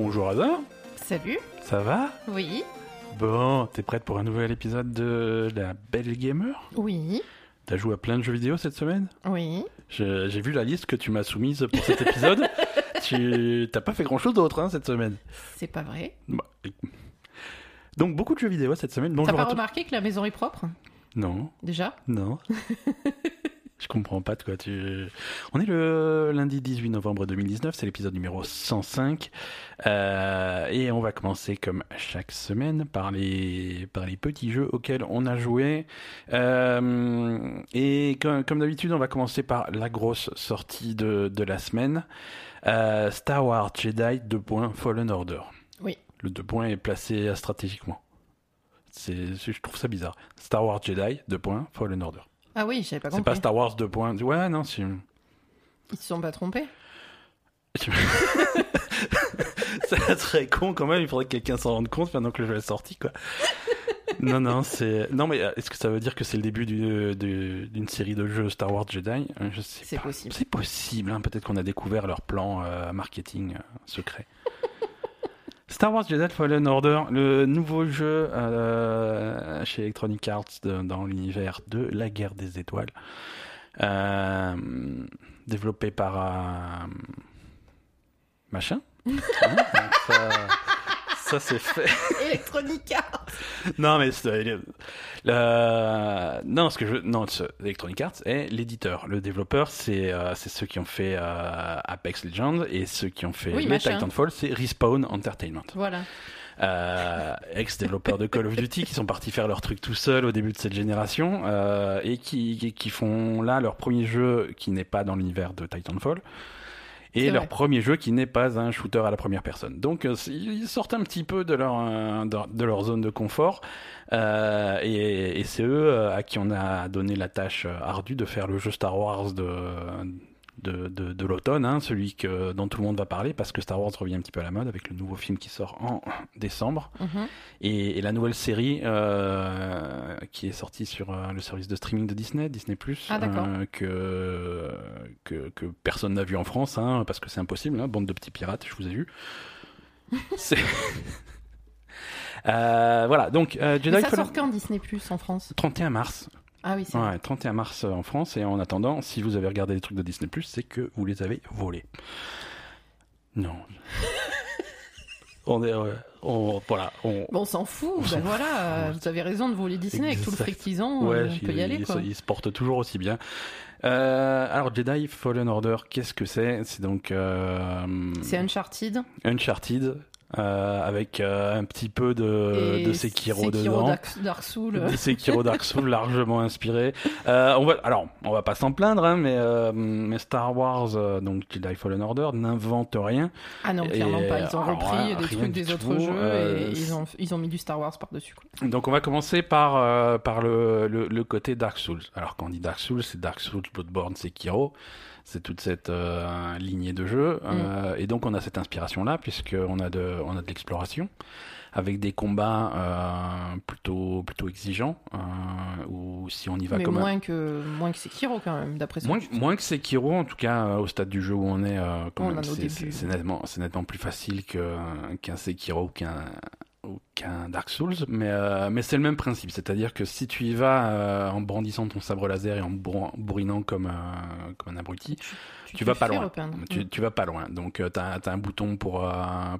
Bonjour Hazard, Salut. ça va? Oui. Bon, t'es prête pour un nouvel épisode de La Belle Gamer? Oui. T'as joué à plein de jeux vidéo cette semaine? Oui. Je- J'ai vu la liste que tu m'as soumise pour cet épisode. tu t'as pas fait grand chose d'autre hein, cette semaine. C'est pas vrai. Bah, et- Donc beaucoup de jeux vidéo cette semaine. T'as Bonjour pas à tous. remarqué que la maison est propre? Non, Déjà? Non. Je comprends pas de quoi tu. On est le lundi 18 novembre 2019, c'est l'épisode numéro 105. Euh, et on va commencer comme chaque semaine par les, par les petits jeux auxquels on a joué. Euh, et comme, comme d'habitude, on va commencer par la grosse sortie de, de la semaine. Euh, Star Wars Jedi 2. Fallen Order. Oui. Le 2 points est placé stratégiquement. C'est, je trouve ça bizarre. Star Wars Jedi 2. Fallen Order. Ah oui, j'avais pas C'est compris. pas Star Wars 2. Ouais, non, c'est. Ils se sont pas trompés ça serait con quand même, il faudrait que quelqu'un s'en rende compte maintenant que le jeu est sorti, quoi. non, non, c'est. Non, mais euh, est-ce que ça veut dire que c'est le début du- du- d'une série de jeux Star Wars Jedi? Euh, Je sais C'est pas. possible. C'est possible, hein. peut-être qu'on a découvert leur plan euh, marketing euh, secret. Star Wars Jedi Fallen Order, le nouveau jeu euh, chez Electronic Arts de- dans l'univers de la guerre des étoiles. Euh, développé par euh, machin. Hein, donc ça, c'est fait. Electronic Arts Non mais c'est- le- le- non ce que je non Electronic Arts est l'éditeur. Le développeur c'est euh, c'est ceux qui ont fait euh, Apex Legends et ceux qui ont fait Oui, les. Titanfall c'est Respawn Entertainment. Voilà. Euh, ex-développeurs de Call of Duty qui sont partis faire leur truc tout seuls au début de cette génération euh, et qui, qui- qui font là leur premier jeu qui n'est pas dans l'univers de Titanfall et leur vrai. premier jeu qui n'est pas un shooter à la première personne. Donc euh, ils sortent un petit peu de leur, euh, de, leur zone de confort euh, et, et c'est eux euh, à qui on a donné la tâche ardue de faire le jeu Star Wars de, de, de, de l'automne, hein, celui que, dont tout le monde va parler parce que Star Wars revient un petit peu à la mode avec le nouveau film qui sort en décembre Mhm. et, et la nouvelle série euh, qui est sortie sur euh, le service de streaming de Disney, Disney Plus, Ah, d'accord. que, que que personne n'a vu en France, hein, parce que c'est impossible, hein, bande de petits pirates, je vous ai vu. C'est Euh, voilà, donc euh, Jedi Mais ça Fallen- sort quand Disney Plus en France? 31 mars. Ah oui, c'est. Ouais, 31 mars euh, en France. Et en attendant, si vous avez regardé les trucs de Disney, c'est que vous les avez volés. Non. on est. euh, on, voilà. On, Bon, on s'en fout. On Ben voilà, euh, vous avez raison de voler Disney avec tout le fric qu'ils ont. ouais, on peut il, y aller, il quoi. se, il se porte toujours aussi bien. Euh, alors, Jedi Fallen Order, qu'est-ce que c'est? C'est donc. euh, C'est Uncharted. Uncharted. Euh, avec euh, un petit peu de, de Sekiro, dedans. Dark, Dark Souls. de Sekiro Dark Souls largement inspiré. Euh, on va, alors, on va pas s'en plaindre, hein, mais, euh, mais Star Wars, euh, donc Jedi Fallen Order, n'invente rien. Ah non, clairement Et, pas. Ils ont repris rien- des trucs des autres tout, jeux euh, et ils ont, ils ont mis du Star Wars par-dessus. Donc, on va commencer par, euh, par le, le, le côté Dark Souls. Alors, quand on dit Dark Souls, c'est Dark Souls, Bloodborne, Sekiro. C'est toute cette euh, lignée de jeux. Euh, et donc, on a cette inspiration-là, puisqu'on a de, on a de l'exploration, avec des combats euh, plutôt, plutôt exigeants, ou si on y va Mais comme un- moins que, moins que Sekiro quand même, d'après ce Moins, moins que Sekiro, en tout cas au stade du jeu où on est, quand On même, c'est- nettement, nettement plus facile que- qu'un Sekiro ou qu'un ou qu'un Dark Souls, mais, euh, mais c'est le même principe, c'est-à-dire que si tu y vas euh, en brandissant ton sabre laser et en bourrin- bourrinant comme, un- comme un abruti, tu, vas pas loin. Tu, tu vas pas loin. Donc tu as, un bouton pour, euh,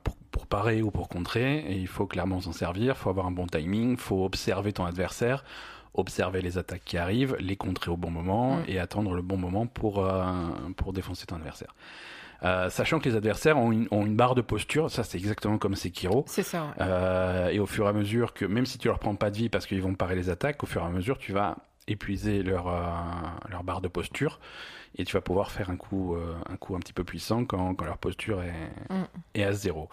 pour, pour parer ou pour contrer, et il faut clairement s'en servir, il faut avoir un bon timing, il faut observer ton adversaire, observer les attaques qui arrivent, les contrer au bon moment Mm. et attendre le bon moment pour, euh, pour défoncer ton adversaire. Euh, sachant que les adversaires ont une, ont une barre de posture, ça c'est exactement comme Sekiro. C'est ça, ouais. Euh, et au fur et à mesure que, même si tu leur prends pas de vie parce qu'ils vont parer les attaques, au fur et à mesure tu vas épuiser leur, euh, leur barre de posture et tu vas pouvoir faire un coup, un coup un petit peu puissant quand, quand leur posture est, Mm. est à zéro.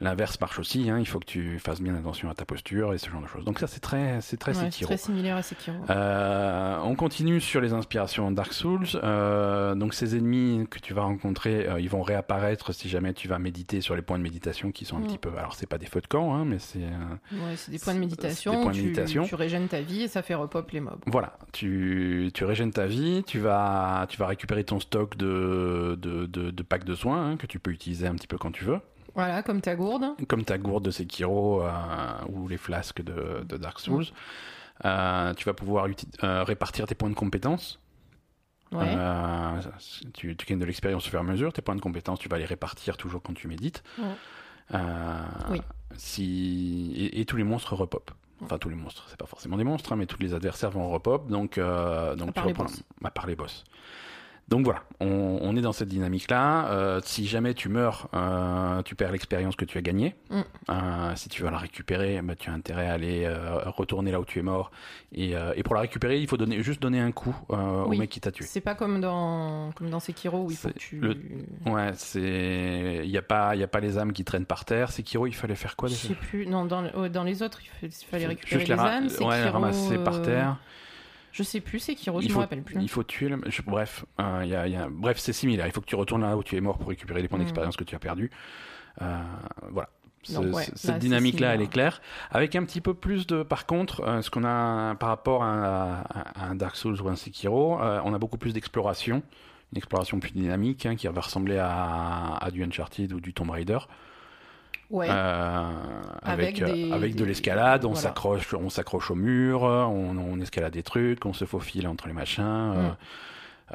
L'inverse marche aussi, hein, il faut que tu fasses bien attention à ta posture et ce genre de choses. Donc ça c'est très, c'est très Ouais, Sekiro. très similaire à Sekiro. Euh, on continue sur les inspirations Dark Souls. Euh, donc ces ennemis que tu vas rencontrer, euh, ils vont réapparaître si jamais tu vas méditer sur les points de méditation qui sont un Mm. petit peu. Alors c'est pas des feux de camp, hein, mais c'est euh, Ouais, c'est des points de méditation. des points de tu, méditation. tu régènes ta vie et ça fait repop les mobs. voilà. Tu, tu régènes ta vie, tu vas tu vas récupérer ton stock de de, de, de packs de soins hein, que tu peux utiliser un petit peu quand tu veux. Voilà, comme ta gourde. comme ta gourde de Sekiro euh, ou les flasques de, de Dark Souls. Euh, tu vas pouvoir euh, répartir tes points de compétences. Ouais. Tu, tu gagnes de l'expérience au fur et à mesure. Tes points de compétences, tu vas les répartir toujours quand tu médites. Ouais. Oui. si... et, et tous les monstres repop. Enfin, tous les monstres, c'est pas forcément des monstres, hein, mais tous les adversaires vont repop. Donc, donc À tu les reprends- boss. à part les boss. Donc voilà, on, on est dans cette dynamique-là. Euh, si jamais tu meurs, euh, tu perds l'expérience que tu as gagnée. Mm. Euh, si tu veux la récupérer, bah, tu as intérêt à aller retourner là où tu es mort. Et, et pour la récupérer, il faut donner, juste donner un coup Oui. au mec qui t'a tué. C'est pas comme dans, comme dans Sekiro où il faut que tu. le- Ouais, c'est, il y a pas, il y a pas les âmes qui traînent par terre. Sekiro, il fallait faire quoi Je déjà sais plus. Non, dans, dans les autres, il, fa- il fallait récupérer Juste les les âmes. ouais, Sekiro, ramasser par terre. Je sais plus, Sekiro, je il me rappelle plus. il faut tuer le... je- bref, euh, y a, il y a- bref, c'est similaire. Il faut que tu retournes là où tu es mort pour récupérer les points Mm. d'expérience que tu as perdus. Euh, voilà. Donc, ouais, là, cette c'est dynamique-là, elle est claire. Avec un petit peu plus de, par contre, euh, ce qu'on a par rapport à, à- à un Dark Souls ou un Sekiro, euh, on a beaucoup plus d'exploration, une exploration plus dynamique hein, qui va ressembler à, à du Uncharted ou du Tomb Raider. Ouais. Euh, avec, Avec euh, des- avec de l'escalade, on voilà. s'accroche, on s'accroche au mur, on, on escalade des trucs, on se faufile entre les machins. euh, Mm.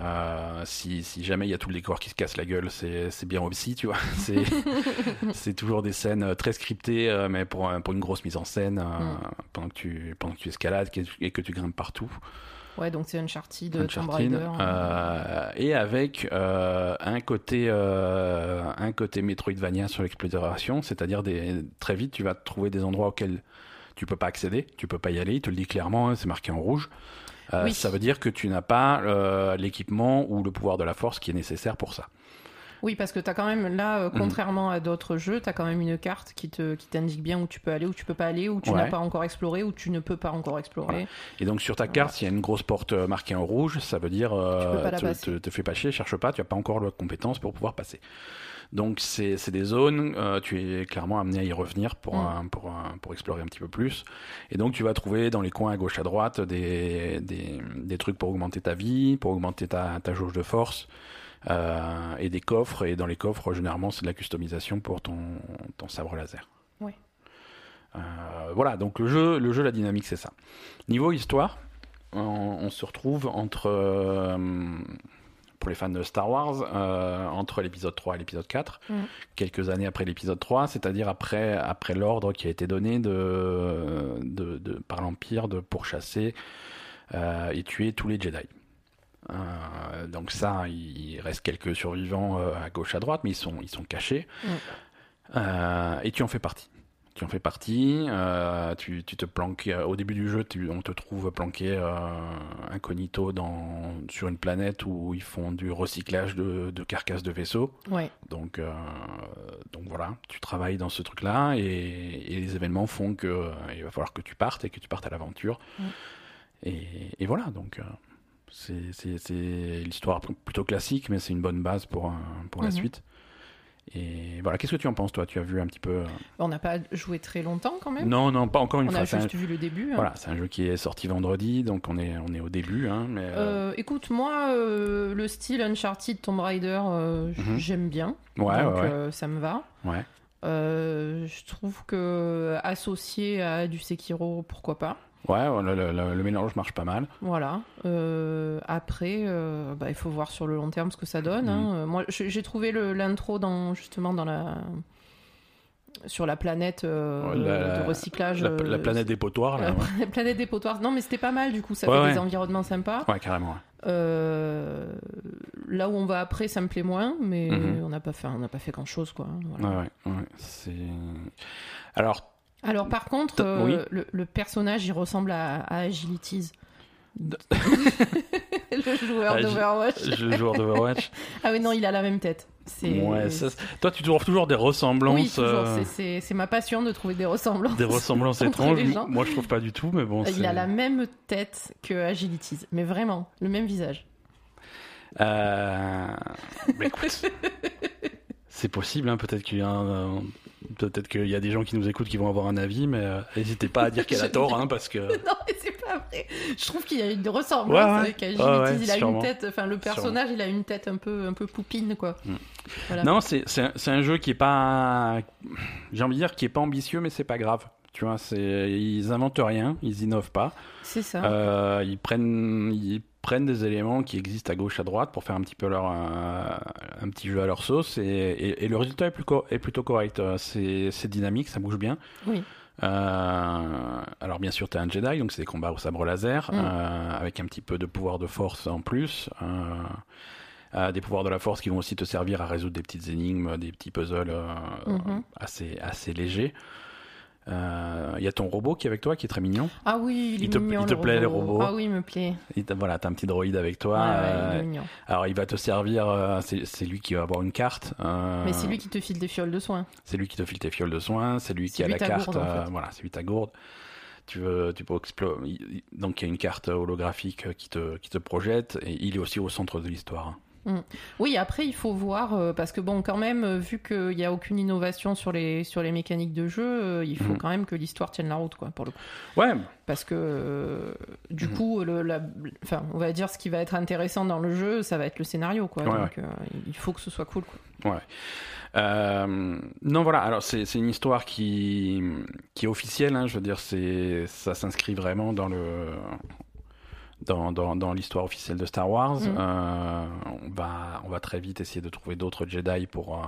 euh, si, si jamais il y a tout le décor qui se casse la gueule, c'est c'est bien aussi, tu vois. C'est toujours des scènes très scriptées, mais pour, pour une grosse mise en scène Mm. pendant que tu pendant que tu escalades et que tu grimpes partout. Ouais, donc c'est Uncharted, Tomb Uncharted, Raider. euh, et avec euh, un côté euh, un côté Metroidvania sur l'exploration, c'est-à-dire des très vite tu vas trouver des endroits auxquels tu peux pas accéder, tu peux pas y aller, il te le dit clairement, hein, c'est marqué en rouge. Euh, Oui. Ça veut dire que tu n'as pas euh, l'équipement ou le pouvoir de la force qui est nécessaire pour ça. Oui, parce que tu as quand même, là, Mm. euh, contrairement à d'autres jeux, tu as quand même une carte qui te qui t'indique bien où tu peux aller, où tu peux pas aller, où tu Ouais. n'as pas encore exploré, où tu ne peux pas encore explorer. Et donc sur ta carte, s'il y a une grosse porte euh, marquée en rouge, ça veut dire euh, peux pas la te, te, te fais pas chier, cherche pas, tu as pas encore la compétence pour pouvoir passer. Donc c'est c'est des zones, euh, tu es clairement amené à y revenir pour, Mm. un- pour, un- pour explorer un petit peu plus. Et donc tu vas trouver dans les coins à gauche à droite des, des, des trucs pour augmenter ta vie, pour augmenter ta, ta jauge de force. Euh, et des coffres, et dans les coffres, généralement, c'est de la customisation pour ton, ton sabre laser. Ouais. Euh, voilà, donc le jeu, le jeu, la dynamique, c'est ça. Niveau histoire, on, on se retrouve entre, euh, pour les fans de Star Wars, euh, entre l'épisode 3 et l'épisode 4, Mhm. quelques années après l'épisode 3, c'est-à-dire après, après l'ordre qui a été donné de, de, de- par l'Empire de pourchasser et tuer tous les Jedi. Euh, donc ça, il reste quelques survivants euh, à gauche, à droite, mais ils sont, ils sont cachés. Euh, et tu en fais partie. Tu en fais partie, tu, tu te planques, au début du jeu, tu- on te trouve planqué incognito dans, sur une planète où ils font du recyclage de, de carcasses de vaisseaux. Ouais. Donc, donc voilà, tu travailles dans ce truc-là et, et les événements font que il va falloir que tu partes et que tu partes à l'aventure. Et, et voilà, donc c'est l'histoire plutôt classique, mais c'est une bonne base pour, pour la Mhm. suite. Et voilà, qu'est-ce que tu en penses, toi? Tu as vu un petit peu euh, On n'a pas joué très longtemps quand même? Non, non, pas encore une on fois. a c'est un- juste vu le début. hein. Voilà, c'est un jeu qui est sorti vendredi, donc on est, on est au début. Hein, mais, euh, Euh, écoute, moi, euh, le style Uncharted Tomb Raider, euh, Mhm. j'aime bien. ouais, donc ouais, ouais, ça me va. ouais. Je trouve que associé à du Sekiro, pourquoi pas. Ouais, le, le- le- le mélange marche pas mal. Voilà. Euh, après, euh, bah, il faut voir sur le long terme ce que ça donne. Hein. Euh, Moi, j'ai trouvé l'intro dans justement dans la sur la planète euh, la- de recyclage. La, la planète des potoirs, là. la planète des potoirs. Non, mais c'était pas mal du coup. Ça Ouais, fait ouais. des environnements sympas. Ouais, carrément. là où on va après, ça me plaît moins, mais Mhm. on n'a pas fait, on n'a pas fait grand chose quoi. hein, Voilà. Ouais, ouais, c'est. Alors, Alors par contre, euh, oui. le, le personnage, il ressemble à, à Agilities. le joueur Agi- d'Overwatch. le joueur d'Overwatch. Ah oui, non, il a la même tête. C'est... ouais, ça- toi, tu trouves toujours des ressemblances. Oui, euh, C'est, ma passion de trouver des ressemblances. Des ressemblances étranges. Moi, je trouve pas du tout, mais bon. Il a la même tête que Agilities, mais vraiment, le même visage. Euh... bah, écoute, c'est possible, hein, peut-être qu'il y a un- Peut-être qu'il y a des gens qui nous écoutent qui vont avoir un avis, mais euh, n'hésitez pas à dire qu'elle a tort, hein, parce que non, mais c'est pas vrai. Je trouve qu'il y a une ressemblance Ouais, ouais. avec Agile. Ouais, ouais, il a sûrement. une tête, enfin le personnage, il a une tête un peu, un peu poupine quoi. Mm. Voilà. Non, c'est c'est un, un jeu qui est pas, j'ai envie de dire, qui est pas ambitieux, mais c'est pas grave. Tu vois, c'est ils inventent rien, ils innovent pas. C'est ça. Euh, ils prennent, ils prennent des éléments qui existent à gauche à droite pour faire un petit peu leur euh, un petit jeu à leur sauce et, et- et le résultat est, plus est plutôt correct. Euh, C'est dynamique, ça bouge bien. Oui. Euh, alors bien sûr, tu es un Jedi, donc c'est des combats au sabre laser, Mm. euh, avec un petit peu de pouvoir de force en plus. euh, des pouvoirs de la force qui vont aussi te servir à résoudre des petites énigmes, des petits puzzles Mhm. assez, assez légers. Euh, Il y a ton robot qui est avec toi, qui est très mignon. Ah oui, il est te- mignon. il te le plaît, les robot. robots Ah oui, il me plaît. Voilà, t'as un petit droïde avec toi. Ouais, ouais, euh, il est mignon. alors il va te servir, euh, c'est lui qui va avoir une carte. euh, Mais c'est lui qui te file des fioles de soins. c'est lui qui te file tes fioles de soins, c'est lui qui a la carte. gourde, en fait. euh, voilà, c'est lui ta gourde. Tu veux, tu peux explorer. Donc il y a une carte holographique qui te, qui te projette et il est aussi au centre de l'histoire. Hein. Oui, après, il faut voir, euh, parce que bon, quand même, euh, vu qu'il n'y a aucune innovation sur les, sur les mécaniques de jeu, euh, il faut Mhm. quand même que l'histoire tienne la route, quoi, pour le coup. Ouais, Parce que, euh, du Mhm. coup, le, la- enfin, on va dire ce qui va être intéressant dans le jeu, ça va être le scénario, quoi. Ouais, Donc, il faut que ce soit cool, quoi. Euh, non, voilà. Alors, c'est c'est une histoire qui, qui est officielle. hein, je veux dire, c'est ça s'inscrit vraiment dans le dans, dans, dans l'histoire officielle de Star Wars. Mhm. Euh, on va on va très vite essayer de trouver d'autres Jedi pour euh,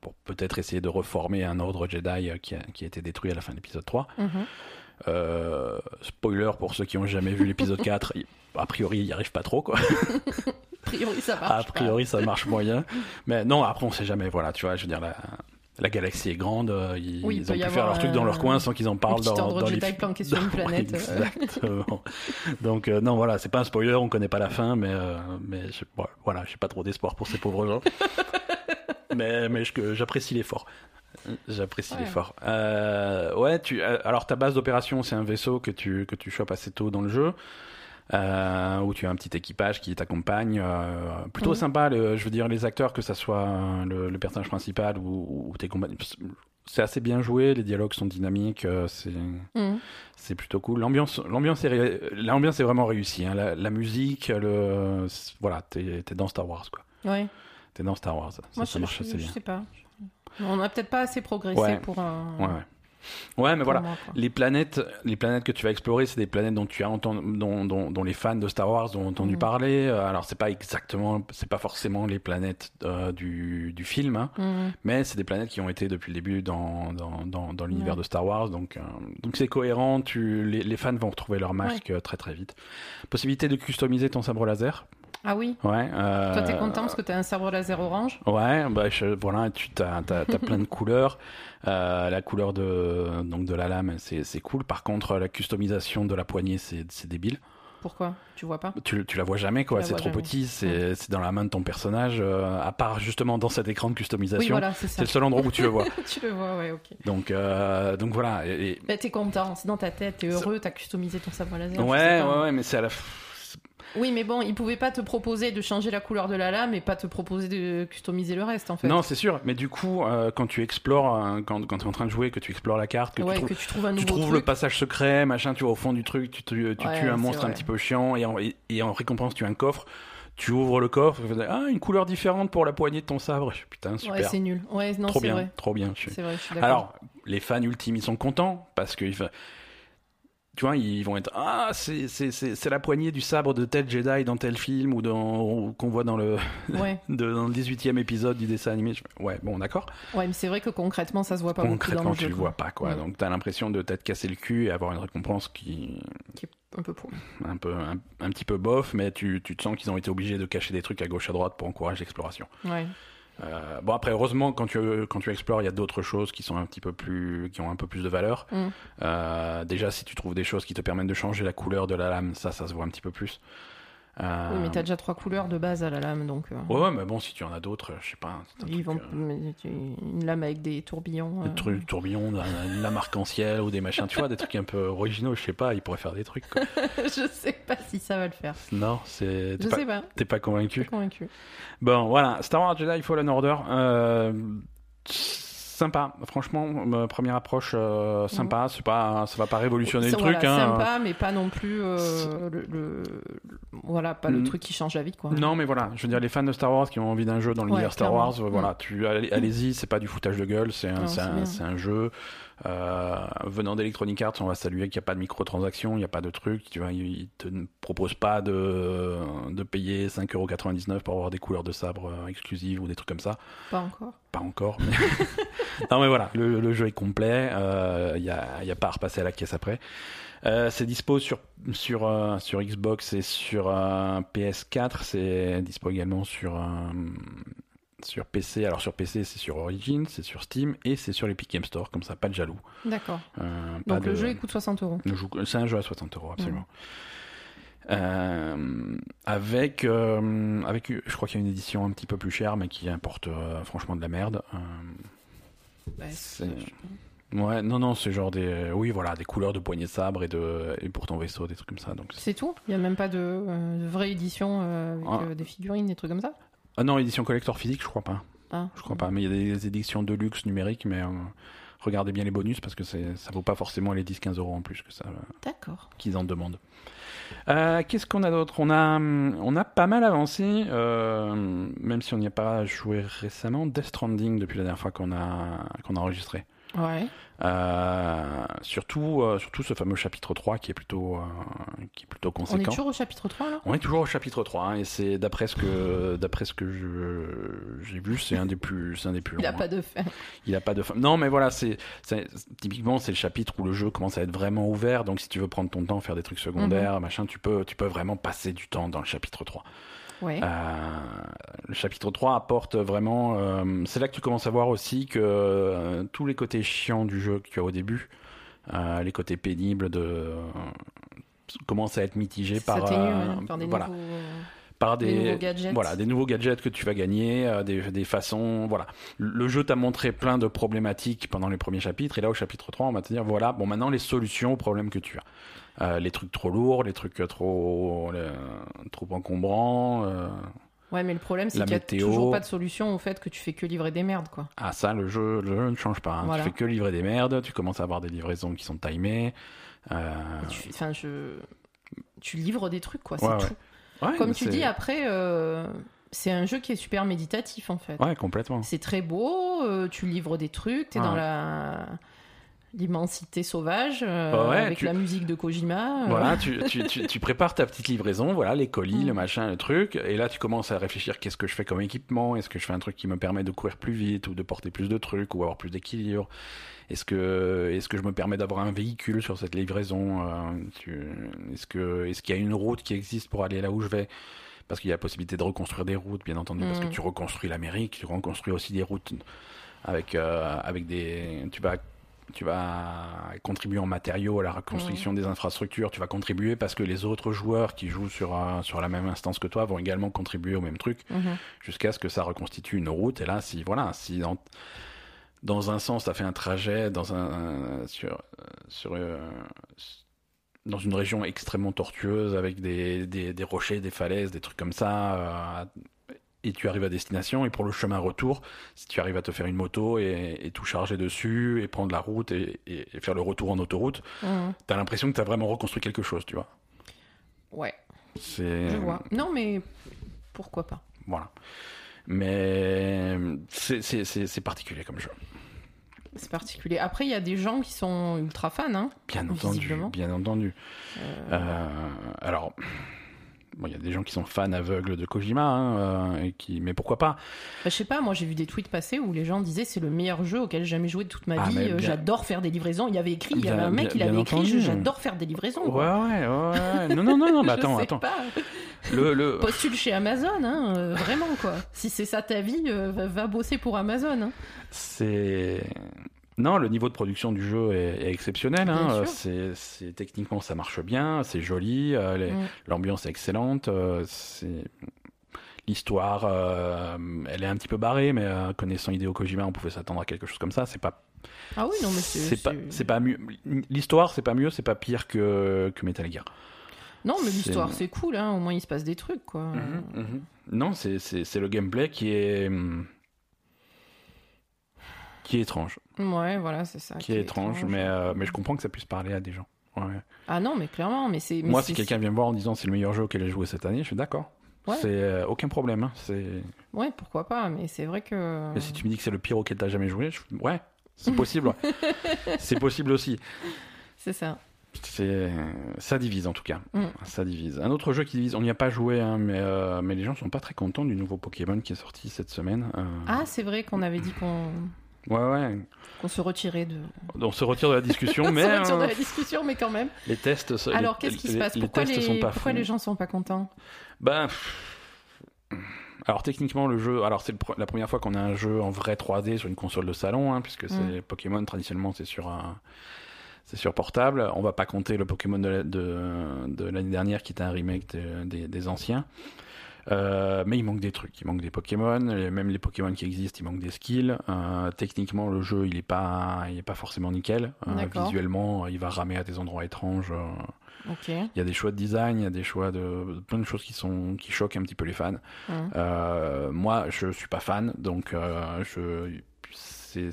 pour peut-être essayer de reformer un ordre Jedi euh, qui a, qui a été détruit à la fin de l'épisode 3. Mhm. Euh, spoiler pour ceux qui ont jamais vu l'épisode 4. il- A priori, il n'y arrive pas trop, quoi. A priori, ça marche. A priori, ça marche moyen. Mais non, après, on sait jamais. Voilà, tu vois, je veux dire, la, la galaxie est grande. euh, Ils, Oui, ils ont pu faire leur truc dans leur un- coin sans qu'ils en parlent dans, dans les Jedi planqué sur une planète. euh. Exactement. Donc, euh, non, voilà, c'est pas un spoiler, on connaît pas la fin, mais, euh, mais je, bon, voilà, j'ai pas trop d'espoir pour ces pauvres gens. mais mais j'apprécie l'effort. J'apprécie Ouais. l'effort. Euh, ouais, tu, euh, alors ta base d'opération, c'est un vaisseau que tu, que tu chopes assez tôt dans le jeu. Euh, où tu as un petit équipage qui t'accompagne. euh, plutôt Mhm. sympa, le- je veux dire, les acteurs, que ça soit le, le personnage principal ou, ou tes compagnons. C'est assez bien joué, les dialogues sont dynamiques, euh, c'est Mhm. c'est plutôt cool. L'ambiance, l'ambiance est, ré- est vraiment réussie. hein. La, la musique, le, voilà, t'es, t'es dans Star Wars, quoi. Ouais. T'es dans Star Wars. Ça, Moi, ça je, marche assez je bien. sais pas. On n'a peut-être pas assez progressé Ouais. pour un. Ouais, ouais. Ouais, mais voilà. moi. Les planètes, les planètes que tu vas explorer, c'est des planètes dont tu as entendu, dont, dont, dont les fans de Star Wars ont entendu Mhm. parler. Euh, Alors, c'est pas exactement, c'est pas forcément les planètes euh, du, du film, hein, Mhm. mais c'est des planètes qui ont été depuis le début dans, dans, dans, dans l'univers Ouais. de Star Wars. Donc, euh, donc c'est cohérent. Tu, les, les fans vont retrouver leur masque très très vite. Possibilité de customiser ton sabre laser. Ah oui? Ouais. euh, Toi, t'es content parce que t'as un sabre laser orange? Ouais, bah je- voilà, tu as, plein de couleurs. Euh, la couleur de donc de la lame, c'est cool. Par contre, la customisation de la poignée, c'est débile. Pourquoi? Tu vois pas? Tu, tu la vois jamais, quoi. C'est trop jamais. petit. C'est c'est dans la main de ton personnage. euh, à part justement dans cet écran de Oui, customisation, voilà, c'est le seul endroit où tu le vois. tu le vois, ouais, ok. Donc euh, donc voilà. Et, Bah, t'es content, c'est dans ta tête, t'es heureux, t'as customisé ton sabre laser. ouais, ouais, ouais, mais c'est à la. Oui, mais bon, ils pouvaient pas te proposer de changer la couleur de la lame et pas te proposer de customiser le reste, en fait. Non, c'est sûr. Mais du coup, euh, quand tu explores, euh, quand quand t'es en train de jouer, que tu explores la carte, que ouais, tu trouves que tu trouves un nouveau tu trouves le passage secret, machin, tu vois au fond du truc, tu, tu, tu Ouais, tues un monstre un petit peu chiant et en, et, et en récompense tu as un coffre. Tu ouvres le coffre, tu ah une couleur différente pour la poignée de ton sabre. Putain Ouais, super, c'est nul. Ouais, non, trop c'est bien, vrai. trop bien. je vrai, je suis d'accord. Alors les fans ultimes ils sont contents parce que tu vois ils vont être ah c'est c'est c'est c'est la poignée du sabre de tel Jedi dans tel film ou dans qu'on voit dans le Ouais. de- dans le 18e épisode du dessin animé. Ouais bon d'accord. ouais, mais c'est vrai que concrètement, ça se voit pas beaucoup dans Concrètement le tu jeu. le vois pas quoi. Ouais. Donc t'as l'impression de t'être cassé le cul et avoir une récompense qui Qui est un peu pour. un peu un, un petit peu bof, mais tu, tu te sens qu'ils ont été obligés de cacher des trucs à gauche à droite pour encourager l'exploration. Ouais. Euh, bon après heureusement quand tu quand tu explores il y a d'autres choses qui sont un petit peu plus qui ont un peu plus de valeur. Mm. Euh, déjà si tu trouves des choses qui te permettent de changer la couleur de la lame, ça ça se voit un petit peu plus. Euh, Oui, mais t'as déjà trois couleurs de base à la lame, donc. euh, Ouais, ouais, mais bon si tu en as d'autres, je sais pas. un Ils truc, vont euh, une lame avec des tourbillons. Des euh, trucs tourbillons, une lame arc-en-ciel ou des machins, tu vois, des trucs un peu originaux, je sais pas, ils pourraient faire des trucs. quoi. je sais pas si ça va le faire. Non, c'est. Je pas, sais pas. t'es pas convaincu convaincu. Bon, voilà, Star Wars Jedi Fallen Order. Euh, sympa. Franchement, première approche euh, sympa. C'est pas, ça va pas révolutionner le truc. hein. sympa, mais pas non plus euh, le, le- voilà, pas le Mm. truc qui change la vie, quoi. Non, mais voilà, je veux dire, les fans de Star Wars qui ont envie d'un jeu dans l'univers Star. Wars, voilà, tu allez- allez-y, c'est pas du foutage de gueule, un, un, c'est un jeu. Euh, venant d'Electronic Arts, on va saluer qu'il n'y a pas de microtransactions, il n'y a pas de truc, tu vois, ils te proposent pas de, de payer 5,99€ pour avoir des couleurs de sabre euh, exclusives ou des trucs comme ça. Pas encore. Pas encore. mais- non, mais voilà, le, le jeu est complet. Il n'y a, y a pas à repasser à la caisse après. Euh, c'est dispo sur, sur, euh, sur Xbox et sur euh, PS4. C'est dispo également sur, euh, sur PC. Alors sur PC, c'est sur Origin, c'est sur Steam et c'est sur l'Epic Game Store. Comme ça, pas de jaloux. D'accord. Euh, Donc le de- jeu il coûte 60 euros. le C'est un jeu à 60 euros, absolument. Euh, avec, euh, avec, je crois qu'il y a une édition un petit peu plus chère, mais qui importe franchement de la merde. Bah, c'est- Ouais, non, non, c'est genre des, oui, voilà, des couleurs de poignées de sabre et de, et pour ton vaisseau, des trucs comme ça. Donc, c'est- C'est tout? Il n'y a même pas de, euh, de vraie édition euh, avec Ah. euh, des figurines, des trucs comme ça? Ah non, édition collector physique, je crois pas. ah. Je crois pas, mais il y a des éditions de luxe numériques, mais euh, regardez bien les bonus parce que ça vaut pas forcément les 10-15 euros en plus que ça, euh, D'accord. qu'ils en demandent. Euh, qu'est-ce qu'on a d'autre? On a, on a pas mal avancé, euh, même si on n'y a pas joué récemment, Death Stranding depuis la dernière fois qu'on a, qu'on a enregistré. Ouais. Euh, surtout, euh, surtout ce fameux chapitre 3 qui est plutôt, euh, qui est plutôt On est conséquent. toujours au chapitre 3 là? On est toujours au chapitre 3 hein, et c'est d'après ce que d'après ce que je j'ai vu, c'est un des plus c'est un des plus longs. Il a pas de fin. Il a pas de fin. Non, mais voilà, c'est typiquement c'est le chapitre où le jeu commence à être vraiment ouvert. Donc si tu veux prendre ton temps, faire des trucs secondaires, Mhm. machin, tu peux tu peux vraiment passer du temps dans le chapitre 3. Ouais. Euh, le chapitre 3 apporte vraiment. euh, c'est là que tu commences à voir aussi que euh, tous les côtés chiants du jeu que tu as au début, les côtés pénibles de commencent à être mitigés par, t'énue, par des, voilà, nouveaux, par des des, nouveaux gadgets. voilà, des nouveaux gadgets que tu vas gagner, euh, des, des façons. Voilà. Le jeu t'a montré plein de problématiques pendant les premiers chapitres, et là au chapitre 3, on va te dire voilà, bon, maintenant les solutions aux problèmes que tu as. Euh, les trucs trop lourds, les trucs trop, euh, trop encombrants. euh, Ouais, mais le problème, c'est qu'il n'y a météo. toujours pas de solution au fait que tu fais que livrer des merdes, quoi. Ah ça, le jeu, le jeu ne change pas. hein. Voilà. Tu fais que livrer des merdes, tu commences à avoir des livraisons qui sont timées. Enfin, je... tu livres des trucs, quoi, c'est ouais. tout. Ouais, Comme tu dis, après, euh, c'est un jeu qui est super méditatif, en fait. Ouais, complètement. C'est très beau, euh, tu livres des trucs, t'es dans la l'immensité sauvage, euh, Bah ouais, avec tu- la musique de Kojima. euh. Voilà, tu, tu, tu, tu prépares ta petite livraison, voilà, les colis, Mm. le machin, le truc, et là tu commences à réfléchir qu'est-ce que je fais comme équipement, est-ce que je fais un truc qui me permet de courir plus vite ou de porter plus de trucs ou avoir plus d'équilibre, est-ce que est-ce que je me permets d'avoir un véhicule sur cette livraison, euh, est-ce que est-ce qu'il y a une route qui existe pour aller là où je vais? Parce qu'il y a la possibilité de reconstruire des routes, bien entendu, parce que Mm. tu reconstruis l'Amérique, tu reconstruis aussi des routes avec euh, avec des tu vas tu vas contribuer en matériaux à la reconstruction des infrastructures, tu vas contribuer parce que les autres joueurs qui jouent sur, euh, sur la même instance que toi vont également contribuer au même truc Mhm. jusqu'à ce que ça reconstitue une route. Et là, si, voilà, si dans, dans un sens, tu as fait un trajet dans un, sur, euh, sur, euh, dans une région extrêmement tortueuse avec des, des, des rochers, des falaises, des trucs comme ça, euh, et tu arrives à destination, et pour le chemin retour, si tu arrives à te faire une moto et, et tout charger dessus, et prendre la route et, et- et faire le retour en autoroute, Mhm. tu as l'impression que tu as vraiment reconstruit quelque chose, tu vois. Ouais, C'est... je vois. Non, mais pourquoi pas Voilà. Mais c'est, particulier comme jeu. C'est particulier. Après, il y a des gens qui sont ultra fans, hein. Bien entendu, bien entendu. Euh, Euh, alors, bon, il y a des gens qui sont fans aveugles de Kojima, hein, euh, et qui, mais pourquoi pas? Bah, je sais pas, moi j'ai vu des tweets passer où les gens disaient c'est le meilleur jeu auquel j'ai jamais joué de toute ma Ah, vie. euh, bien- J'adore faire des livraisons. Il y avait écrit, il y avait un mec, bien- il avait écrit, j'adore faire des livraisons. Ouais, ouais, ouais. Non, non, non, non, mais Je attends, attends. pas. Le, le... Postule chez Amazon, hein, euh, vraiment quoi. Si c'est ça ta vie, euh, va, va bosser pour Amazon. hein. C'est. Non, le niveau de production du jeu est, est exceptionnel. hein. C'est, c'est- techniquement, ça marche bien, c'est joli, euh, les- Mm. l'ambiance est excellente. euh, c'est... L'histoire, euh, elle est un petit peu barrée, mais connaissant Hideo Kojima, on pouvait s'attendre à quelque chose comme ça. C'est pas, Ah oui, non, mais c'est. pas, c'est pas mieux. L'histoire, c'est pas mieux, c'est pas pire que, que Metal Gear. Non, mais l'histoire c'est cool, hein. au moins il se passe des trucs quoi. Mhm, mhm. Non, c'est, c'est, c'est le gameplay qui est. hum, Qui est étrange. Ouais, voilà, c'est ça. Qui est étrange, mais, euh, mais je comprends que ça puisse parler à des gens. Ouais. Ah non, mais clairement, mais c'est. Moi, si quelqu'un vient me voir en disant c'est le meilleur jeu auquel j'ai joué cette année, je suis d'accord. Ouais. C'est euh, aucun problème. hein. C'est... Ouais, pourquoi pas, mais c'est vrai que. Mais si tu me dis que c'est le pire auquel t'as jamais joué, je... ouais, c'est possible. c'est possible aussi. C'est ça. C'est... Ça divise en tout cas. Mm. Ça divise. Un autre jeu qui divise, on n'y a pas joué, hein, mais, euh, mais les gens sont pas très contents du nouveau Pokémon qui est sorti cette semaine. Euh, Ah, c'est vrai qu'on avait dit qu'on Ouais, ouais. qu'on se retirait de. On se retire de la discussion, On mais se retire de euh, la discussion, mais quand même. les tests. Alors, qu'est-ce qui se passe? Les Pourquoi, tests les... sont pas Pourquoi les gens sont pas contents? Ben, alors techniquement le jeu, alors c'est la première fois qu'on a un jeu en vrai 3D sur une console de salon, hein, puisque c'est Pokémon traditionnellement c'est sur un, c'est sur portable. On va pas compter le Pokémon de, la- de, de l'année dernière qui était un remake de- des, des anciens. Euh, mais il manque des trucs, il manque des Pokémon, même les Pokémon qui existent, il manque des skills. Euh, techniquement, le jeu, il est pas, il est pas forcément nickel. Euh, visuellement, il va ramer à des endroits étranges. il y a des choix de design, il y a des choix de plein de choses qui sont qui choquent un petit peu les fans. Hum. Euh, moi, je suis pas fan, donc euh, je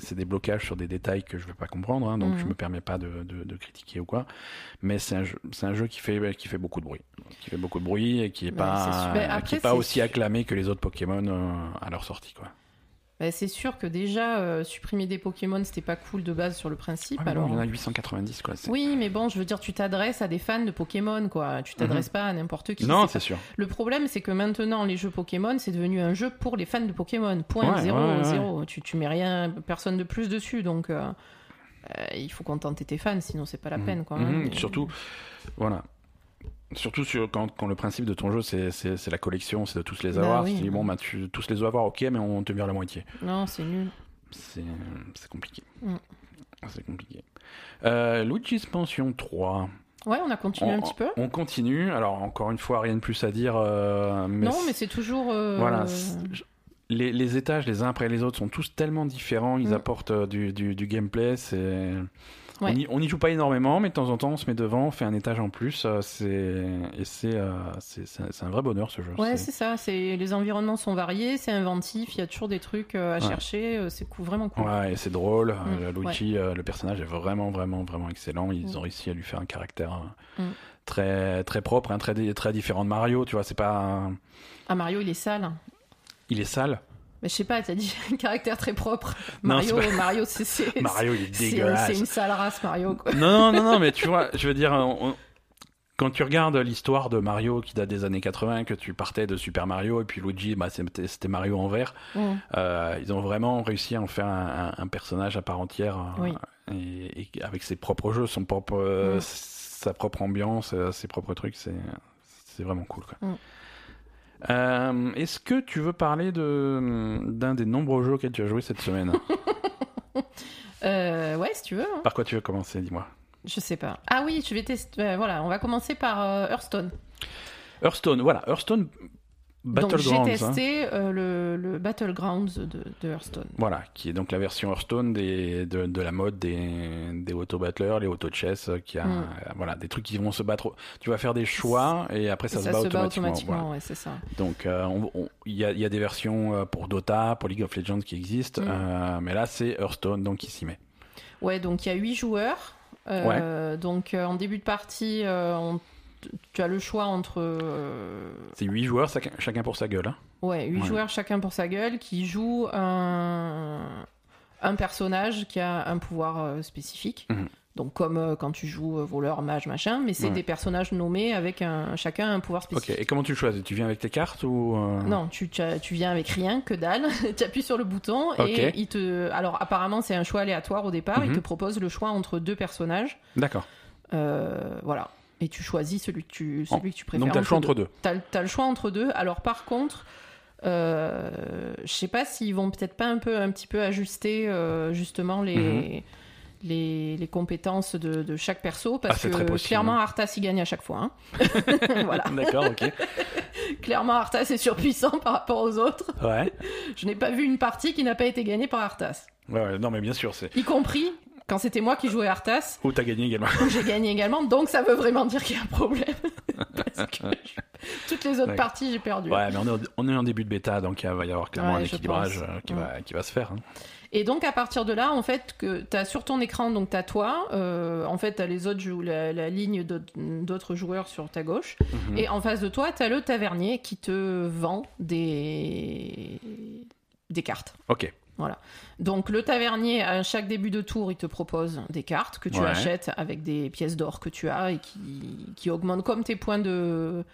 c'est des blocages sur des détails que je vais pas comprendre, hein, donc Mhm. je me permets pas de, de, de critiquer ou quoi. Mais c'est un jeu, c'est un jeu qui fait qui fait beaucoup de bruit, qui fait beaucoup de bruit et qui est Bah, pas qui est pas aussi acclamé que les autres Pokémon euh, à leur sortie quoi. Bah, c'est sûr que déjà, euh, supprimer des Pokémon, c'était pas cool de base sur le principe. Ouais, mais bon, alors... il y en a 890 quoi. c'est- Oui, mais bon, je veux dire, tu t'adresses à des fans de Pokémon, quoi. Tu t'adresses pas à n'importe qui. Mhm. Non, c'est sûr. Le problème, c'est que maintenant, les jeux Pokémon, c'est devenu un jeu pour les fans de Pokémon. Point, Ouais, zéro, ouais, zéro. Tu, tu mets rien, personne de plus dessus, donc euh, euh, il faut contenter tes fans, sinon c'est pas la Mhm. peine, quoi. Mhm, hein. Mais- Surtout, voilà. Surtout sur, quand, quand le principe de ton jeu, c'est, la collection, c'est de tous les Bah avoir. oui. Tu dis, bon, bah, tu tous les avoir, ok, mais on te vire la moitié. Non, c'est nul. C'est, compliqué. Mm. C'est compliqué. Euh, Luigi's Mansion 3. Ouais, on a continué on, un petit peu. on continue. Alors, encore une fois, rien de plus à dire. euh, mais non, mais c'est toujours. euh, Voilà. Les, les étages, les uns après les autres, sont tous tellement différents. Ils Mm. apportent euh, du, du, du gameplay. C'est... Ouais. On, y, on y joue pas énormément, mais de temps en temps, on se met devant, on fait un étage en plus. euh, c'est... Et c'est, euh, c'est, un- vrai bonheur ce jeu. Ouais, C'est- ça. C'est les environnements sont variés, c'est inventif. Il y a toujours des trucs euh, à Ouais. chercher. C'est vraiment cool. Ouais, et c'est drôle. Mm, Euh, Luigi, le personnage est vraiment, vraiment, vraiment excellent. Ils Mm. ont réussi à lui faire un caractère euh, Mm. très, très propre, hein, très, très différent de Mario. Tu vois, c'est pas. un- Ah, Mario, il est sale. Il est sale? Mais je sais pas, t'as dit un caractère très propre. Non, Mario, c'est Mario, c'est Mario, il est dégueulasse. c'est une sale race, Mario. Quoi. Non, non, non, non, mais tu vois, je veux dire, on- on- quand tu regardes l'histoire de Mario qui date des années 80, que tu partais de Super Mario et puis Luigi, bah, c'était Mario en vert, Mm. euh, ils ont vraiment réussi à en faire un, personnage à part entière euh, Oui. et, et avec ses propres jeux, son propre, euh, Mm. sa propre ambiance, euh, ses propres trucs, c'est c'est vraiment cool. quoi. Mm. Euh, Est-ce que tu veux parler de d'un des nombreux jeux auxquels tu as joué cette semaine? Euh, ouais, si tu veux. hein. Par quoi tu veux commencer Dis-moi? Je sais pas. Ah oui, je vais tester. euh, voilà, on va commencer par Hearthstone. Hearthstone, voilà, Hearthstone Donc j'ai hein. testé euh, le, le Battlegrounds de, de Hearthstone. Voilà, qui est donc la version Hearthstone des, de, de la mode des, des auto-battleurs, les auto-chess, euh, qui a, Mm. euh, voilà, des trucs qui vont se battre. Tu vas faire des choix et après ça, Et se, bat automatiquement. voilà. ouais, c'est ça. Donc, euh, on- on- il y, a, y a des versions pour Dota, pour League of Legends qui existent, Mm. euh, mais là c'est Hearthstone, donc qui s'y met. Ouais, donc il y a 8 joueurs. Donc en début de partie, on- tu as le choix entre euh, C'est 8 joueurs, chacun, chacun pour sa gueule. hein. ouais, 8 Ouais. joueurs chacun pour sa gueule qui jouent un, un personnage qui a un pouvoir euh, spécifique. Mhm. Donc comme euh, quand tu joues voleur, mage, machin, mais c'est Ouais. des personnages nommés avec un, chacun un pouvoir Ok, spécifique. et comment tu le choisis? Tu viens avec tes cartes ou Non, tu, tu, viens avec rien, que dalle. tu appuies sur le bouton Ok. et il te. Alors apparemment c'est un choix aléatoire au départ. Il Mhm. te propose le choix entre deux personnages. D'accord. Voilà. Et tu choisis celui que tu, celui que tu préfères. Donc tu as le choix entre deux. T'as, t'as le choix entre deux. Alors par contre, euh, je sais pas s'ils vont peut-être pas un peu, un petit peu ajuster euh, justement les. Mhm. Les, les compétences de, de chaque perso parce Ah, que clairement Arthas il gagne à chaque fois hein. voilà D'accord, ok. clairement Arthas est surpuissant par rapport aux autres Ouais. je n'ai pas vu une partie qui n'a pas été gagnée par Arthas ouais, ouais, non mais bien sûr, c'est. y compris quand c'était moi qui jouais Arthas Ou t'as gagné également. où j'ai gagné également, donc ça veut vraiment dire qu'il y a un problème. Parce que je, Toutes les autres parties, j'ai perdu. Ouais, mais on est, au- on est en début de bêta, donc il va y avoir clairement Ouais, un équilibrage euh, qui, Ouais. va, qui va se faire. hein. Et donc à partir de là, en fait, que t'as sur ton écran, donc t'as toi, euh, en fait t'as les autres la, la ligne d'autres- d'autres joueurs sur ta gauche, Mhm. et en face de toi t'as le tavernier qui te vend des des cartes. Ok. Donc le tavernier à chaque début de tour, il te propose des cartes que tu Ouais. achètes avec des pièces d'or que tu as et qui, qui augmentent comme tes points de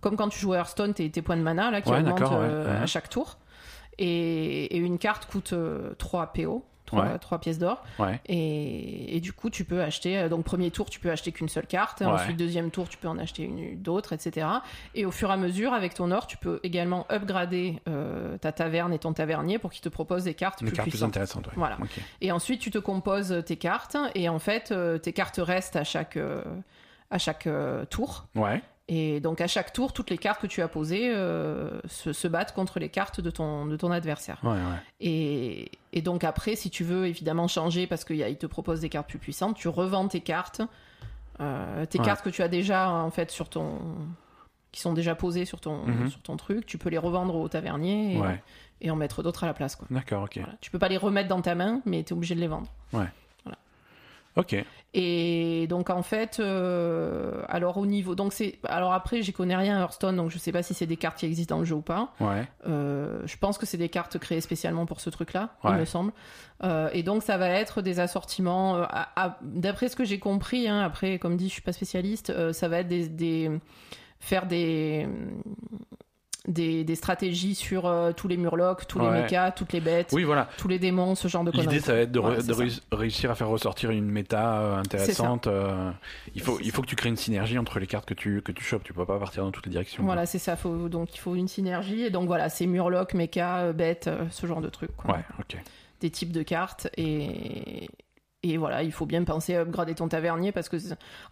comme quand tu joues à Hearthstone, tes, tes points de mana là qui Ouais, augmentent euh, ouais. à chaque tour. Et, et une carte coûte euh, 3 PO, 3, Ouais. pièces d'or. Ouais. Et, et du coup, tu peux acheter. euh, Donc, premier tour, tu peux acheter qu'une seule carte. Ouais. Ensuite, deuxième tour, tu peux en acheter une d'autres, etc. Et au fur et à mesure, avec ton or, tu peux également upgrader euh, ta taverne et ton tavernier pour qu'ils te proposent des cartes Des plus cartes plus puissantes. intéressantes. Voilà. Et ensuite, tu te composes tes cartes. Et en fait, euh, tes cartes restent à chaque, à chaque euh, tour. Ouais. Et donc, à chaque tour, toutes les cartes que tu as posées euh, se, se battent contre les cartes de ton, de ton adversaire. Ouais, ouais. Et, et donc après, si tu veux évidemment changer parce qu'il te propose des cartes plus puissantes, tu revends tes cartes, euh, tes Ouais. cartes que tu as déjà en fait sur ton, qui sont déjà posées sur ton, Mhm. sur ton truc, tu peux les revendre au tavernier et, Ouais. et en mettre d'autres à la place. D'accord, ok. Voilà. Tu peux pas les remettre dans ta main, mais tu es obligé de les vendre. Ok. Et donc en fait, euh, alors au niveau, donc c'est, alors après j'y connais rien à Hearthstone, donc je sais pas si c'est des cartes qui existent dans le jeu ou pas. Ouais. Euh, je pense que c'est des cartes créées spécialement pour ce truc-là, Ouais. il me semble. Euh, et donc ça va être des assortiments. euh, D'après ce que j'ai compris, hein, après comme dit, je suis pas spécialiste, euh, ça va être des, des- faire des des, des stratégies sur euh, tous les murlocs, tous Ouais. les mechas, toutes les bêtes, Oui, voilà. tous les démons, ce genre de conneries. L'idée, ça va être de, ça. réussir à faire ressortir une méta euh, intéressante. euh, il faut, il faut que tu crées une synergie entre les cartes que tu, que tu chopes. Tu peux pas partir dans toutes les directions. Voilà, c'est ça. Faut, donc il faut une synergie. Et donc voilà, c'est murloc, mecha, bêtes, ce genre de trucs. quoi. Ouais, ok. des types de cartes et et voilà, il faut bien penser à upgrader ton tavernier parce que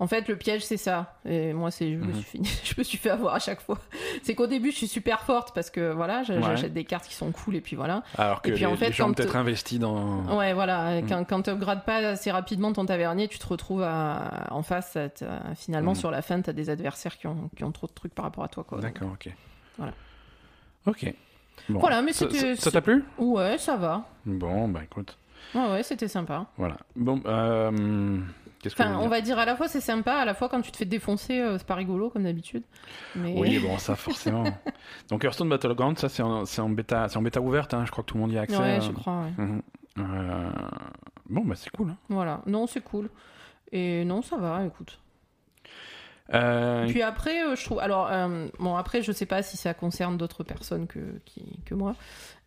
en fait le piège c'est ça. Et moi c'est je me Mhm. suis fini- je me suis fait avoir à chaque fois. C'est qu'au début je suis super forte parce que voilà, Ouais. j'achète des cartes qui sont cool et puis voilà. Alors que Et puis, les, en fait, les gens peut-être te- investi dans. Ouais, voilà, Mhm. quand quand tu upgrades pas assez rapidement ton tavernier, tu te retrouves à- en face à t- à- finalement Mhm. sur la fin tu as des adversaires qui ont qui ont trop de trucs par rapport à toi quoi. D'accord, ok. Voilà. Ok. Bon. Voilà, mais ça- Ça t'a plu? Ouais, ça va. Bon, bah écoute. Ouais ouais, c'était sympa. Voilà. Bon, euh, qu'est-ce que Enfin, on va dire à la fois c'est sympa, à la fois quand tu te fais défoncer, euh, c'est pas rigolo comme d'habitude. Mais... Oui, bon, ça forcément. Donc Hearthstone Battleground, ça c'est en, c'est en bêta, c'est en bêta ouverte. hein, je crois que tout le monde y a accès. ouais, euh. je crois. ouais. Mhm. Euh, Bon, bah c'est cool. hein. Voilà, non, c'est cool. Et non, ça va, écoute. Euh, Puis après, euh, je trouve. Alors, euh, bon, après, je sais pas si ça concerne d'autres personnes que, qui- que moi.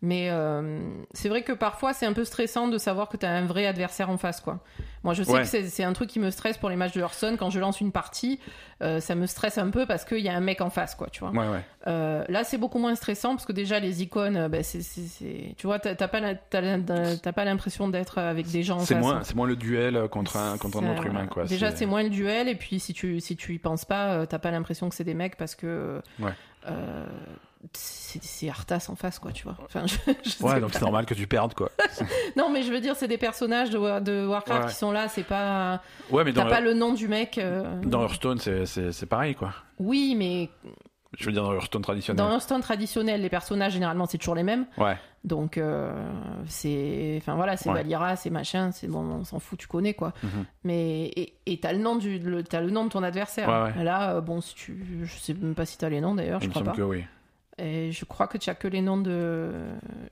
Mais euh, c'est vrai que parfois, c'est un peu stressant de savoir que tu as un vrai adversaire en face, quoi. Moi, je sais Ouais. que c'est un truc qui me stresse pour les matchs de Hearthstone. Quand je lance une partie, euh, ça me stresse un peu parce qu'il y a un mec en face, quoi, tu vois. Ouais, ouais. Euh, là, c'est beaucoup moins stressant parce que déjà, les icônes, ben, tu vois, t'as t'as pas, l'impression d'être avec des gens en C'est face. moins, c'est moins le duel contre un, contre un autre humain, quoi. Déjà, c'est moins le duel, et puis si tu, si tu y penses pas, t'as pas l'impression que c'est des mecs parce que. Euh, c'est c'est Arthas en face, quoi, tu vois. Enfin, je, je Ouais, donc c'est normal que tu perdes, quoi. Non, mais je veux dire, c'est des personnages de, War- de Warcraft Ouais. qui sont là, c'est pas. Ouais, mais T'as pas le nom du mec. euh, dans Hearthstone, c'est- pareil, quoi. Oui, mais Je veux dire, dans Hearthstone traditionnel. dans Hearthstone traditionnel, les personnages, généralement, c'est toujours les mêmes. Ouais, Donc, euh, c'est. Enfin, voilà, c'est Ouais. Valira, c'est machin, c'est bon, on s'en fout, tu connais, quoi. Mhm. Mais. Et t'as le, nom du- le, t'as le nom de ton adversaire. Ouais, ouais. Là, euh, bon, si tu. Je sais même pas si t'as les noms d'ailleurs, je crois pas. que oui. Et je crois que tu as que les noms de.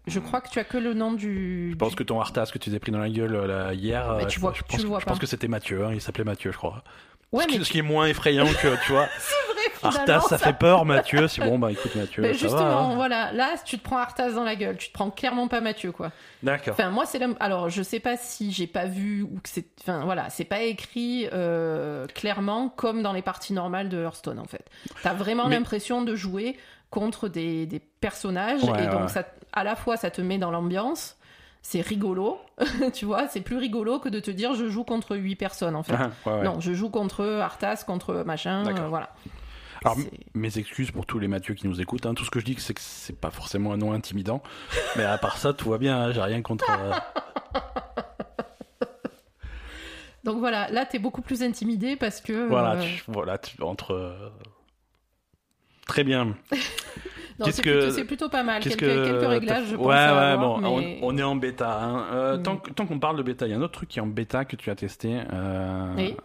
Je crois que tu as que le nom du. Je pense que ton Arthas que tu t'es pris dans la gueule euh, là, hier, Mais euh, tu je, vois- je tu pense, le vois je pas. pense que c'était Mathieu, hein, il s'appelait Mathieu, je crois. Ouais, ce, qui, mais ce qui est moins effrayant que, tu vois, Arthas, finalement, ça fait peur, Mathieu. C'est bon, bah écoute, Mathieu, Mais ça justement, va. hein. voilà, là, tu te prends Arthas dans la gueule, tu te prends clairement pas Mathieu, quoi. D'accord. Enfin, moi, c'est la... Alors, je sais pas si j'ai pas vu ou que c'est. Enfin, voilà, c'est pas écrit euh, clairement comme dans les parties normales de Hearthstone, en fait. T'as vraiment Mais- l'impression de jouer contre des, des personnages Ouais, et donc ouais. ça, à la fois, ça te met dans l'ambiance. C'est rigolo, tu vois, c'est plus rigolo que de te dire je joue contre 8 personnes en fait. Ah, ouais, ouais. Non, je joue contre Arthas, contre machin, euh, voilà. Alors, mes excuses pour tous les Mathieu qui nous écoutent. hein. Tout ce que je dis, c'est que c'est pas forcément un nom intimidant. Mais à part ça, tout va bien. hein. J'ai rien contre. euh, Donc voilà, là t'es beaucoup plus intimidé parce que Voilà, euh, tu- voilà tu- entre. euh, Très bien. Non, c'est que- plutôt, pas mal. Quelques, que quelques réglages, je pense. Ouais, à ouais, avoir, bon, mais- on, on est en bêta. hein. Euh, tant, qu'on parle de bêta, il y a un autre truc qui est en bêta que tu as testé. euh, Oui.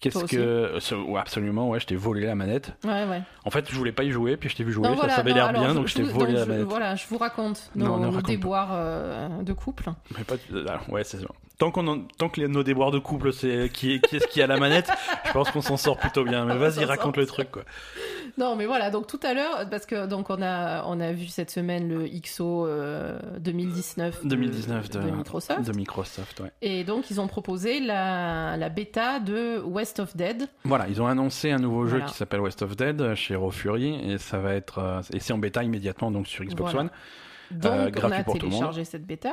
Qu'est-ce que. ce- ouais, absolument, ouais, je t'ai volé la manette. Ouais, ouais. En fait, je voulais pas y jouer, puis je t'ai vu jouer, Non, ça, voilà, ça avait l'air bien, donc je t'ai volé la je- manette. Voilà, je vous raconte nos, Non, nos raconte déboires euh, de couple. Mais pas- ouais, c'est. Tant, qu'on en- tant que les, nos déboires de couple, c'est qui, qui est-ce qui a la manette, je pense qu'on s'en sort plutôt bien. Mais vas-y, raconte le truc, quoi. Non, mais voilà, donc tout à l'heure, parce que donc on a, on a vu cette semaine le XO euh, 2019 de, 2019 de, de Microsoft. de Microsoft, ouais. Et donc ils ont proposé la, la bêta de West of Dead. Voilà, ils ont annoncé un nouveau jeu Voilà. qui s'appelle West of Dead euh, chez Raw Fury et ça va être euh, et c'est en bêta immédiatement donc sur Xbox Voilà. One. Donc Euh, on gratuit a téléchargé cette bêta.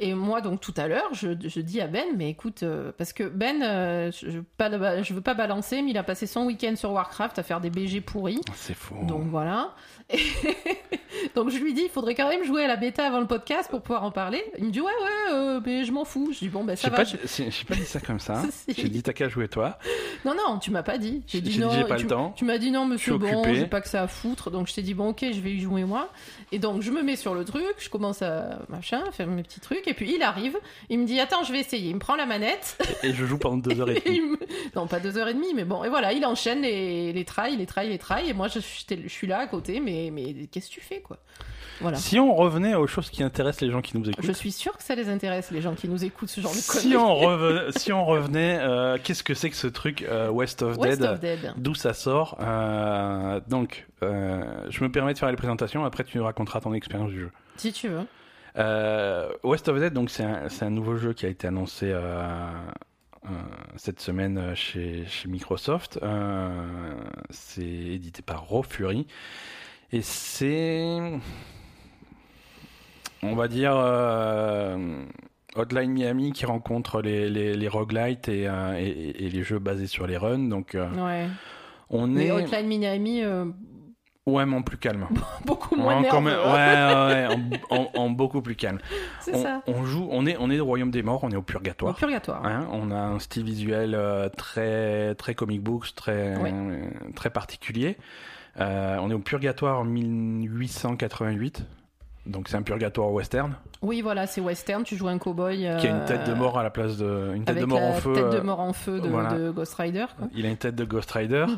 Et moi, donc tout à l'heure, je, je dis à Ben, mais écoute, euh, parce que Ben, euh, je, pas, je veux pas balancer, mais il a passé son week-end sur Warcraft à faire des BG pourris. C'est faux. Donc voilà. Et donc je lui dis, il faudrait quand même jouer à la bêta avant le podcast pour pouvoir en parler. Il me dit, ouais, ouais, euh, mais je m'en fous. Je dis, bon, ben ça va. pas, je- j'ai pas dit ça comme ça. Si. J'ai dit t'as qu'à jouer toi. Non, non, tu m'as pas dit. J'ai dit non. pas tu, le temps. Tu m'as dit non, monsieur, bon, j'ai pas que ça à foutre. Donc je t'ai dit, bon, ok, je vais y jouer moi. Et donc je me mets sur le truc, je commence à machin, faire mes petits trucs. Et puis il arrive, il me dit, attends, je vais essayer. Il me prend la manette. Et je joue pendant deux heures et Et demie. me- Non, pas deux heures et demie, mais bon. Et voilà, il enchaîne les, les trails, les trails, les trails. Et moi, je suis là à côté, mais, mais qu'est-ce que tu fais, quoi? Voilà. Si on revenait aux choses qui intéressent les gens qui nous Je écoutent. suis sûre que ça les intéresse, les gens qui nous écoutent ce genre de. Si on, revenait, si on revenait, euh, qu'est-ce que c'est que ce truc euh, West of West Dead? of Dead. D'où ça sort? Euh, Donc, je me permets de faire les présentations. Après, tu nous raconteras ton expérience du jeu. Si tu veux. West of Dead, donc c'est un, nouveau jeu qui a été annoncé cette semaine chez, chez Microsoft. C'est édité par Raw Fury et c'est, on va dire, euh, Hotline Miami qui rencontre les, les, les roguelites et, euh, et, et les jeux basés sur les runs. Donc, euh, Ouais. on Mais est Hotline Miami, ouais, mais en plus calme. beaucoup moins nerveux. ouais, ouais, ouais, en, en- en beaucoup plus calme. C'est On, ça. on joue, on est, on est au royaume des morts, on est au Au purgatoire. purgatoire. Hein, on a un style visuel euh, très, très comic books, très, Ouais. euh, très particulier. Euh, on est au purgatoire en 1888. Donc c'est un purgatoire western Oui, voilà, c'est western. Tu joues un cowboy. qui a une tête de euh, mort à la place de une tête avec de mort la en feu. tête de euh, mort en feu de, voilà. de Ghost Rider. quoi. Il a une tête de Ghost Rider.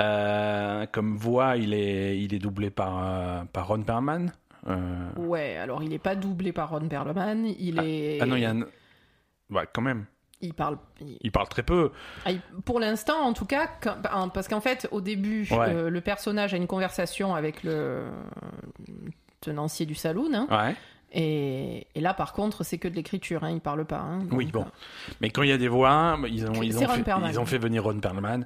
Euh, comme voix, il est, il est doublé par, euh, par Ron Perlman. Euh, Ouais, alors il est pas doublé par Ron Perlman. Il est. Ah non, il y a un... Ouais, quand même. Il parle. il- Il parle très peu. Ah, il- Pour l'instant, en tout cas, quand- parce qu'en fait, au début, Ouais. euh, le personnage a une conversation avec le tenancier du saloon. hein. Ouais. et, et là, par contre, c'est que de l'écriture. Hein, il parle pas. hein, Oui, bon. euh, Mais quand il y a des voix, ils ont, ils C'est ont, Ron fait, Perlman. ils ont fait venir Ron Perlman.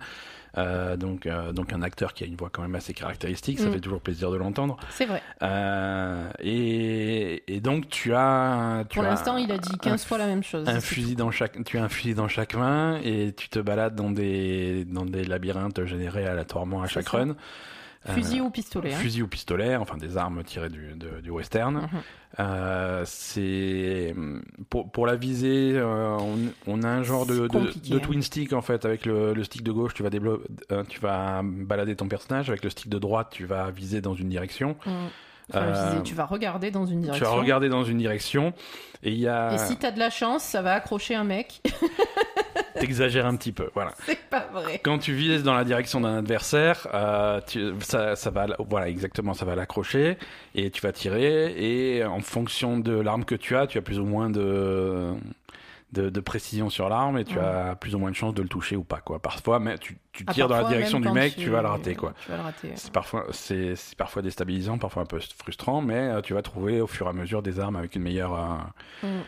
Euh, donc, euh, donc un acteur qui a une voix quand même assez caractéristique, ça Mm. fait toujours plaisir de l'entendre. c'est vrai. Euh, et, et donc tu as, tu Pour l'instant, il a dit 15 fois la même chose. un fusil dans chaque, tu as un fusil dans chaque main et tu te balades dans des, dans des labyrinthes générés aléatoirement à chaque run. Fusil ou pistolet. hein. Fusil ou pistolet, enfin des armes tirées du, de- du western. Mhm. Euh, c'est pour, pour la visée, euh, on, on a un genre de, de, hein. twin stick en fait avec le, le stick de gauche tu vas déblo- euh, tu vas balader ton personnage avec le stick de droite tu vas viser dans une direction Mm. Enfin, Euh, viser, tu vas regarder dans une tu direction. vas regarder dans une direction et il y a Et si t'as de la chance, ça va accrocher un mec. t'exagères un petit peu voilà c'est pas vrai. quand tu vises dans la direction d'un adversaire, euh, tu- ça, ça va, voilà, exactement, ça va l'accrocher et tu vas tirer et en fonction de l'arme que tu as, tu as plus ou moins de de, de précision sur l'arme et tu Ouais. as plus ou moins de chances de le toucher ou pas quoi. Parfois, mais tu, tu Ah, tires dans la direction du mec, tu... vas le rater quoi. Tu vas le rater. C'est parfois, c'est c'est parfois déstabilisant, parfois un peu frustrant, mais euh, tu vas trouver au fur et à mesure des armes avec une meilleure euh, Mm.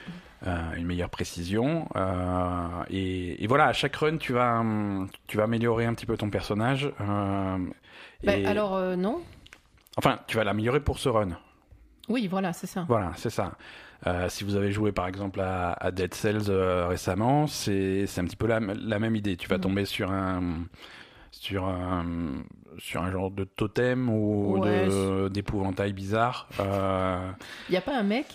Euh, une meilleure précision. euh, et, et voilà, à chaque run, tu vas, tu vas améliorer un petit peu ton personnage. euh, Bah, et- alors, non Enfin, tu vas l'améliorer pour ce run. Oui, voilà, c'est ça. Voilà, c'est ça. Euh, si vous avez joué par exemple à, à Dead Cells euh, récemment, c'est un petit peu la, la même idée. Tu vas Mhm. tomber sur un sur un sur un genre de totem ou Ouais, d'épouvantail bizarre. Euh, Il y a pas un mec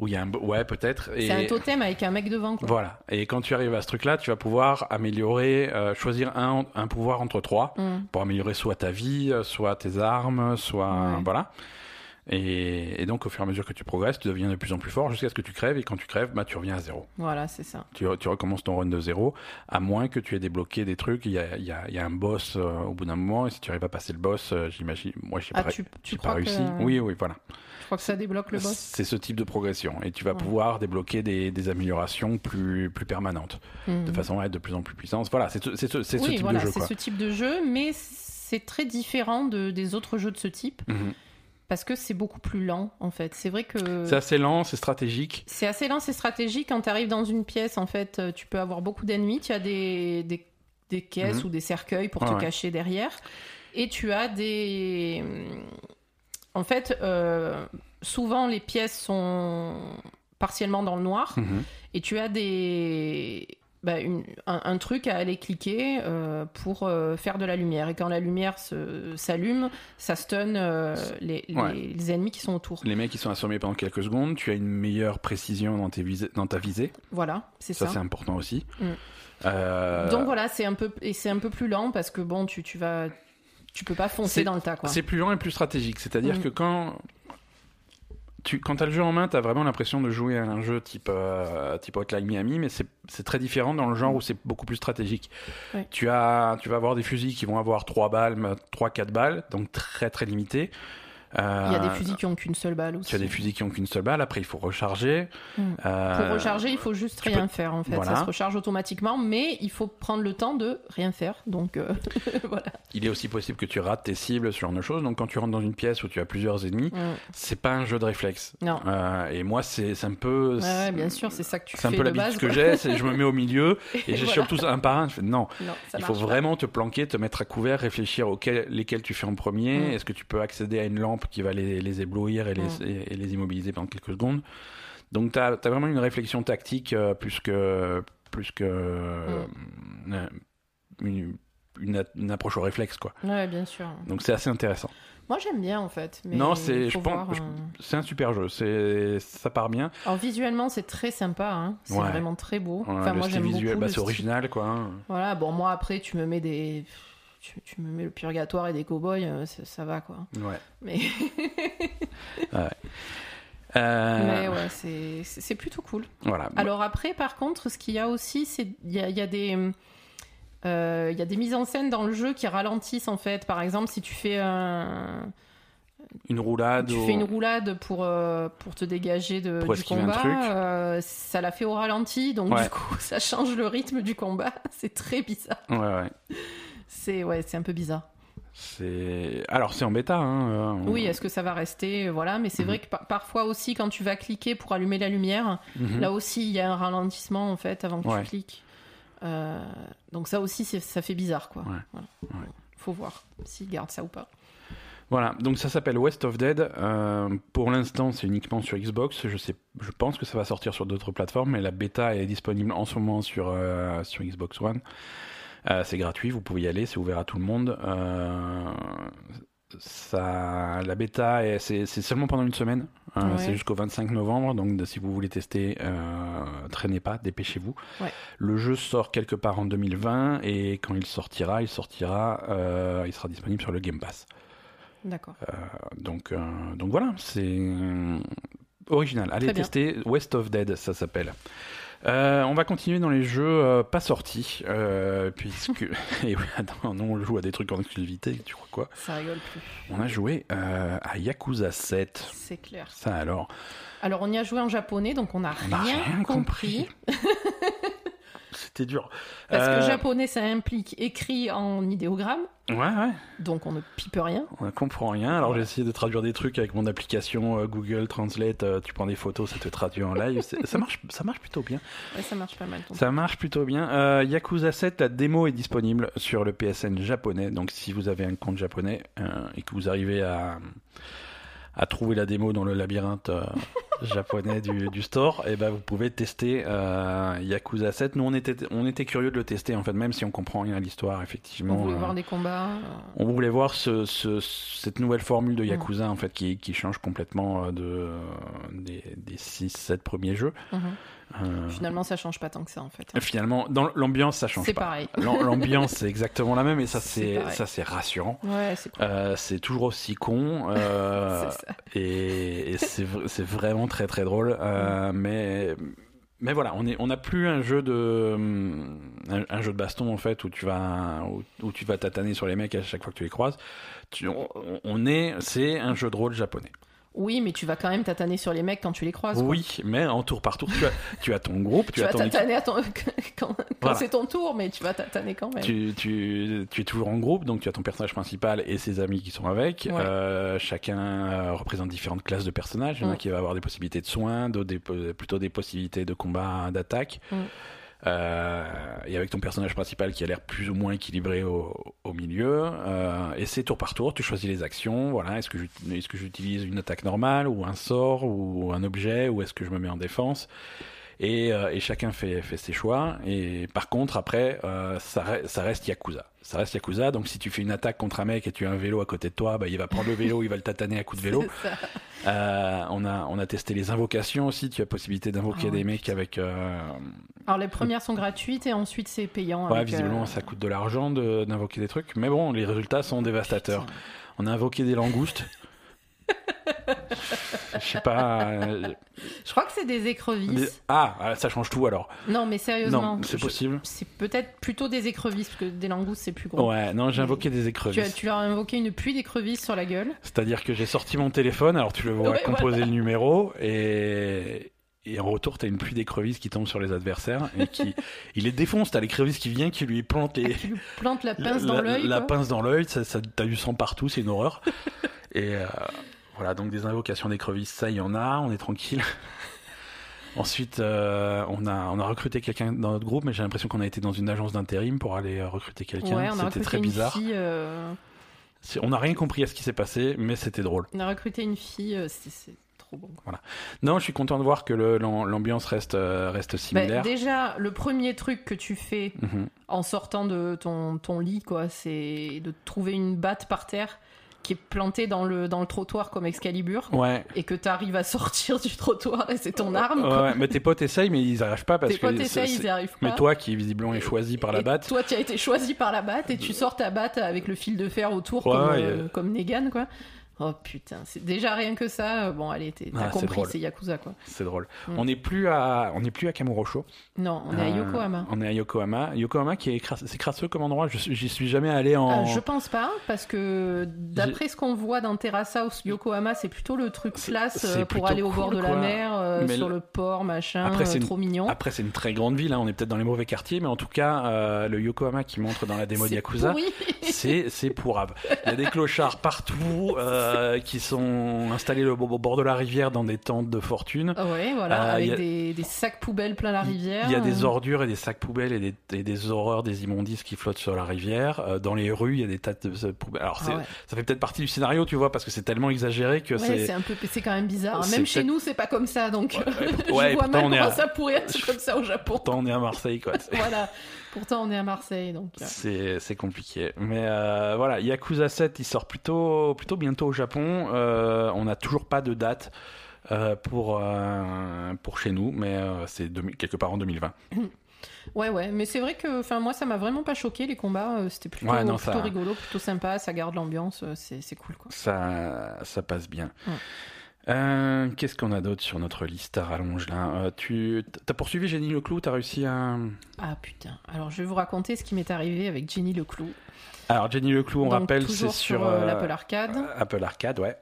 Où il y a un. Ouais, peut-être. Et... C'est un totem avec un mec devant, quoi. Voilà. Et quand tu arrives à ce truc-là, tu vas pouvoir améliorer, euh, choisir un, un pouvoir entre trois Mm. pour améliorer soit ta vie, euh, soit tes armes, soit Ouais. voilà. Et, et donc au fur et à mesure que tu progresses, tu deviens de plus en plus fort jusqu'à ce que tu crèves. Et quand tu crèves, bah tu reviens à zéro. Voilà, c'est ça. Tu, tu recommences ton run de zéro, à moins que tu aies débloqué des trucs. Il y a, il y a- il y a un boss euh, au bout d'un moment, et si tu arrives à passer le boss, euh, j'imagine, moi j'ai Ah, pas, tu, tu pas réussi. que... Oui, oui, voilà. Crois que ça débloque le boss C'est ce type de progression, et tu vas Ouais. pouvoir débloquer des, des améliorations plus, plus permanentes Mhm. de façon à être de plus en plus puissante. Voilà, c'est ce, ce- Oui, type voilà, de jeu. c'est ce type de jeu, mais c'est très différent de, des autres jeux de ce type Mhm. parce que c'est beaucoup plus lent en fait. C'est vrai que C'est assez lent, c'est stratégique. c'est assez lent, c'est stratégique. Quand tu arrives dans une pièce, en fait, euh, tu peux avoir beaucoup d'ennemis. Tu as des, des, des caisses Mhm. ou des cercueils pour te ouais. cacher derrière. Et tu as des. En fait, euh, souvent les pièces sont partiellement dans le noir Mhm. et tu as des. bah, une- un, un truc à aller cliquer euh, pour euh, faire de la lumière. Et quand la lumière s'allume, ça stun euh, les, les- Ouais. les ennemis qui sont autour. Les mecs ils sont assommés pendant quelques secondes. Tu as une meilleure précision dans, tes visées- dans ta visée. Voilà, c'est Ça, ça. c'est important aussi. Mm. Donc voilà, c'est un peu et un peu plus lent parce que bon, tu, tu vas tu peux pas foncer dans le tas quoi. C'est plus lent et plus stratégique. C'est-à-dire Mm. que quand tu quand as le jeu en main, tu as vraiment l'impression de jouer à un jeu type, euh, type Hotline Miami, mais c'est très différent dans le genre où c'est beaucoup plus stratégique. Tu, as, tu vas avoir des fusils qui vont avoir 3 balles, 3-4 balles, donc très très limité. Il y a des Euh, fusils qui ont qu'une seule balle aussi. Tu as des fusils qui ont qu'une seule balle, après il faut recharger. Mm. Euh, Pour recharger, il faut juste rien peux- faire en fait. Voilà. Ça se recharge automatiquement, mais il faut prendre le temps de rien faire. Donc euh, voilà. Il est aussi possible que tu rates tes cibles, ce genre de choses. Donc quand tu rentres dans une pièce où tu as plusieurs ennemis, Mm. c'est pas un jeu de réflexe. Non. Et moi, c'est un peu. Ouais, ouais, bien sûr, c'est ça que tu C'est un fais peu de l'habitude base. que j'ai, je me mets au milieu et Voilà. j'échappe tous un par un. Je fais, non, il faut pas. vraiment te planquer, te mettre à couvert, réfléchir auxquels, lesquels tu fais en premier. Mm. Est-ce que tu peux accéder à une lampe qui va les, les éblouir et les, Mm. et, et les immobiliser pendant quelques secondes Donc tu as, vraiment une réflexion tactique euh, plus que, plus que Mm. euh, une, une, a- une approche au réflexe. quoi. Ouais, bien sûr. Donc c'est assez intéressant. Moi j'aime bien en fait. Mais Non, c'est, je pense, euh. c'est un super jeu. C'est, ça part bien. Alors visuellement c'est très sympa. Hein. C'est Ouais. vraiment très beau. Ouais, enfin le moi j'aime visuel, beaucoup. bah, c'est original, quoi. hein. Voilà. Bon moi après tu me mets des tu, tu me mets le purgatoire et des cowboys, euh, ça, ça va quoi. Ouais. Mais, Euh, mais ouais, c'est plutôt cool. Voilà. Alors après, par contre, ce qu'il y a aussi, c'est il y a, il y a des euh, il y a des mises en scène dans le jeu qui ralentissent en fait. Par exemple, si tu fais un Une roulade. tu fais une roulade pour pour pour te dégager de, Pour du combat, euh, ça l'a fait au ralenti, donc Ouais. du coup, ça change le rythme du combat. C'est très bizarre. Ouais, ouais. C'est ouais, c'est un peu bizarre. C'est. Alors, c'est en bêta, hein. euh, on- Oui, est-ce que ça va rester Voilà, mais c'est Mhm. vrai que par- parfois aussi, quand tu vas cliquer pour allumer la lumière, Mhm. Là aussi, il y a un ralentissement en fait avant que Ouais. tu cliques. Euh, donc ça aussi, c'est- ça fait bizarre quoi. Ouais. Voilà. Ouais. Faut voir s'ils gardent ça ou pas. Voilà, donc ça s'appelle West of Dead. Euh, pour l'instant, c'est uniquement sur Xbox. Je, sais, je pense que ça va sortir sur d'autres plateformes, mais la bêta est disponible en ce moment sur, euh, sur Xbox One. Euh, c'est gratuit, vous pouvez y aller, c'est ouvert à tout le monde. Euh, ça, la bêta, est- c'est seulement pendant une semaine. Euh. C'est jusqu'au 25 novembre, donc de- si vous voulez tester, euh, traînez pas, dépêchez-vous. Ouais. Le jeu sort quelque part en 2020 et quand il sortira, il sortira, euh, il sera disponible sur le Game Pass. D'accord. Donc, donc voilà, c'est original. Allez tester West of Dead, ça s'appelle. Euh, on va continuer dans les jeux euh, pas sortis, euh, puisque. Et oui, attends, non, on joue à des trucs en exclusivité, tu crois quoi? Ça rigole plus. On a joué à Yakuza 7. C'est clair. Ça alors, Alors on y a joué en japonais, donc on n'a on n'a rien, rien compris. C'était dur. Parce Euh, que japonais, ça implique écrit en idéogramme, Ouais, ouais, donc on ne pipe rien. on ne comprend rien. Alors j'ai essayé de traduire des trucs avec mon application euh, Google Translate. euh, tu prends des photos, ça te traduit en live. Ça, marche, ça marche plutôt bien. Ouais, ça marche pas mal. Ça marche plutôt bien. Euh, Yakuza 7, la démo est disponible sur le PSN japonais. Donc si vous avez un compte japonais euh, et que vous arrivez à, à trouver la démo dans le labyrinthe, euh, japonais du, du store, et ben vous pouvez tester euh, Yakuza 7. Nous on était on était curieux de le tester en fait, même si on comprend rien à l'histoire effectivement. On voulait euh, voir des combats. euh, on voulait voir ce, ce- cette nouvelle formule de Yakuza en fait qui, qui change complètement de des, des 6-7 premiers jeux. mhm. Euh, Finalement, ça change pas tant que ça en fait. finalement, dans l'ambiance ça change C'est pas. pareil. L'am- L'ambiance c'est exactement la même et ça C'est c'est pareil. ça c'est rassurant. Ouais, c'est cool. Euh, c'est toujours aussi con euh, C'est ça. et, et c'est c'est vraiment très très drôle. Euh, mais mais voilà, on est on n'a plus un jeu de un, un jeu de baston en fait où tu vas où, où tu vas tataner sur les mecs à chaque fois que tu les croises. Tu, on, on est c'est un jeu de rôle japonais. Oui, mais tu vas quand même tataner sur les mecs quand tu les croises. quoi. Oui, mais en tour par tour, tu as tu as ton groupe, tu, Tu as équipe. tataner à ton- quand, quand Voilà. c'est ton tour, mais tu vas tataner quand même. Tu, tu, tu es toujours en groupe, donc tu as ton personnage principal et ses amis qui sont avec. Ouais. Euh, chacun euh, représente différentes classes de personnages. Il y en a Ouais. qui va avoir des possibilités de soins, d'autres plutôt des possibilités de combat, d'attaque. Mm. Euh, et avec ton personnage principal qui a l'air plus ou moins équilibré au, milieu. Euh, et c'est tour par tour, tu choisis les actions. Voilà, est-ce que j'utilise une attaque normale ou un sort ou un objet ou est-ce que je me mets en défense? Et, euh, chacun fait, fait ses choix. Et par contre, après, ça reste Yakuza. Ça reste Yakuza. Donc, si tu fais une attaque contre un mec et tu as un vélo à côté de toi, bah, il va prendre le vélo, il va le tataner à coups de vélo. Euh, on, a, on a testé les invocations aussi. Tu as possibilité d'invoquer Ah des mecs avec. euh, Alors les premières sont gratuites et ensuite c'est payant. ouais, avec, visiblement, euh, ça coûte de l'argent de- d'invoquer des trucs. Mais bon, les résultats sont dévastateurs. putain. On a invoqué des langoustes. Je sais pas. euh, Je crois que c'est des écrevisses. des- Ah, ça change tout alors. Non, mais sérieusement. C'est possible. C'est peut-être plutôt des écrevisses, parce que des langoustes c'est plus gros. Ouais, non, j'ai invoqué des Tu, as, écrevisses. tu leur as invoqué une pluie d'écrevisses sur la gueule. C'est-à-dire que j'ai sorti mon téléphone, alors tu le vois Ouais, composer le numéro, et, et en retour, t'as une pluie d'écrevisses qui tombe sur les adversaires, et qui il les défonce. T'as l'écrevisse qui vient, qui lui plante les, Tu lui plantes la pince la, dans l'œil. la pince dans l'œil, ça, ça- t'as du sang partout, c'est une horreur. et euh, voilà, donc des invocations d'écrevisses, ça, il y en a, on est tranquille. Ensuite, euh, on, a, on a recruté quelqu'un dans notre groupe, mais j'ai l'impression qu'on a été dans une agence d'intérim pour aller euh, recruter quelqu'un. Ouais, C'était très bizarre. fille. euh, On n'a rien compris à ce qui s'est passé, mais c'était drôle. On a recruté une fille. c'est trop bon. quoi. Non, je suis content de voir que l'ambiance reste, reste Bah, similaire. déjà, le premier truc que tu fais Mhm. en sortant de ton, ton lit, quoi, c'est de trouver une batte par terre qui est plantée dans le, dans le trottoir comme Excalibur. Ouais. Et que tu arrives à sortir du trottoir et c'est ton arme. Ouais, quoi. ouais, mais tes potes essayent, mais ils n'arrivent pas parce Tes que. potes essayent, ils arrivent pas. Mais toi, qui visiblement est choisi par la batte, Toi, tu as été choisi par la batte et tu sors ta batte avec le fil de fer autour comme, euh. comme Negan, quoi. Oh putain, c'est déjà rien que ça. euh, Bon, allez, t'as Ah, compris, c'est Yakuza, quoi. c'est drôle. Mm. On n'est plus à, on n'est plus à Kamurocho. Non, on est à Euh, Yokohama. On est à Yokohama. Yokohama qui est crasse- c'est crasseux comme endroit. J'y suis jamais allé en. Euh, je pense pas, parce que d'après ce qu'on voit dans Terrace House, Yokohama, c'est plutôt le truc classe euh, pour aller au bord de la mer, euh, sur le- le port, machin, Après, c'est une- trop mignon. Après, c'est une très grande ville. hein. On est peut-être dans les mauvais quartiers, mais en tout cas, le Yokohama qui montre dans la démo de Yakuza, c'est c'est pourrave. Il y a des clochards partout euh, qui sont installés au bord de la rivière dans des tentes de fortune. Ah ouais, voilà, Euh, avec a- des, des sacs poubelles plein la rivière. Il y a des ordures et des sacs poubelles et des, et des horreurs, des immondices qui flottent sur la rivière. Euh, dans les rues, il y a des tas de poubelles. Alors, Ah ouais. ça fait peut-être partie du scénario, tu vois, parce que c'est tellement exagéré que Ouais, c'est. c'est un peu, c'est quand même bizarre. Même chez nous, c'est pas comme ça, donc Ouais, je vois mal on est comment à- ça pourrait être comme ça au Japon. Pourtant, on est à Marseille, quoi. Voilà. Pourtant, on est à Marseille, donc. euh, C'est c'est compliqué. Mais euh, voilà, Yakuza 7, il sort plutôt, plutôt bientôt au Japon. Euh, on n'a toujours pas de date euh, pour, pour chez nous, mais c'est quelque part en 2020. Ouais, ouais. Mais c'est vrai que, enfin, moi, ça m'a vraiment pas choqué les combats. C'était plutôt, Ouais, non, plutôt ça- rigolo, plutôt sympa. Ça garde l'ambiance. C'est c'est cool, quoi. Ça, ça passe bien. Ouais. Euh, Qu'est-ce qu'on a d'autre sur notre liste à rallonge là? Euh, Tu as poursuivi Jenny Leclou T'as réussi à. Ah putain. Alors, je vais vous raconter ce qui m'est arrivé avec Jenny Leclou. Alors Jenny Leclou, on Donc, rappelle, c'est toujours sur euh, l'Apple Arcade. Apple Arcade, ouais.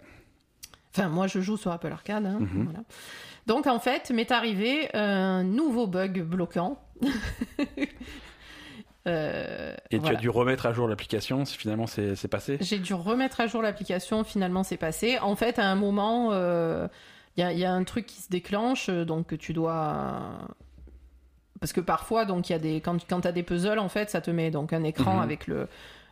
Enfin, moi, je joue sur Apple Arcade. hein, Mhm. voilà. Donc, en fait, m'est arrivé un nouveau bug bloquant. Euh, Et tu as dû remettre à jour l'application. si Finalement, c'est passé. J'ai dû remettre à jour l'application, finalement c'est passé. En fait, à un moment, euh, il y, a- il y a un truc qui se déclenche, euh, donc tu dois... Parce que parfois, donc il y a des quand, quand tu as des puzzles, en fait, ça te met donc un écran Mhm. avec le,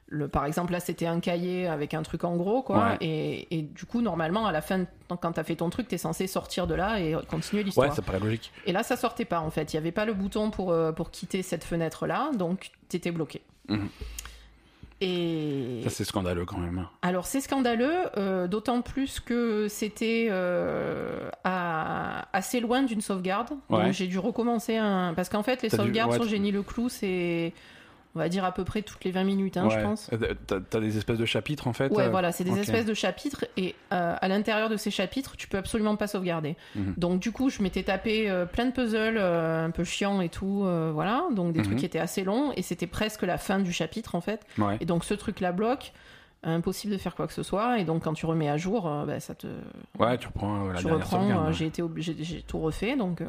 le, par exemple, là, c'était un cahier avec un truc en gros, quoi. Ouais. Et, et du coup, normalement, à la fin, quand t'as fait ton truc, t'es censé sortir de là et continuer l'histoire. Ouais, ça paraît logique. Et là, ça sortait pas, en fait. Il y avait pas le bouton pour, euh, pour quitter cette fenêtre-là, donc t'étais bloqué. Mhm. Et Ça, c'est scandaleux quand même. alors c'est scandaleux, euh, d'autant plus que c'était euh, à- assez loin d'une sauvegarde. Ouais. Donc j'ai dû recommencer un... Parce qu'en fait, les T'as dû- sauvegardes ouais, sur Génie le Clou, c'est, on va dire, à peu près toutes les 20 minutes, hein, je pense. Euh, T'as des espèces de chapitres en fait Ouais, euh, voilà, c'est des espèces de chapitres et euh, à l'intérieur de ces chapitres, tu peux absolument pas sauvegarder. Mhm. Donc du coup, je m'étais tapé euh, plein de puzzles un peu chiants et tout, voilà, donc des Mhm. trucs qui étaient assez longs et c'était presque la fin du chapitre en fait. Ouais. Et donc ce truc-là bloque, impossible de faire quoi que ce soit et donc quand tu remets à jour, bah, ça te, Ouais, tu reprends la tu reprends. j'ai été j'ai tout refait donc.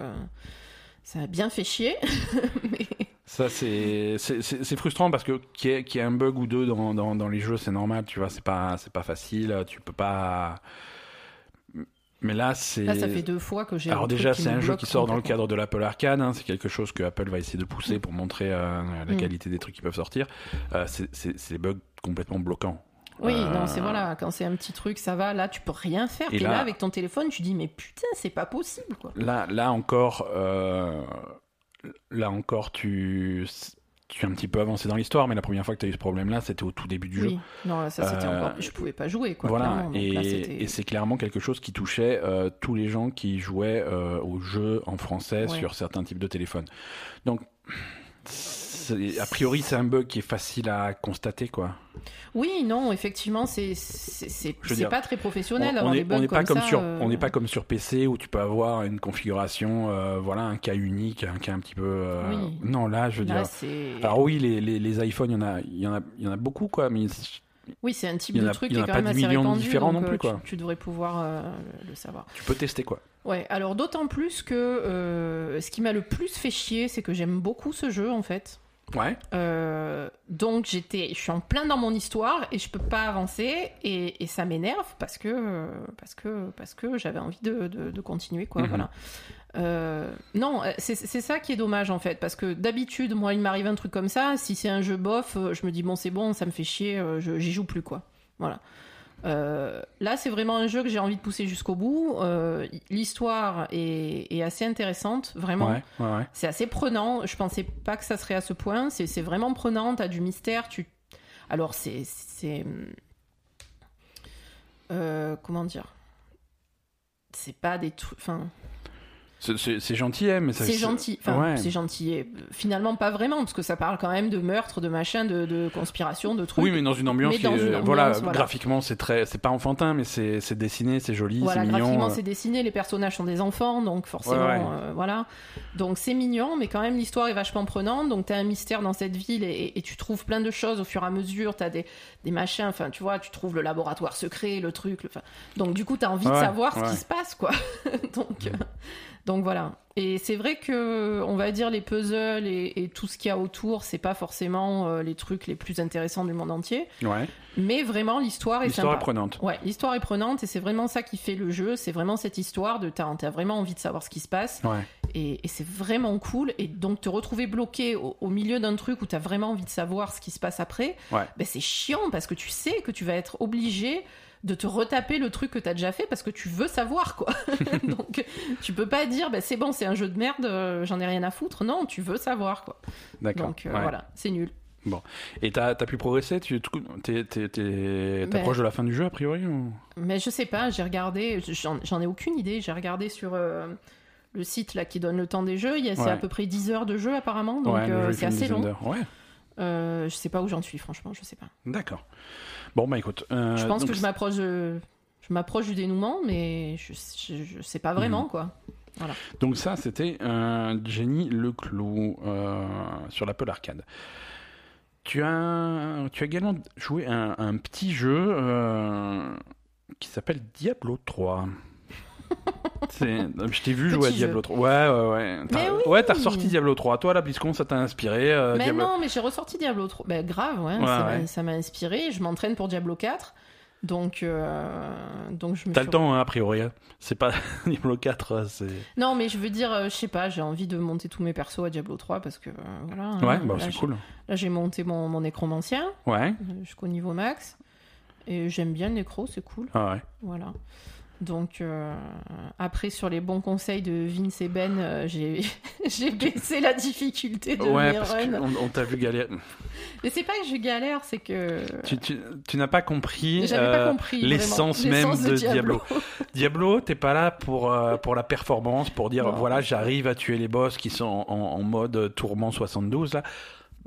ça a bien fait chier, mais Ça, c'est frustrant parce que qu'il y, ait un bug ou deux dans, dans, dans les jeux, c'est normal, tu vois, c'est pas, facile, tu peux pas. Mais là, c'est. là ça fait deux fois que j'ai. Alors déjà, c'est un jeu qui sort dans le cadre de l'Apple Arcade. hein. C'est quelque chose que Apple va essayer de pousser pour montrer euh, la Mm. qualité des trucs qui peuvent sortir. Euh, c'est- des bugs complètement bloquants. Oui, Euh, non, c'est voilà, quand c'est un petit truc, ça va. Là, tu peux rien faire. Et là- là avec ton téléphone, tu dis mais putain, c'est pas possible quoi. Là, là encore, là encore, tu, tu es un petit peu avancé dans l'histoire, mais la première fois que tu as eu ce problème-là, c'était au tout début du jeu. Non, ça c'était Euh, encore. Je pouvais pas jouer quoi. voilà, et, c'est clairement quelque chose qui touchait euh, tous les gens qui jouaient euh, au jeu en français Ouais. sur certains types de téléphones. Donc, a priori, c'est un bug qui est facile à constater, quoi. Oui, non, effectivement, c'est pas très professionnel on n'est n'est pas comme ça, sur euh, on n'est pas comme sur PC où tu peux avoir une configuration euh, voilà un cas unique un cas un petit peu euh, Oui. non là je veux Là, dire alors oui les, les, les iPhones il y en a il y en a il y en a beaucoup quoi mais Oui, c'est un type de a- truc il y qui en est a quand pas même 10 assez répandu. différents donc, non plus, euh, tu- quoi. Tu, devrais pouvoir euh, le savoir. tu peux tester quoi Ouais, alors d'autant plus que euh, ce qui m'a le plus fait chier, c'est que j'aime beaucoup ce jeu en fait. Ouais Euh, donc j'étais, je suis en plein dans mon histoire et je peux pas avancer et, et ça m'énerve parce que parce que parce que j'avais envie de, de, de continuer quoi. Mhm. Voilà. Euh, non, c'est ça qui est dommage en fait parce que d'habitude moi il m'arrive un truc comme ça, si c'est un jeu bof, euh, je me dis bon c'est bon, ça me fait chier, j'y joue plus quoi. Voilà. Euh, là, c'est vraiment un jeu que j'ai envie de pousser jusqu'au bout. Euh, L'histoire est, est assez intéressante, vraiment. ouais ouais ouais C'est assez prenant. Je pensais pas que ça serait à ce point. C'est vraiment prenant. T'as du mystère. Tu... Alors, c'est. c'est euh, comment dire? C'est pas des trucs. Enfin, c'est gentil hein, mais ça- c'est gentil. Enfin, ouais. c'est gentil. Et finalement, pas vraiment, parce que ça parle quand même de meurtre, de machin, de, de conspiration, de trucs. oui mais dans une ambiance, dans est- une ambiance, voilà voilà. graphiquement c'est très c'est pas enfantin mais c'est dessiné c'est joli Voilà, c'est mignon graphiquement euh. c'est dessiné, les personnages sont des enfants, donc forcément, Ouais, ouais. euh, voilà. Donc c'est mignon, mais quand même l'histoire est vachement prenante. Donc t'as un mystère dans cette ville et, et tu trouves plein de choses au fur et à mesure. T'as des, des machins, enfin tu vois, tu trouves le laboratoire secret, le truc. le- enfin, donc du coup t'as envie de savoir ce qui se passe, quoi. donc, euh, donc voilà. Et c'est vrai que on va dire les puzzles et, et tout ce qu'il y a autour, c'est pas forcément euh, les trucs les plus intéressants du monde entier, ouais mais vraiment l'histoire est l'histoire est prenante Ouais, l'histoire est prenante et c'est vraiment ça qui fait le jeu. C'est vraiment cette histoire de t'as as vraiment envie de savoir ce qui se passe ouais et, et c'est vraiment cool. Et donc te retrouver bloqué au, au milieu d'un truc où t'as vraiment envie de savoir ce qui se passe après, Ouais. ben c'est chiant parce que tu sais que tu vas être obligé de te retaper le truc que t'as déjà fait parce que tu veux savoir quoi. donc tu peux pas dire ben c'est bon c'est un jeu de merde, euh, j'en ai rien à foutre. Non, tu veux savoir quoi. d'accord Donc euh, ouais. voilà, c'est nul. et t'as as pu progresser? Tu Ben- t'approches de la fin du jeu a priori ou... Mais je sais pas, j'ai regardé, j'en ai aucune idée, j'ai regardé sur euh, le site là qui donne le temps des jeux, il y a c'est Ouais. à peu près 10 heures de jeu apparemment, donc ouais, c'est assez long. ouais Euh, je sais pas où j'en suis franchement, je sais pas. D'accord. Bon, bah écoute. euh, je pense donc, que je m'approche de- je m'approche du dénouement, mais je, je, je sais pas vraiment Mhm. quoi. Donc, ça, c'était euh, Jenny Leclou euh, sur l'Apple Arcade. Tu as, tu as également joué un, un petit jeu euh, qui s'appelle Diablo 3. C'est- Je t'ai vu jouer à. Diablo 3. Ouais, ouais, ouais. T'as- oui. Ouais, t'as ressorti Diablo 3. Toi, la BlizzCon, ça t'a inspiré. euh, mais Diablo- non, mais j'ai ressorti Diablo 3. Ben grave, ouais, Ouais, ça m'a- ouais. ça m'a inspiré, je m'entraîne pour Diablo 4. Donc, euh, donc je me T'as suis- le temps, hein, a priori. hein. C'est pas Diablo 4, euh, c'est. Non, mais je veux dire, euh, je sais pas, j'ai envie de monter tous mes persos à Diablo 3 parce que euh, hein, Ouais, bah là, c'est j'ai- cool. Là, j'ai monté mon, mon nécromancien Ouais. euh, jusqu'au niveau max. Et j'aime bien le nécro, c'est cool. Ah ouais. Voilà. Donc, euh, après, sur les bons conseils de Vince et Ben, euh, j'ai j'ai baissé la difficulté de Ouais, mes parce runs. on t'a vu galérer. Mais c'est pas que je galère, c'est que. Tu, tu, tu n'as pas compris euh, compris. l'essence même de Diablo. Diablo, t'es pas là pour, pour la performance, pour dire Non. voilà, j'arrive à tuer les boss qui sont en, en mode tourment 72 là.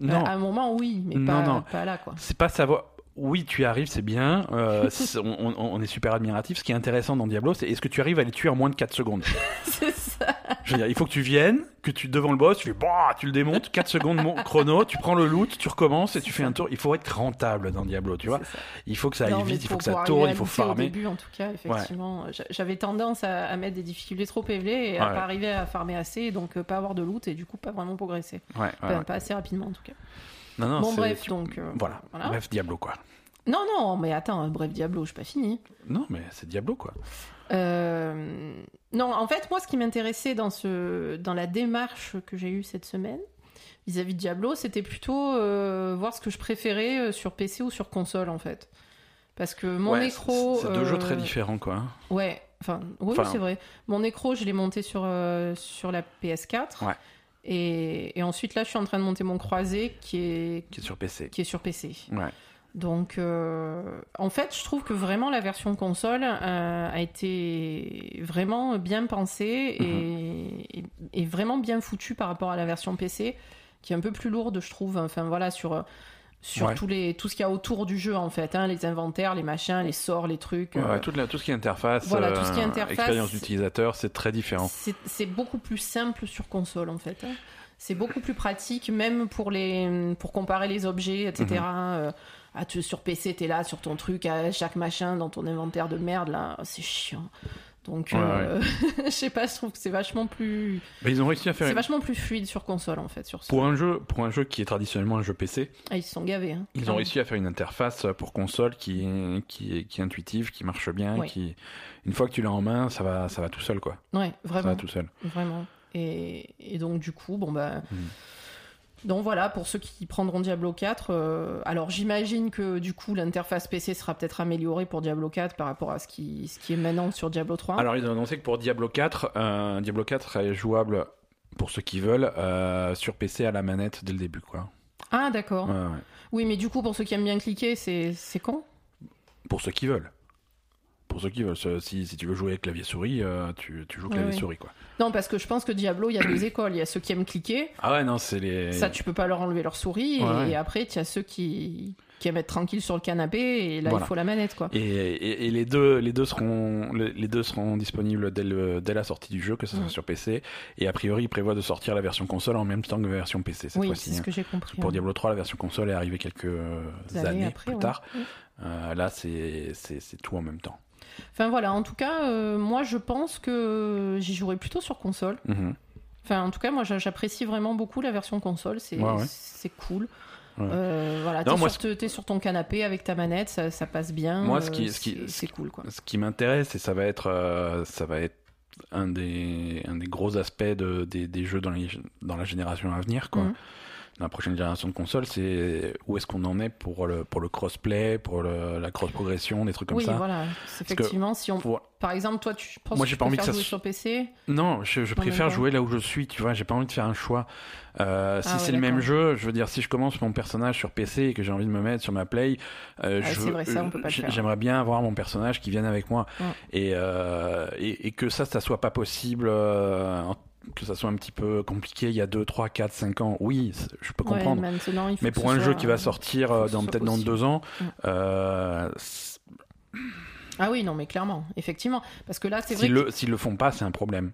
Non, À un moment, oui, mais Non, pas, non. pas là, quoi. c'est pas savoir. Oui, tu y arrives, c'est bien. euh, on, est super admiratif. Ce qui est intéressant dans Diablo, c'est est-ce que tu arrives à les tuer en moins de 4 secondes? C'est ça. Je veux dire, il faut que tu viennes, que tu devant le boss, tu fais bah, tu le démontes, 4 secondes chrono, tu prends le loot, tu recommences et tu fais un tour. Il faut être rentable dans Diablo, tu vois. Il faut que ça aille vite, il faut que ça tourne, il faut bouffer Au farmer. début, en tout cas, effectivement, j'a- j'avais tendance à, à mettre des difficultés trop élevées et à pas arriver à farmer assez, donc euh, pas avoir de loot et du coup pas vraiment progresser. Ouais, ouais, Enfin, ouais. Pas assez rapidement en tout cas. Non, non, bon, bref, tu- donc. euh, Voilà. voilà. Bref, Diablo quoi. Non, non, mais attends, bref, Diablo, je suis pas fini. Non, mais c'est Diablo quoi. Euh, Non, en fait, moi, ce qui m'intéressait dans, ce... dans la démarche que j'ai eue cette semaine vis-à-vis de Diablo, c'était plutôt euh, voir ce que je préférais sur PC ou sur console, en fait. Parce que mon Ouais, nécro. C'est deux jeux très différents quoi. Ouais, enfin, oui, Enfin- c'est vrai. Mon nécro, je l'ai monté sur, sur la PS4. Ouais. Et, et ensuite, là, je suis en train de monter mon croisé qui est, Qui est sur PC. qui est sur PC. Ouais. Donc, euh, en fait, je trouve que vraiment la version console euh, a été vraiment bien pensée et, et- et vraiment bien foutue par rapport à la version PC, qui est un peu plus lourde, je trouve. Enfin, voilà, sur, sur Ouais. tous les, tout ce qu'il y a autour du jeu, en fait. hein, les inventaires, les machins, les sorts, les trucs. Ouais, euh, la- tout ce qui est interface, Voilà, tout ce qui est euh, interface, expérience d'utilisateur, c'est très différent. c'est beaucoup plus simple sur console en fait. hein. C'est beaucoup plus pratique, même pour, les, pour comparer les objets, etc. Mhm. Euh, ah, tu, sur PC, t'es là sur ton truc, à chaque machin dans ton inventaire de merde, là, c'est chiant. Donc, Ouais, euh, je sais pas, je trouve que c'est vachement plus, Mais ils ont réussi à faire c'est vachement plus fluide sur console en fait. Sur ce... pour un jeu, pour un jeu qui est traditionnellement un jeu PC, Ah, ils se sont gavés. Hein. ils ont réussi à faire une interface pour console qui est, qui est, qui est intuitive, qui marche bien, Ouais. qui une fois que tu l'as en main, ça va, ça va tout seul quoi. Ouais, Ça vraiment. va tout seul. Vraiment. Et, et donc, du coup, bon, bah. Mhm. Donc voilà, pour ceux qui prendront Diablo 4, euh, alors j'imagine que du coup l'interface PC sera peut-être améliorée pour Diablo 4 par rapport à ce qui, ce qui est maintenant sur Diablo 3. Alors ils ont annoncé que pour Diablo 4, euh, Diablo 4 est jouable pour ceux qui veulent euh, sur PC à la manette dès le début quoi. Ah d'accord. Ouais, ouais. Oui, mais du coup pour ceux qui aiment bien cliquer, c'est c'est con Pour ceux qui veulent. Pour ceux qui veulent. Si, si tu veux jouer avec clavier souris, euh, tu, tu joues clavier souris quoi. Non, parce que je pense que Diablo, il y a deux écoles. Il y a ceux qui aiment cliquer, Ah ouais non c'est les. ça tu peux pas leur enlever leur souris, et, Ouais, ouais. et après il y a ceux qui, qui aiment être tranquilles sur le canapé, et là Voilà. il faut la manette quoi. Et, et- et les deux, les deux seront, les deux seront disponibles dès, le- dès la sortie du jeu, que ce soit sur PC. Et a priori, ils prévoient de sortir la version console en même temps que la version PC cette Oui, fois-ci. c'est ce hein. que j'ai compris. Pour. Diablo 3, la version console est arrivée quelques années, après, plus ouais. tard. Ouais. Euh, là, c'est tout en même temps. Enfin voilà, en tout cas, euh, moi je pense que j'y jouerai plutôt sur console. Mhm. Enfin, en tout cas, moi j'a- j'apprécie vraiment beaucoup la version console, c'est Ouais, ouais. c'est cool. Ouais. Euh, voilà, t'es sur, sur ton canapé avec ta manette, ça, ça passe bien. Moi, ce euh, qui- ce qui- c'est- c'est cool quoi. Ce qui m'intéresse, et ça va être, euh, ça va être un des, un des gros aspects de- des, des jeux dans, les- dans la génération à venir, quoi. Mhm. Dans la prochaine génération de consoles, c'est où est-ce qu'on en est pour le, pour le crossplay, pour le- la cross progression, des trucs comme Oui, ça. voilà. C'est Effectivement, si on, Pour- par exemple, toi, tu penses Moi, que tu pas envie que ça jouer sur PC Non, je, préfère jouer là où je suis, tu vois, j'ai pas envie de faire un choix. Euh, si Ah ouais, c'est le même jeu, je veux dire, si je commence mon personnage sur PC et que j'ai envie de me mettre sur ma Play, euh, faire. j'aimerais bien avoir mon personnage qui vienne avec moi. Ouais. Et, euh, et, et que ça, ça soit pas possible, en- que ça soit un petit peu compliqué il y a 2, 3, 4, 5 ans, oui, je peux comprendre. maintenant, il faut Mais pour un jeu qui va sortir euh, dans peut-être dans deux ans, euh, Ah oui, non, mais clairement, effectivement. Parce que là, c'est vrai le, s'ils le font pas, c'est un problème.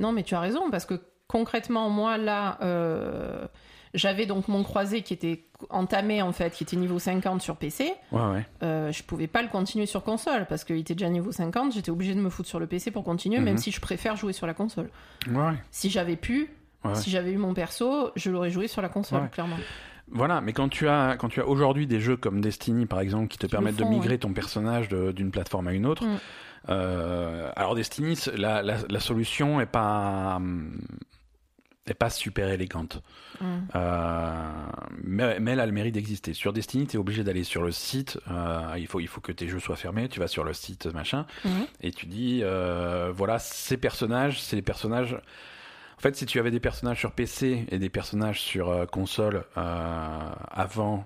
Non, mais tu as raison, parce que concrètement, moi, là, euh, j'avais donc mon croisé qui était entamé, en fait, qui était niveau 50 sur PC. Ouais, ouais. Euh, je pouvais pas le continuer sur console, parce qu'il était déjà niveau 50. J'étais obligé de me foutre sur le PC pour continuer, Mhm. même si je préfère jouer sur la console. ouais. Si j'avais pu, si j'avais eu mon perso, je l'aurais joué sur la console, clairement. Voilà, mais quand tu as, quand tu as aujourd'hui des jeux comme Destiny, par exemple, qui te Qui permettent de migrer ton personnage d'une plateforme à une autre, Mm. euh, alors Destiny, la, la, la solution est pas, pas super élégante. Mm. Euh, mais, mais elle a le mérite d'exister. Sur Destiny, tu es obligé d'aller sur le site. euh, il, faut, il faut que tes jeux soient fermés. Tu vas sur le site, machin, Mhm. et tu dis euh, voilà, ces personnages, c'est les personnages. En fait, si tu avais des personnages sur PC et des personnages sur console avant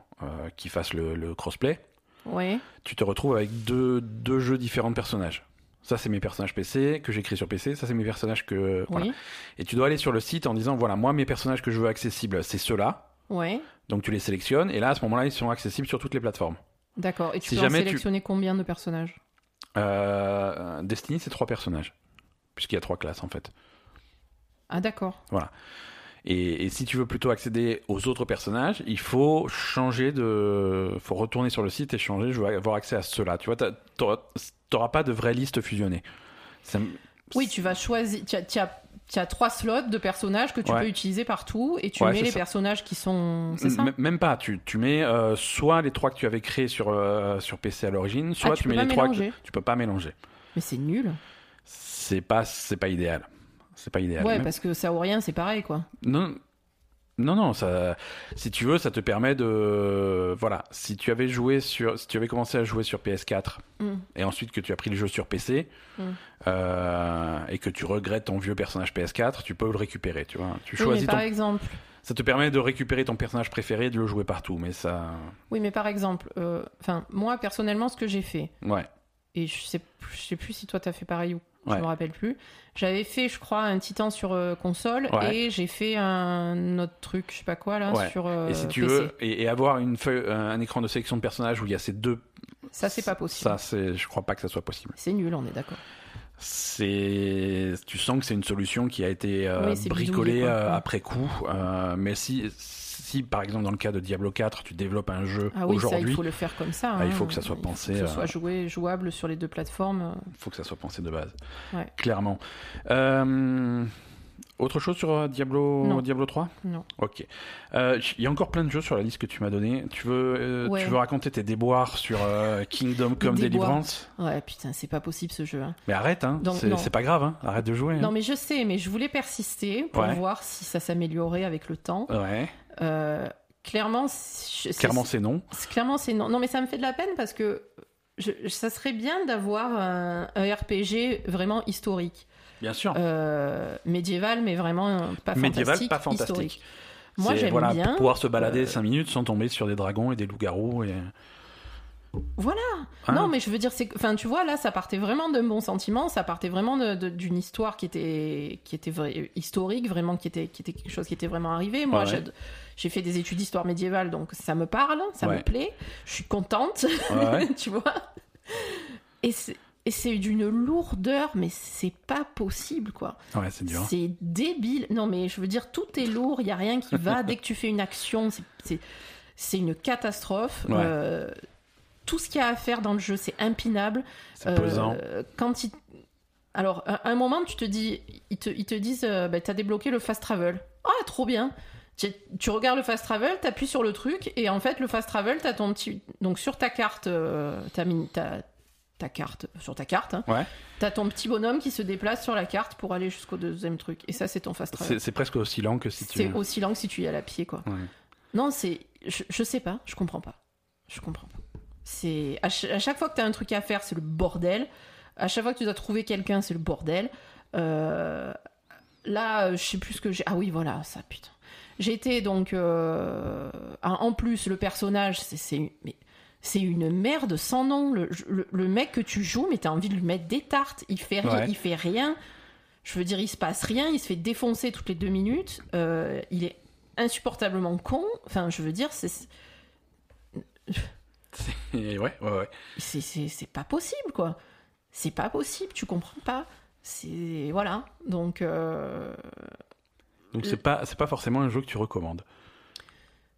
qu'ils fassent le, le crossplay, Ouais. tu te retrouves avec deux, deux jeux différents de personnages. Ça, c'est mes personnages PC que j'écris sur PC. Ça, c'est mes personnages que. voilà. Oui. Et tu dois aller sur le site en disant voilà, moi, mes personnages que je veux accessibles, c'est ceux-là. Ouais. Donc tu les sélectionnes et là à ce moment-là ils sont accessibles sur toutes les plateformes. D'accord. Et tu Si peux tu- sélectionner combien de personnages? Euh, Destiny c'est trois personnages puisqu'il y a trois classes en fait. Ah d'accord. Et, et si tu veux plutôt accéder aux autres personnages, il faut changer de, faut retourner sur le site et changer. Je veux avoir accès à ceux-là. Tu vois, t'auras pas de vraie liste fusionnée. Ça Oui, tu vas choisir. Tu as, tu as- tu as trois slots de personnages que tu Ouais. peux utiliser partout et tu Ouais, mets les ça. personnages qui sont. C'est ça? M- Même pas. Tu, tu mets euh, soit les trois que tu avais créés sur euh, sur PC à l'origine, soit Ah, tu mets les trois. que- tu peux pas mélanger. Mais c'est nul. C'est pas c'est pas idéal. C'est pas idéal. Ouais, parce que ça ou rien, c'est pareil quoi. Non, non, non, ça, si tu veux, ça te permet de, voilà, si tu avais joué sur, si tu avais commencé à jouer sur PS4 Mm. et ensuite que tu as pris le jeu sur PC Mm. euh, et que tu regrettes ton vieux personnage PS4, tu peux le récupérer, tu vois. Tu Oui, mais par ton, exemple. ça te permet de récupérer ton personnage préféré et de le jouer partout, mais ça, Oui, mais par exemple, euh, enfin, moi personnellement, ce que j'ai fait, ouais, et je sais, je sais plus si toi t'as fait pareil ou Ouais. je me rappelle plus. J'avais fait, je crois, un Titan sur euh, console Ouais. et j'ai fait un autre truc, je sais pas quoi là, Ouais. sur euh, et si tu PC. veux, et, et avoir une feuille, un écran de sélection de personnages où il y a ces deux, Ça, c'est pas possible. ça, c'est, je crois pas que ça soit possible. C'est nul, on est d'accord. c'est tu sens que c'est une solution qui a été euh, Oui, bricolée bidouillé, euh, après coup euh, mais si si par exemple dans le cas de Diablo 4 tu développes un jeu Ah oui, ça, il aujourd'hui faut le faire comme ça. Ah, il hein. faut que ça soit Il pensé, faut que euh, ce soit joué, jouable sur les deux plateformes. il faut que ça soit pensé de base Ouais. clairement Euh, autre chose sur euh, Diablo Non. Diablo 3 Non. ok Euh, il y a encore plein de jeux sur la liste que tu m'as donné tu veux euh, Ouais. tu veux raconter tes déboires sur euh, Kingdom Come. Deliverance? Ouais, putain, c'est pas possible ce jeu. hein. mais arrête hein c'est non. pas grave hein. arrête de jouer Non, hein. mais je sais, mais je voulais persister pour Ouais. voir si ça s'améliorait avec le temps. ouais clairement, c'est- c'est- clairement c'est non clairement, c'est non. Non, mais ça me fait de la peine parce que je- ça serait bien d'avoir un, un RPG vraiment historique, bien sûr Euh, médiéval, mais vraiment euh, pas Médiéval, fantastique, pas fantastique. Moi, j'aime voilà, bien. pouvoir se balader euh, 5 minutes sans tomber sur des dragons et des loups-garous. Et... Voilà. Hein Non, mais je veux dire, c'est, enfin, tu vois, là, ça partait vraiment d'un bon sentiment, ça partait vraiment d'une histoire qui était, qui était historique, vraiment, qui était, qui était quelque chose qui était vraiment arrivé. Moi, Ouais, j'ai, fait des études d'histoire médiévale, donc ça me parle, ça Ouais. me plaît, je suis contente, Ouais. tu vois? Et et c'est d'une lourdeur, mais c'est pas possible, quoi. ouais, c'est dur. C'est débile. Non, mais je veux dire, tout est lourd, il y a rien qui va. Dès que tu fais une action, c'est- une catastrophe. Ouais. Euh, tout ce qu'il y a à faire dans le jeu, c'est impinable. C'est Euh, pesant. quand il... Alors, à un moment, tu te dis, ils te, ils te disent, euh, bah, t'as débloqué le fast travel. Ah, trop bien. Tu, tu regardes le fast travel, t'appuies sur le truc, et en fait, le fast travel, t'as ton petit. Donc, sur ta carte, euh, t'as mis ta, carte, sur ta carte, hein, Ouais. t'as ton petit bonhomme qui se déplace sur la carte pour aller jusqu'au deuxième truc. Et ça, c'est ton fast travel. C'est, presque aussi lent que si tu. C'est aussi lent que si tu y allais à pied, quoi. Ouais. Non, c'est. Je, je sais pas, je comprends pas. Je comprends pas. C'est. À, ch- à chaque fois que t'as un truc à faire, c'est le bordel. À chaque fois que tu dois trouver quelqu'un, c'est le bordel. Euh, Là, je sais plus ce que j'ai. Ah oui, voilà, ça, putain. J'ai été donc. euh, En plus, le personnage, c'est- mais c'est une merde sans nom. Le, le- le mec que tu joues, mais t'as envie de lui mettre des tartes. Il fait rien. Ouais. Il fait rien. Je veux dire, il se passe rien. Il se fait défoncer toutes les deux minutes. Euh, il est insupportablement con. Enfin, je veux dire, c'est ouais, ouais, ouais. c'est- c'est c'est pas possible, quoi. C'est pas possible. Tu comprends pas. C'est voilà. Donc. euh, Donc c'est pas, c'est pas forcément un jeu que tu recommandes.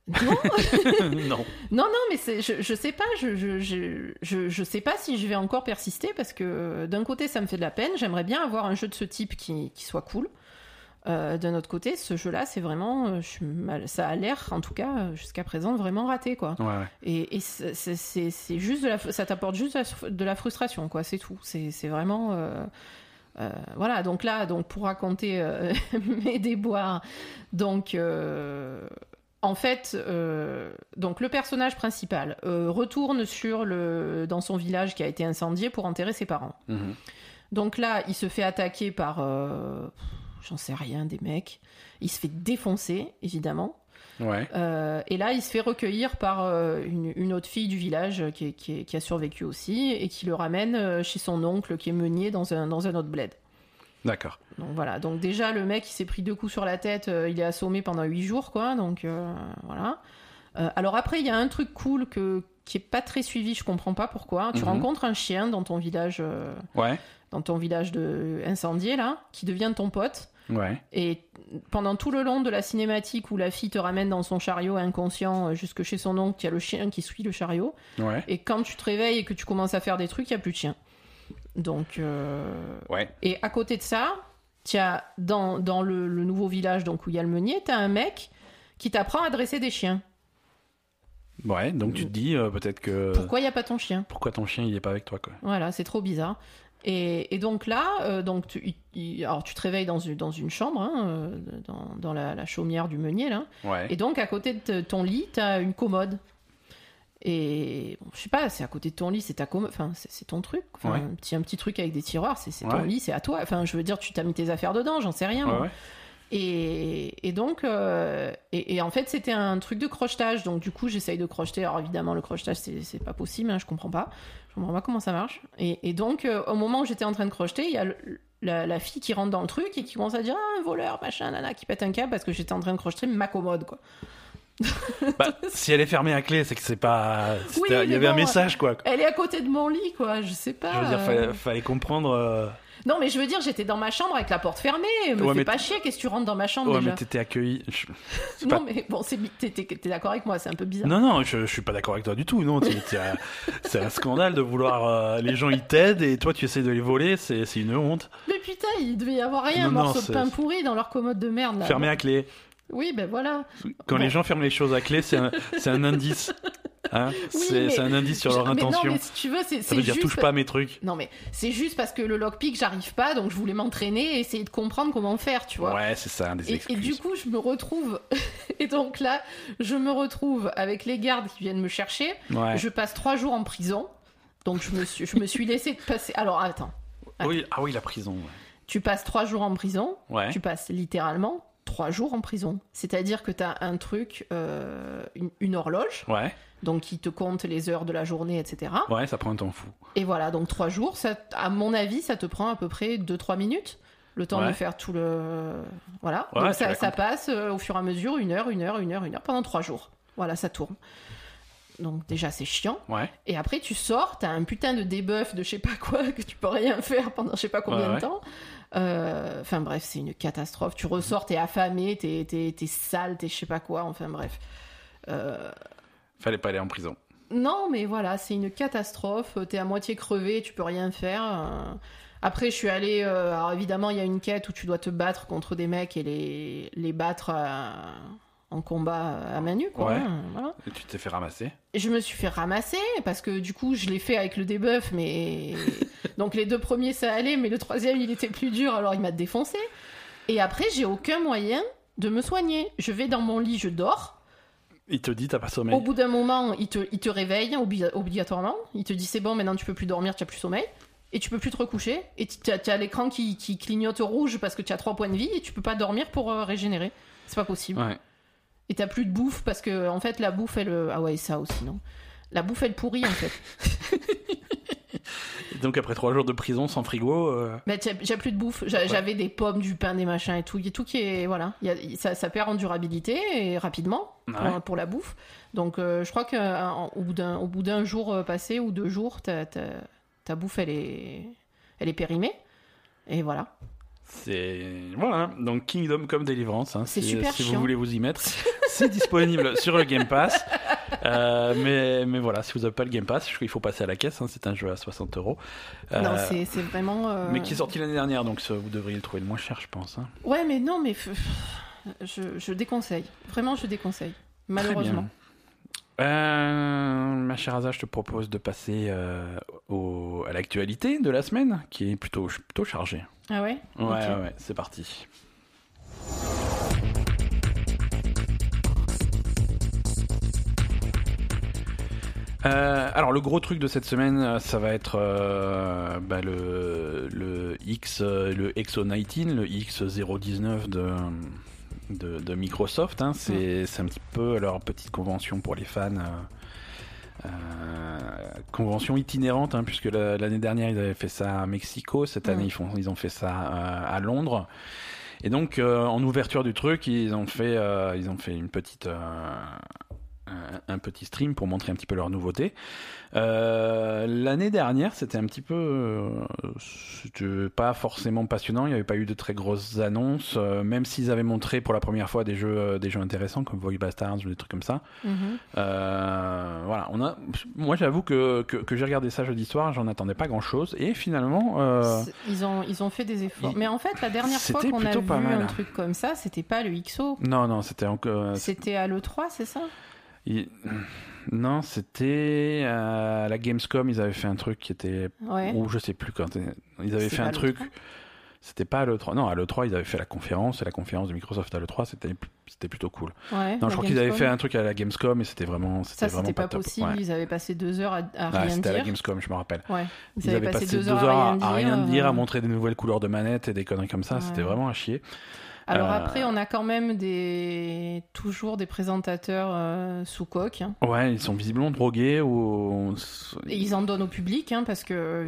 Non, non. non, non, mais je, je sais pas, je, je, je, je, sais pas si je vais encore persister parce que euh, d'un côté ça me fait de la peine. J'aimerais bien avoir un jeu de ce type qui, qui soit cool. Euh, D'un autre côté, ce jeu-là, c'est vraiment, euh, je ça a l'air, en tout cas, jusqu'à présent, vraiment raté, quoi. Ouais, ouais. Et, et c'est- juste de la, ça t'apporte juste de la, frustration, quoi. C'est tout. C'est c'est vraiment, euh, euh, voilà. Donc là, donc pour raconter euh, mes déboires, donc. euh, en fait, euh, donc le personnage principal euh, retourne sur le dans son village qui a été incendié pour enterrer ses parents. Mhm. Donc là, il se fait attaquer par, euh, j'en sais rien, des mecs. Il se fait défoncer, évidemment. Ouais. Et là, il se fait recueillir par une, une autre fille du village qui, est- qui est- qui a survécu aussi et qui le ramène chez son oncle qui est meunier dans un, dans un autre bled. D'accord. Donc voilà, donc déjà le mec il s'est pris deux coups sur la tête, euh, il est assommé pendant huit jours quoi, donc euh, voilà. Euh, alors après il y a un truc cool que, qui est pas très suivi, je comprends pas pourquoi. Tu Mhm. rencontres un chien dans ton village, Ouais. dans ton village de incendié là, qui devient ton pote. Ouais. Et pendant tout le long de la cinématique où la fille te ramène dans son chariot inconscient jusque chez son oncle, il y a le chien qui suit le chariot. Ouais. Et quand tu te réveilles et que tu commences à faire des trucs, il n'y a plus de chien. Donc, euh, Ouais. et à côté de ça, as dans, dans le, le nouveau village donc où il y a le meunier, tu as un mec qui t'apprend à dresser des chiens. Ouais. Donc tu te dis euh, peut-être que. Pourquoi il n'y a pas ton chien? Pourquoi ton chien il est pas avec toi quoi? Voilà, c'est trop bizarre. Et, et donc là, euh, donc tu, il- alors tu te réveilles dans une, dans une chambre, hein, dans, dans la, la chaumière du meunier, là. Ouais. Et donc à côté de ton lit, tu as une commode. Et bon, je sais pas, c'est à côté de ton lit, c'est ta commode, enfin c'est ton truc, enfin, Ouais. un, petit, un petit truc avec des tiroirs, c'est ton Ouais. lit, c'est à toi. Enfin, je veux dire, tu t'as mis tes affaires dedans, j'en sais rien. Ouais. Et, et donc, euh, et, et en fait, c'était un truc de crochetage. Donc, du coup, j'essaye de crocheter. Alors, évidemment, le crochetage, c'est c'est pas possible. hein, je comprends pas. Je comprends pas comment ça marche. Et, et donc, euh, au moment où j'étais en train de crocheter, il y a le- la, la fille qui rentre dans le truc et qui commence à dire ah, un voleur, machin, nana, qui pète un câble parce que j'étais en train de crocheter ma commode, quoi. Bah, si elle est fermée à clé, c'est que c'est pas. Oui, il y avait un message quoi. Elle est à côté de mon lit, quoi. Je sais pas. Je veux dire, fallait, fallait comprendre. euh, Non, mais je veux dire, j'étais dans ma chambre avec la porte fermée. Me Ouais, fais pas chier, qu'est-ce que tu rentres dans ma chambre Ouais, déjà mais t'étais accueilli. je- Non, mais bon, t'es d'accord avec moi, c'est un peu bizarre. Non, non, je, je suis pas d'accord avec toi du tout. Non, c'est un scandale de vouloir. euh, les gens ils t'aident et toi tu essaies de les voler, c'est une honte. Mais putain, il devait y avoir rien, Non, un morceau de pain pourri dans leur commode de merde là. Fermé à clé. Oui, ben voilà. Quand Bon. les gens ferment les choses à clé, c'est un, indice. Hein c'est mais- c'est un indice sur leur mais intention. non, mais si tu veux, c'est veut dire juste. touche pas à mes trucs. Non, mais c'est juste parce que le lockpick, j'arrive pas, donc je voulais m'entraîner et essayer de comprendre comment faire, tu vois. Ouais, c'est ça, des Et, et du coup, je me retrouve. et donc là, je me retrouve avec les gardes qui viennent me chercher. Ouais. Je passe trois jours en prison. Donc je me suis, je me suis laissé passer. Alors attends. Oui, ah oui, la prison. ouais. Tu passes trois jours en prison. Ouais. Tu passes littéralement trois jours en prison. C'est-à-dire que tu as un truc, euh, une, une horloge, Ouais, donc qui te compte les heures de la journée, etc. ouais, ça prend un temps fou. Et voilà, donc trois jours, ça, à mon avis, ça te prend à peu près 2-3 minutes. Le temps Ouais. de faire tout le. Voilà. Ouais, donc ça, passe euh, au fur et à mesure, une heure, une heure, une heure, une heure, pendant trois jours. Voilà, ça tourne. Donc déjà, c'est chiant. Ouais, Et après, tu sors, t'as un putain de debuff de je sais pas quoi, que tu peux rien faire pendant je sais pas combien Ouais, de temps. Euh, Enfin bref, c'est une catastrophe. Tu ressors, t'es affamé, t'es t'es- t'es sale, t'es je sais pas quoi. Enfin bref. Euh, fallait pas aller en prison. non, mais voilà, c'est une catastrophe. T'es à moitié crevé, tu peux rien faire. Euh, Après, je suis allée. Alors évidemment, il y a une quête où tu dois te battre contre des mecs et les, les battre en combat à main nue, quoi. Ouais. hein, voilà. Et tu t'es fait ramasser. Et je me suis fait ramasser parce que du coup, je l'ai fait avec le debuff, mais. Donc les deux premiers, ça allait, mais le troisième, il était plus dur, alors il m'a défoncé. Et après, j'ai aucun moyen de me soigner. Je vais dans mon lit, je dors. Il te dit, t'as pas sommeil. Au bout d'un moment, il te, il te réveille obli- obligatoirement. Il te dit c'est bon, maintenant tu peux plus dormir, tu as plus sommeil. Et tu peux plus te recoucher. Et tu as, as l'écran qui, qui clignote rouge parce que tu as 3 points de vie et tu peux pas dormir pour euh, régénérer. C'est pas possible. Ouais. Et t'as plus de bouffe parce que, en fait, la bouffe, elle. euh, Ah ouais, ça aussi, non La bouffe, elle pourrit, en fait. Et donc après trois jours de prison sans frigo, euh, j'ai plus de bouffe. J'a- J'avais des pommes, du pain, des machins et tout. Il y a tout qui est. Voilà. Il y a- ça, ça perd en durabilité et rapidement pour, Ouais. pour la bouffe. Donc, euh, je crois qu'au bout d'un au bout d'un jour euh, passé ou deux jours, ta, ta, ta bouffe, elle est, elle est périmée. Et voilà. C'est voilà. Donc Kingdom Come Deliverance. Hein, C'est si, super si vous voulez vous y mettre, c'est disponible sur le Game Pass. Euh, mais, mais voilà, si vous n'avez pas le Game Pass, je crois qu'il faut passer à la caisse. hein, c'est un jeu à 60 euros. Non, Euh, c'est c'est vraiment. euh, mais qui est sorti l'année dernière, donc vous devriez le trouver le moins cher, je pense. hein. Ouais, mais non, mais je, je déconseille. Vraiment, je déconseille. Malheureusement. Euh, ma chère Aza, je te propose de passer euh, au- à l'actualité de la semaine, qui est plutôt, plutôt chargée. Ah ouais? Ouais, ouais, ouais, c'est parti. Euh, alors le gros truc de cette semaine, ça va être euh, bah, le, le X, le Exo 19, le X019 de, de, de Microsoft. hein. C'est c'est un petit peu leur petite convention pour les fans. euh, euh, convention itinérante, hein, puisque la- l'année dernière ils avaient fait ça à Mexico, cette année Mm. ils, font, ils ont fait ça euh, à Londres. Et donc euh, en ouverture du truc, ils ont fait, euh, ils ont fait une petite, euh, un, un petit stream pour montrer un petit peu leurs nouveautés. Euh, L'année dernière, c'était un petit peu, euh, pas forcément passionnant. Il n'y avait pas eu de très grosses annonces, euh, même s'ils avaient montré pour la première fois des jeux, euh, des jeux intéressants comme Void Bastards ou des trucs comme ça. Mhm. Voilà, on a. Moi, j'avoue que, que, que j'ai regardé ça jeudi soir, j'en attendais pas grand chose, et finalement, Ils, ont, ils ont fait des efforts. Mais en fait, la dernière fois qu'on a vu mal. un truc comme ça, c'était pas le XO. non, non, c'était encore. C'était à l'E3, c'est ça? Il- Non, c'était à la Gamescom, ils avaient fait un truc qui était. Ouais. Ou je sais plus quand. Ils avaient fait un truc. l'E3? C'était pas à l'E3. Non, à l'E3, ils avaient fait la conférence, et la conférence de Microsoft à l'E3, c'était c'était plutôt cool. Ouais, Non, je crois qu'ils avaient fait un truc à la Gamescom, et c'était vraiment. Ça, C'était vraiment c'était pas, possible. Ouais. Ils avaient passé deux heures à, à rien c'était à la dire. Gamescom, je me rappelle. Ouais. Ils, avaient passé deux heures, à, rien dire, à montrer des nouvelles couleurs de manette et des conneries comme ça. C'était vraiment à chier. Alors Euh, après, on a quand même des toujours des présentateurs euh, sous coque. hein. Ouais, ils sont visiblement drogués ou Et ils en donnent au public hein, parce que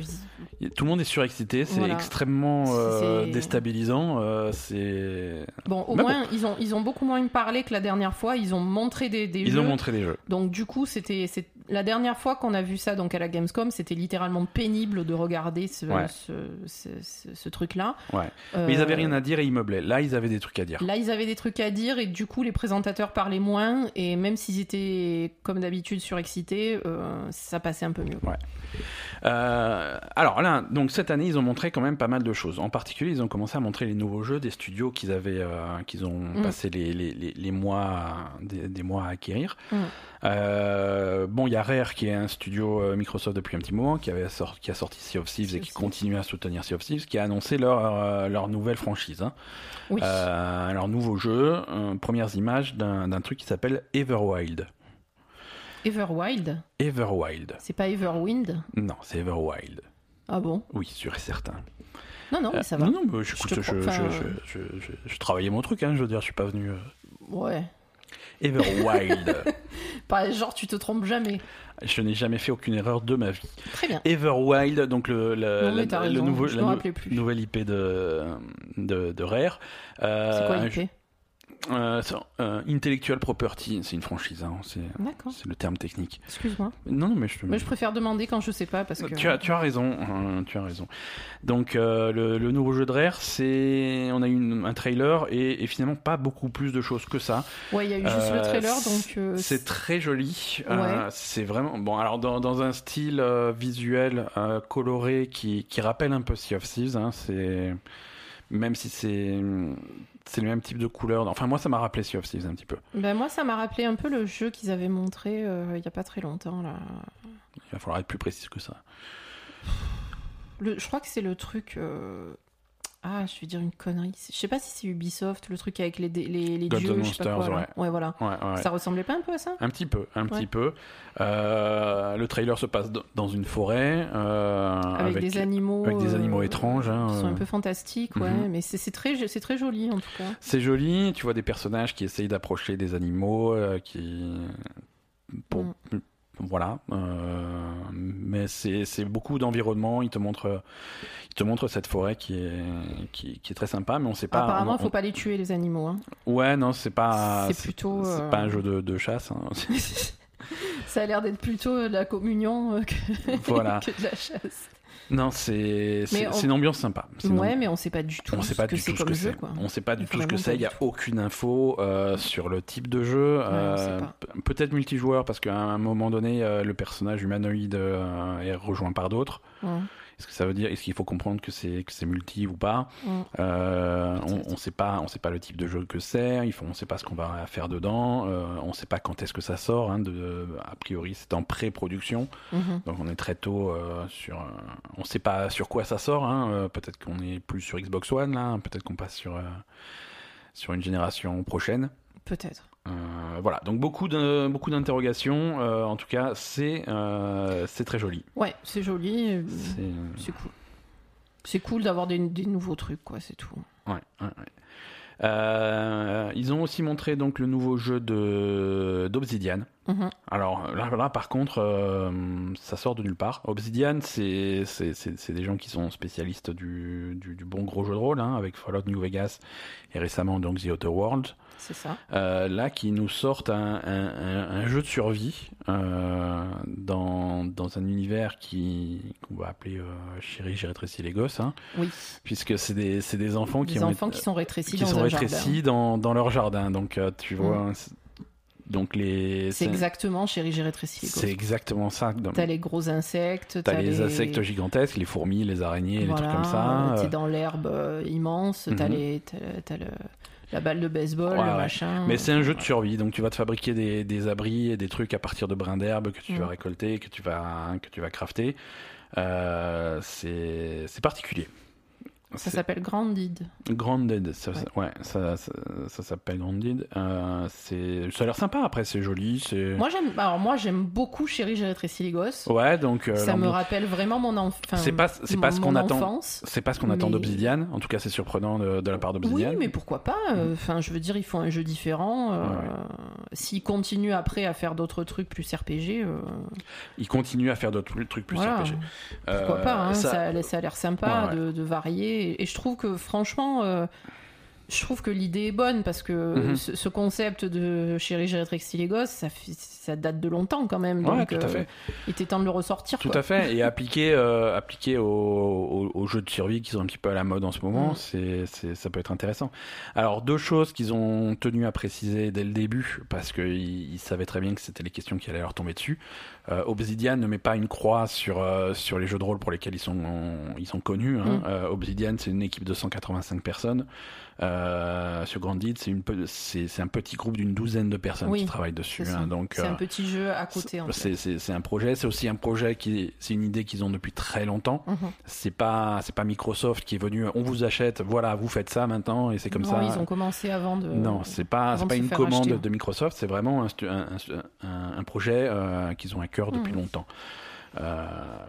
tout le monde est surexcité. C'est Voilà. extrêmement euh, déstabilisant. euh, c'est bon, au moins ils ont ils ont beaucoup moins parlé que la dernière fois. Ils ont montré des, des ils jeux. ont montré des jeux. Donc du coup, c'était la dernière fois qu'on a vu ça donc à la Gamescom, c'était littéralement pénible de regarder ce Ouais. ce, ce, ce- ce truc-là. Ouais. Euh, Mais ils avaient rien à dire et ils meublaient. Là, ils avaient des trucs à dire. Là, ils avaient des trucs à dire et du coup, les présentateurs parlaient moins et même s'ils étaient comme d'habitude surexcités, euh, ça passait un peu mieux. Euh, alors là, donc cette année, ils ont montré quand même pas mal de choses. En particulier, ils ont commencé à montrer les nouveaux jeux des studios qu'ils avaient, euh, qu'ils ont Mm. passé les, les, les, les mois, à- des, des mois à acquérir. Mm. Euh, bon, il y a Rare qui est un studio Microsoft depuis un petit moment, qui avait sorti, qui a sorti Sea of Thieves et qui continue à soutenir Sea of Thieves, qui a annoncé leur leur nouvelle franchise, hein. Oui. Leur nouveau jeu. premières images d'un d'un truc qui s'appelle Everwild. Everwild, Everwild. c'est pas Everwind. Non, c'est Everwild. Ah bon? Oui, sûr et certain. Non, non, mais ça va. Euh, Non, non, mais je, écoute, te je, je, travaillais mon truc, hein, je veux dire, je suis pas venu. euh, Ouais. Everwild. Pas genre tu te trompes jamais. je n'ai jamais fait aucune erreur de ma vie. Très bien. Everwild, donc le, le, Non, mais la- t'as le raison, nouveau, je la nou- nouvelle IP de, de, de Rare. Euh, C'est quoi l'IP Euh, euh, intellectual property, c'est une franchise, hein, c'est, le terme technique. Excuse-moi. Non, non, mais je. Mais je préfère demander quand je sais pas parce que. Tu as, tu as raison, hein, tu as raison. Donc euh, le, le nouveau jeu de Rare, c'est, on a eu une- un trailer et, et finalement pas beaucoup plus de choses que ça. Ouais, il y a eu juste le trailer donc. C'est très joli. Ouais. C'est vraiment bon. Alors dans, dans un style visuel coloré qui, qui rappelle un peu Sea of Thieves. hein, c'est même si c'est c'est le même type de couleur. Enfin moi ça m'a rappelé Sea of Thieves un petit peu. Ben moi, ça m'a rappelé un peu le jeu qu'ils avaient montré euh, il y a pas très longtemps là. Il va falloir être plus précis que ça. Le- je crois que c'est le truc. euh, Ah, je vais dire une connerie. Je sais pas si c'est Ubisoft, le truc avec les, les, les dieux, je sais pas quoi. Ouais, voilà. Ouais, ouais. Ça ressemblait pas un peu à ça? Un petit peu, un petit peu. Euh, le trailer se passe dans une forêt euh, avec, des animaux. avec des euh, animaux étranges, hein, qui sont euh. un peu fantastiques, ouais. Mhm. Mais c'est très, très joli en tout cas. C'est joli, tu vois des personnages qui essayent d'approcher des animaux, euh, qui... Pour... Mm. Voilà. euh, Mais c'est beaucoup d'environnement, il te montre il te montre cette forêt qui est, qui, qui est très sympa, mais on sait pas... Apparemment, il faut pas les tuer les animaux. Hein. Ouais, non, c'est pas... C'est plutôt, C'est euh, pas un jeu de, de chasse. hein. ça a l'air d'être plutôt de la communion euh, que... Voilà. que de la chasse. Non, c'est on- une ambiance sympa. Une Ouais, mais on sait pas du tout On ce sait pas que du c'est tout ce comme que jeu, quoi. On sait pas du tout ce que c'est. Il y a aucune info euh, sur le type de jeu. Euh, Peut-être multijoueur parce qu'à un moment donné, euh, le personnage humanoïde est rejoint par d'autres. Ouais. Est-ce que ça veut dire Est-ce qu'il faut comprendre que c'est que c'est multi ou pas Mm. Euh, On on sait pas. On sait pas le type de jeu que c'est. Il faut. On sait pas ce qu'on va faire dedans. Euh, on sait pas quand est-ce que ça sort. Hein, de, a priori, c'est en pré-production. Mhm. Donc on est très tôt euh, sur. on sait pas sur quoi ça sort. Hein, peut-être qu'on est plus sur Xbox One là. Peut-être qu'on passe sur sur une génération prochaine. Peut-être. Euh, voilà. Donc beaucoup de beaucoup d'interrogations. Euh, en tout cas, c'est euh, c'est très joli. Ouais, c'est joli. C'est cool. C'est cool d'avoir des, des nouveaux trucs, quoi, c'est tout. ouais, ouais, ouais. Ils ont aussi montré donc le nouveau jeu de d'Obsidian. Mhm. Alors là, là, par contre, ça sort de nulle part. Obsidian, c'est c'est- c'est- c'est des gens qui sont spécialistes du, du, du bon gros jeu de rôle, hein, avec Fallout New Vegas et récemment donc The Outer World. C'est ça. Euh, là, qui nous sortent un, un- un- un jeu de survie euh, dans, dans un univers qui qu'on va appeler euh, Chérie, j'ai rétréci les gosses, hein, Oui. puisque c'est des, c'est des enfants qui Des ont enfants qui sont rétrécis qui dans sont rétrécis dans, dans leur jardin. Donc euh, tu vois, c'est- donc les. C'est exactement, chérie, j'ai rétréci les c'est gosses. exactement ça. Dans- T'as les gros insectes, T'as les insectes gigantesques, les fourmis, les araignées, les trucs comme ça. T'es dans l'herbe immense, t'as les, t'as, t'as le, la balle de baseball, Ouais, le ouais. machin. Mais c'est un jeu de survie, donc tu vas te fabriquer des, des abris et des trucs à partir de brins d'herbe que tu vas récolter, que tu vas, que tu vas crafter. Euh, c'est particulier. Ça s'appelle Grandid. Grounded, ça, Ouais. ça- ouais, ça, ça, ça s'appelle Grounded. Euh, c'est, ça a l'air sympa. Après, c'est joli. C'est Moi j'aime, alors moi j'aime beaucoup Chérie, j'ai rétréci les gosses. ouais, donc euh, ça me rappelle vraiment mon enfance. C'est pas- c'est pas ce qu'on attend. C'est pas ce qu'on attend d'Obsidian. En tout cas, c'est surprenant de, de la part Oui, d'Obsidian. mais pourquoi pas euh, Enfin, je veux dire, ils font un jeu différent. euh, Ouais, S'ils continuent après à faire d'autres trucs plus RPG, Ils continuent à faire d'autres trucs plus voilà. RPG. Pourquoi pas hein, ça- ça... a- l'air sympa de varier. Et je trouve que franchement, euh, je trouve que l'idée est bonne parce que Mhm. ce, ce concept de Chérie, j'ai rétréci les gosses, ça, date de longtemps quand même. Ouais, donc, tout à euh, fait. il était temps de le ressortir. Tout quoi. à fait, et appliqué, euh, appliqué aux, aux- aux jeux de survie qui sont un petit peu à la mode en ce moment, Mm. c'est, ça peut être intéressant. Alors, deux choses qu'ils ont tenu à préciser dès le début, parce qu'ils ils savaient très bien que c'était les questions qui allaient leur tomber dessus. Euh, Obsidian ne met pas une croix sur, euh, sur les jeux de rôle pour lesquels ils sont, ils sont connus. Hein. Mm. Obsidian, c'est une équipe de 185 personnes. Euh, sur Grandid, c'est, une, un petit groupe d'une douzaine de personnes Oui, qui travaillent dessus. Hein. donc, C'est euh, un petit jeu à côté. C'est, c'est, un projet, c'est aussi un projet qui, c'est une idée qu'ils ont depuis très longtemps. C'est pas, c'est pas Microsoft qui est venu, on vous achète, voilà, vous faites ça maintenant et c'est comme Non, ça. Ils ont commencé avant de. Non, c'est pas, c'est pas une commande acheter. de Microsoft, c'est vraiment un, stu- un, un- un projet euh, qu'ils ont à cœur depuis Mhm. longtemps. Euh,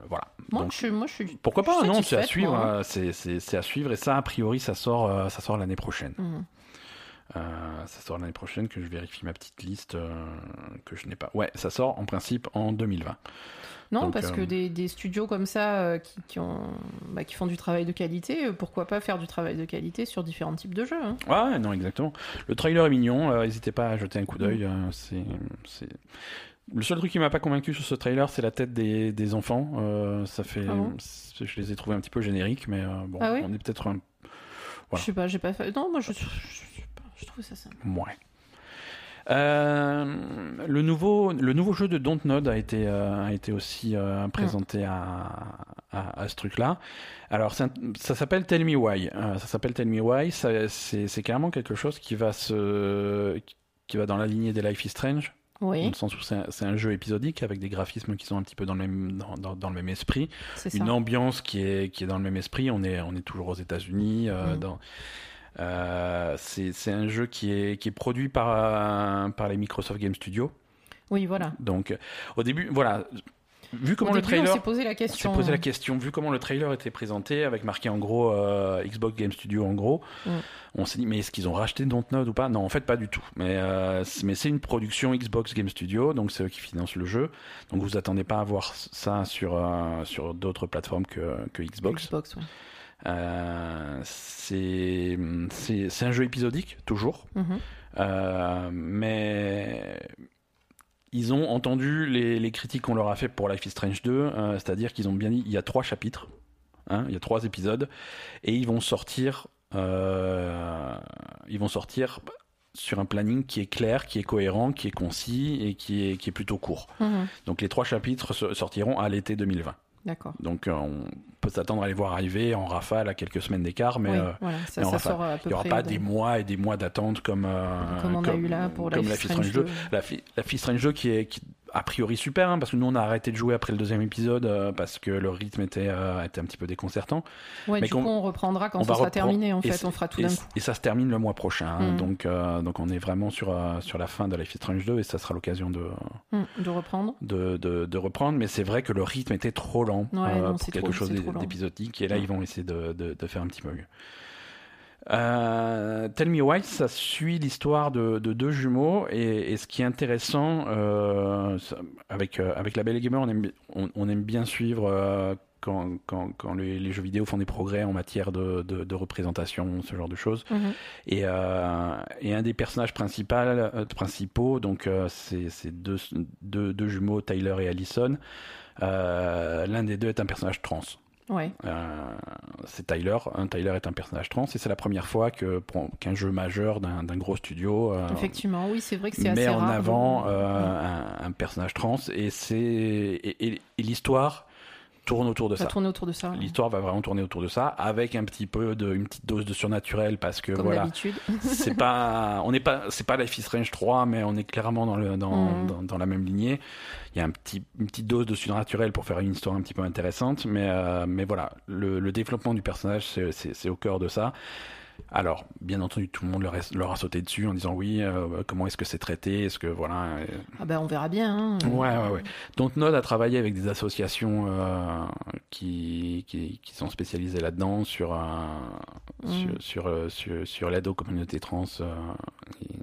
voilà. Moi, Donc, je, suis- moi, je suis. pourquoi pas Non, c'est à suivre. hein. euh, C'est, c'est, c'est à suivre et ça, a priori, ça sort, euh, ça sort l'année prochaine. Mhm. Euh, ça sort l'année prochaine, que je vérifie ma petite liste euh, que je n'ai pas. Ouais, ça sort en principe en 2020. Non, Donc, parce euh, que des, des studios comme ça qui, qui ont, bah, qui font du travail de qualité, pourquoi pas faire du travail de qualité sur différents types de jeux hein. Ouais, non, exactement. Le trailer est mignon, n'hésitez pas à jeter un coup d'œil. c'est, c'est... Le seul truc qui m'a pas convaincu sur ce trailer, c'est la tête des, des enfants. Euh, ça fait, Ah bon je les ai trouvés un petit peu génériques, mais euh, bon, Ah oui on est peut-être un Voilà. Je sais pas, j'ai pas fait. Non, moi je, je, je sais pas, je trouve ça sympa. Ouais. Euh, le, nouveau, le nouveau jeu de Dontnod a été, euh, a été aussi euh, présenté à, à, à ce truc-là. Alors, ça s'appelle Tell Me Why. Ça s'appelle Tell Me Why. C'est c'est carrément quelque chose qui va, se, qui va dans la lignée des Life is Strange, dans le sens où c'est un, jeu épisodique avec des graphismes qui sont un petit peu dans le même, dans, dans- dans le même esprit ça. une ambiance qui est, qui est dans le même esprit. On est, on est toujours aux États-Unis. euh, dans- euh, c'est un jeu qui est, qui est produit par, euh, par les Microsoft Game Studios. Oui, voilà. Donc, au début, voilà. Vu comment Au le trailer. on s'est posé la On s'est question. posé la question, vu comment le trailer était présenté, avec marqué en gros euh, Xbox Game Studio en gros, Mm. on s'est dit, mais est-ce qu'ils ont racheté Dontnod ou pas? Non, en fait, pas du tout. Mais, euh, c'est- mais c'est une production Xbox Game Studio, donc c'est eux qui financent le jeu. Donc vous attendez pas à voir ça sur, euh, sur d'autres plateformes que, que Xbox. Xbox, ouais. Euh, c'est un jeu épisodique, toujours. Mhm. Euh, mais ils ont entendu les, les critiques qu'on leur a fait pour Life is Strange 2, euh, c'est-à-dire qu'ils ont bien dit il y a trois chapitres. hein, il y a trois épisodes, et ils vont sortir, euh, ils vont sortir sur un planning qui est clair, qui est cohérent, qui est concis et qui est, qui est plutôt court. Mhm. Donc les trois chapitres so- sortiront à l'été 2020. D'accord. Donc euh, on peut s'attendre à les voir arriver en rafale à quelques semaines d'écart, mais oui, euh, voilà, ça, mais ça peu il n'y aura pas de- des mois et des mois d'attente comme, euh, Comme on a eu là pour comme Life la is Fist Strange Strange 2. 2. La, fi- la Fist Strange 2 qui est qui- a priori super, hein, parce que nous on a arrêté de jouer après le deuxième épisode euh, parce que le rythme était, euh, était un petit peu déconcertant. Ouais, mais du coup, on reprendra quand on ça sera terminé, en fait. On fera tout Et, d'un coup. et ça se termine le mois prochain, hein, Mhm. donc, euh, donc on est vraiment sur, sur la fin de Life is Strange 2 et ça sera l'occasion de, Hum, de reprendre. de, de, de reprendre, mais c'est vrai que le rythme était trop lent Ouais, non, pour quelque trop- chose d'épisodique, et là Ouais. ils vont essayer de, de, de faire un petit bug. Euh, Tell Me Why, ça suit l'histoire de, de deux jumeaux, et, et ce qui est intéressant, euh, avec, euh, avec la Belle et Gamer, on aime, on, on aime bien suivre quand, quand, quand les, les jeux vidéo font des progrès en matière de, de, de représentation, ce genre de choses. Mhm. Et, et un des personnages principaux, donc c'est deux, deux, deux jumeaux, Tyler et Allison. L'un des deux est un personnage trans. Ouais. Euh, c'est Tyler. Un Tyler est un personnage trans et c'est la première fois que qu'un jeu majeur d'un gros studio euh, Effectivement, oui, c'est vrai que c'est assez met en rare. avant un, un personnage trans et c'est et, et- et l'histoire tourne autour de Ça ça. tourne autour de ça. ouais. L'histoire va vraiment tourner autour de ça, avec un petit peu de, une petite dose de surnaturel parce que Comme voilà, d'habitude. c'est pas, on n'est pas, c'est pas Life is Strange 3, mais on est clairement dans le, dans, Mhm. dans, dans la même lignée. Il y a un petit, une petite dose de surnaturel pour faire une histoire un petit peu intéressante, mais, euh, mais voilà, le, le développement du personnage, c'est, c'est, c'est au cœur de ça. Alors, bien entendu, tout le monde leur, est- leur a sauté dessus en disant oui, euh, comment est-ce que c'est traité, est-ce que voilà. euh, Ah ben, on verra bien. hein. Ouais, ouais, ouais. Donc Node a travaillé avec des associations euh, qui, qui, qui sont spécialisées là-dedans sur, Mm. sur, sur, sur, sur l'aide aux communautés trans. et-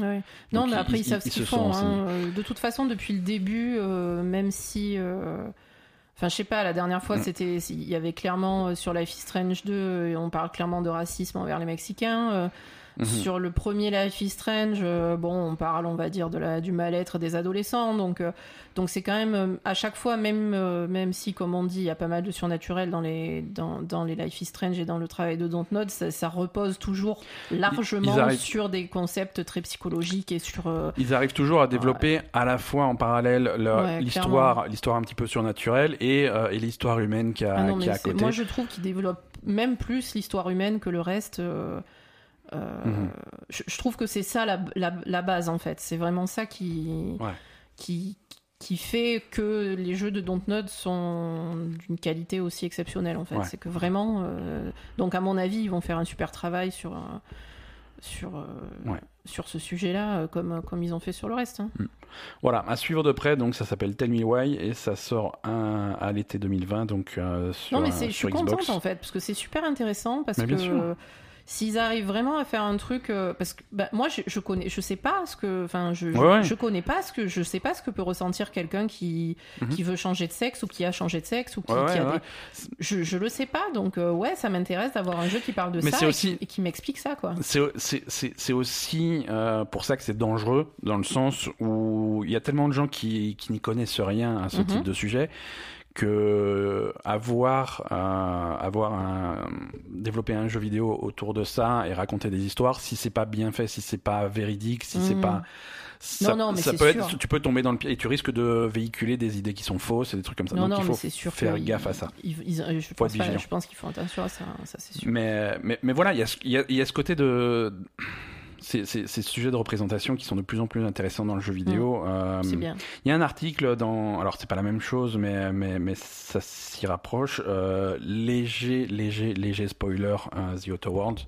Ouais. Non, Donc, mais après, ils, ils- savent ils ce qu'ils font. hein. De toute façon, depuis le début, même si. Euh, Enfin, je sais pas, la dernière fois, Mm. c'était, il y avait clairement euh, sur Life is Strange 2, euh, on parle clairement de racisme envers les Mexicains. Mhm. Sur le premier Life is Strange, euh, bon, on parle, on va dire, de la, du mal-être des adolescents. Donc, euh, donc c'est quand même, euh, à chaque fois, même, même si, comme on dit, il y a pas mal de surnaturel dans les, dans, dans les Life is Strange et dans le travail de Dontnod, ça, ça repose toujours largement arrivent- sur des concepts très psychologiques et sur. Ils arrivent toujours à développer à la fois en parallèle Ouais, l'histoire, l'histoire un petit peu surnaturelle et, et l'histoire humaine qui a, Ah non, qui mais a à côté. moi je trouve qu'il développe même plus l'histoire humaine que le reste. euh, euh, Mhm. je, je trouve que c'est ça la, la, la base en fait. C'est vraiment ça qui, Ouais. qui, qui fait que les jeux de Dontnod sont d'une qualité aussi exceptionnelle en fait. Ouais. C'est que vraiment. euh, donc à mon avis, ils vont faire un super travail sur. sur, euh, Ouais. sur ce sujet-là, comme, comme ils ont fait sur le reste. hein. Voilà, à suivre de près, donc ça s'appelle Tell Me Why et ça sort un- à l'été 2020, donc euh, sur, Non, mais je sur suis Xbox. contente en fait, parce que c'est super intéressant, parce Mais que s'ils arrivent vraiment à faire un truc, euh, parce que bah, moi je, je connais, je sais pas ce que, enfin, je, je, Ouais, ouais. je connais pas ce que, je sais pas ce que peut ressentir quelqu'un qui, Mhm. qui veut changer de sexe ou qui a changé de sexe ou qui, Ouais, qui ouais, a des, je, je le sais pas, donc euh, ouais, ça m'intéresse d'avoir un jeu qui parle de Mais ça et aussi- qui, et qui m'explique ça, quoi. C'est aussi euh, pour ça que c'est dangereux, dans le sens où il y a tellement de gens qui, qui n'y connaissent rien à ce Mhm. type de sujet que avoir euh, avoir un, développer un jeu vidéo autour de ça et raconter des histoires si c'est pas bien fait si c'est pas véridique si c'est Mhm. pas ça, non, mais ça peut sûr. être tu peux tomber dans le pied et tu risques de véhiculer des idées qui sont fausses et des trucs comme ça Non, donc non, il faut sûr faire gaffe ils- à ça ils- ils- euh, je, Faut pense être pas- je pense qu'ils font attention à ça, ça c'est sûr. Mais, mais, mais voilà, il y a, a, y a ce côté de. Ces, ces, ces sujets de représentation qui sont de plus en plus intéressants dans le jeu vidéo. Euh, C'est bien. Il y a un article dans. Alors, c'est pas la même chose, mais, mais, mais ça s'y rapproche. Euh, léger, léger, léger spoiler euh, The Outer Worlds.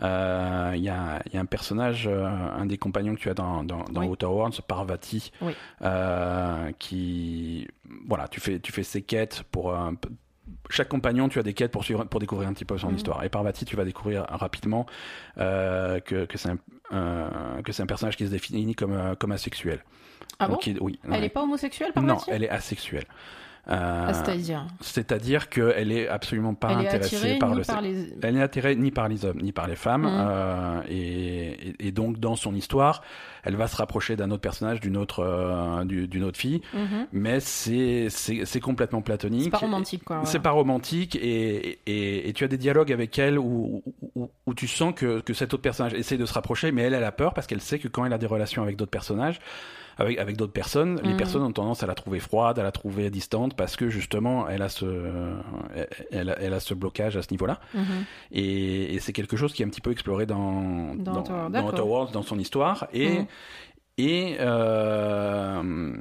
Euh, Il y, a, il y a un personnage, euh, un des compagnons que tu as dans, dans, dans Oui. Outer Worlds, Parvati, Oui. euh, qui. Voilà, tu fais, tu fais ses quêtes pour. Chaque compagnon, tu as des quêtes pour, suivre, pour découvrir un petit peu son Mhm. histoire. Et Parvati, tu vas découvrir rapidement euh, que, que c'est un, euh, que c'est un personnage qui se définit comme, euh, comme asexuel. Ah Donc, bon? oui. Elle ouais. est pas homosexuelle, par Non, elle est asexuelle. Ah, C'est-à-dire C'est-à-dire qu'elle est absolument pas Elle intéressée par le par les. Elle n'est attirée ni par les hommes ni par les femmes. Mhm. euh, et, donc, dans son histoire, elle va se rapprocher d'un autre personnage, d'une autre, euh, d'une autre fille. Mhm. Mais c'est complètement platonique. C'est pas romantique, quoi. C'est pas romantique et, et, et tu as des dialogues avec elle où, où, où- où tu sens que, que cet autre personnage essaie de se rapprocher, mais elle, elle a peur parce qu'elle sait que quand elle a des relations avec d'autres personnages, avec, avec d'autres personnes, les Mhm. personnes ont tendance à la trouver froide, à la trouver distante parce que justement, elle a ce, elle, elle a, ce blocage à ce niveau-là. Mhm. Et, et c'est quelque chose qui est un petit peu exploré dans, Dans dans, dans. Outer Worlds, dans son histoire. Et, et, euh,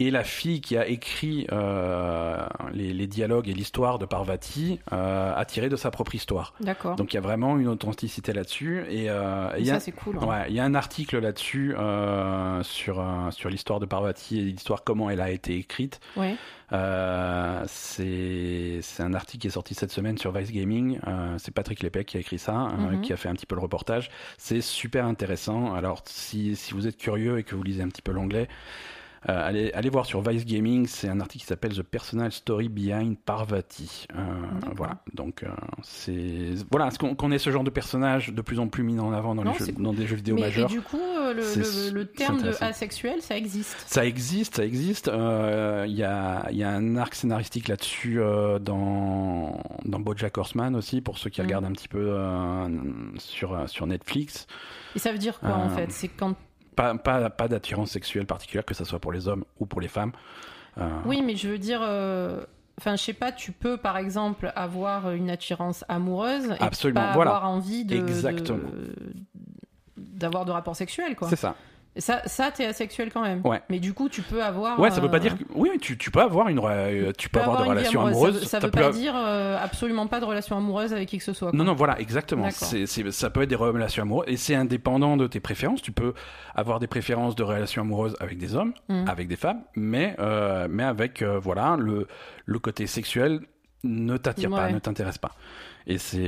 et la fille qui a écrit euh, les, les dialogues et l'histoire de Parvati euh, a tiré de sa propre histoire. D'accord. Donc il y a vraiment une authenticité là-dessus. Et euh, il y a- Ça, c'est cool. hein. Ouais, il y a un article là-dessus euh, sur, euh, sur l'histoire de Parvati et l'histoire comment elle a été écrite. Ouais. Euh, c'est c'est un article qui est sorti cette semaine sur Vice Gaming. Euh, c'est Patrick Lepec qui a écrit ça, euh, Mhm. qui a fait un petit peu le reportage. C'est super intéressant. Alors si, si vous êtes curieux et que vous lisez un petit peu l'anglais, euh, allez, allez voir sur Vice Gaming, c'est un article qui s'appelle The Personal Story Behind Parvati. Euh, voilà, donc euh, c'est voilà, ce qu'on qu'on ait ce genre de personnage de plus en plus mis en avant dans, Non, les jeux, cool. dans des jeux vidéo Mais et majeurs. du coup, euh, le, terme de asexuel, ça existe? Ça existe, ça existe. Il y, a, y a un arc scénaristique là-dessus dans, dans BoJack Horseman aussi, pour ceux qui Mm. regardent un petit peu sur, sur Netflix. Et ça veut dire quoi, en fait? C'est quand. Pas, pas, pas d'attirance sexuelle particulière, que ce soit pour les hommes ou pour les femmes. Euh, Oui, mais je veux dire. euh, Enfin, je sais pas, tu peux par exemple avoir une attirance amoureuse et Absolument, pas voilà. avoir envie de. Exactement. de- d'avoir de rapports sexuels, quoi. C'est ça. Ça, ça t'es asexuel quand même. Ouais. Mais du coup, tu peux avoir. Ouais, ça veut pas euh, dire que... Oui, tu, tu peux avoir, une, euh, tu peux avoir, des une vie relations amoureuse. amoureuses. Ça, veut pas dire euh, absolument pas de relation amoureuse avec qui que ce soit. quoi. Non, non, voilà, exactement. Ça peut être des relations amoureuses et c'est indépendant de tes préférences. Tu peux avoir des préférences de relations amoureuses avec des hommes, Mhm. avec des femmes, mais, euh, mais avec, euh, voilà, le, le côté sexuel ne t'attire pas, ne t'intéresse pas. Et c'est,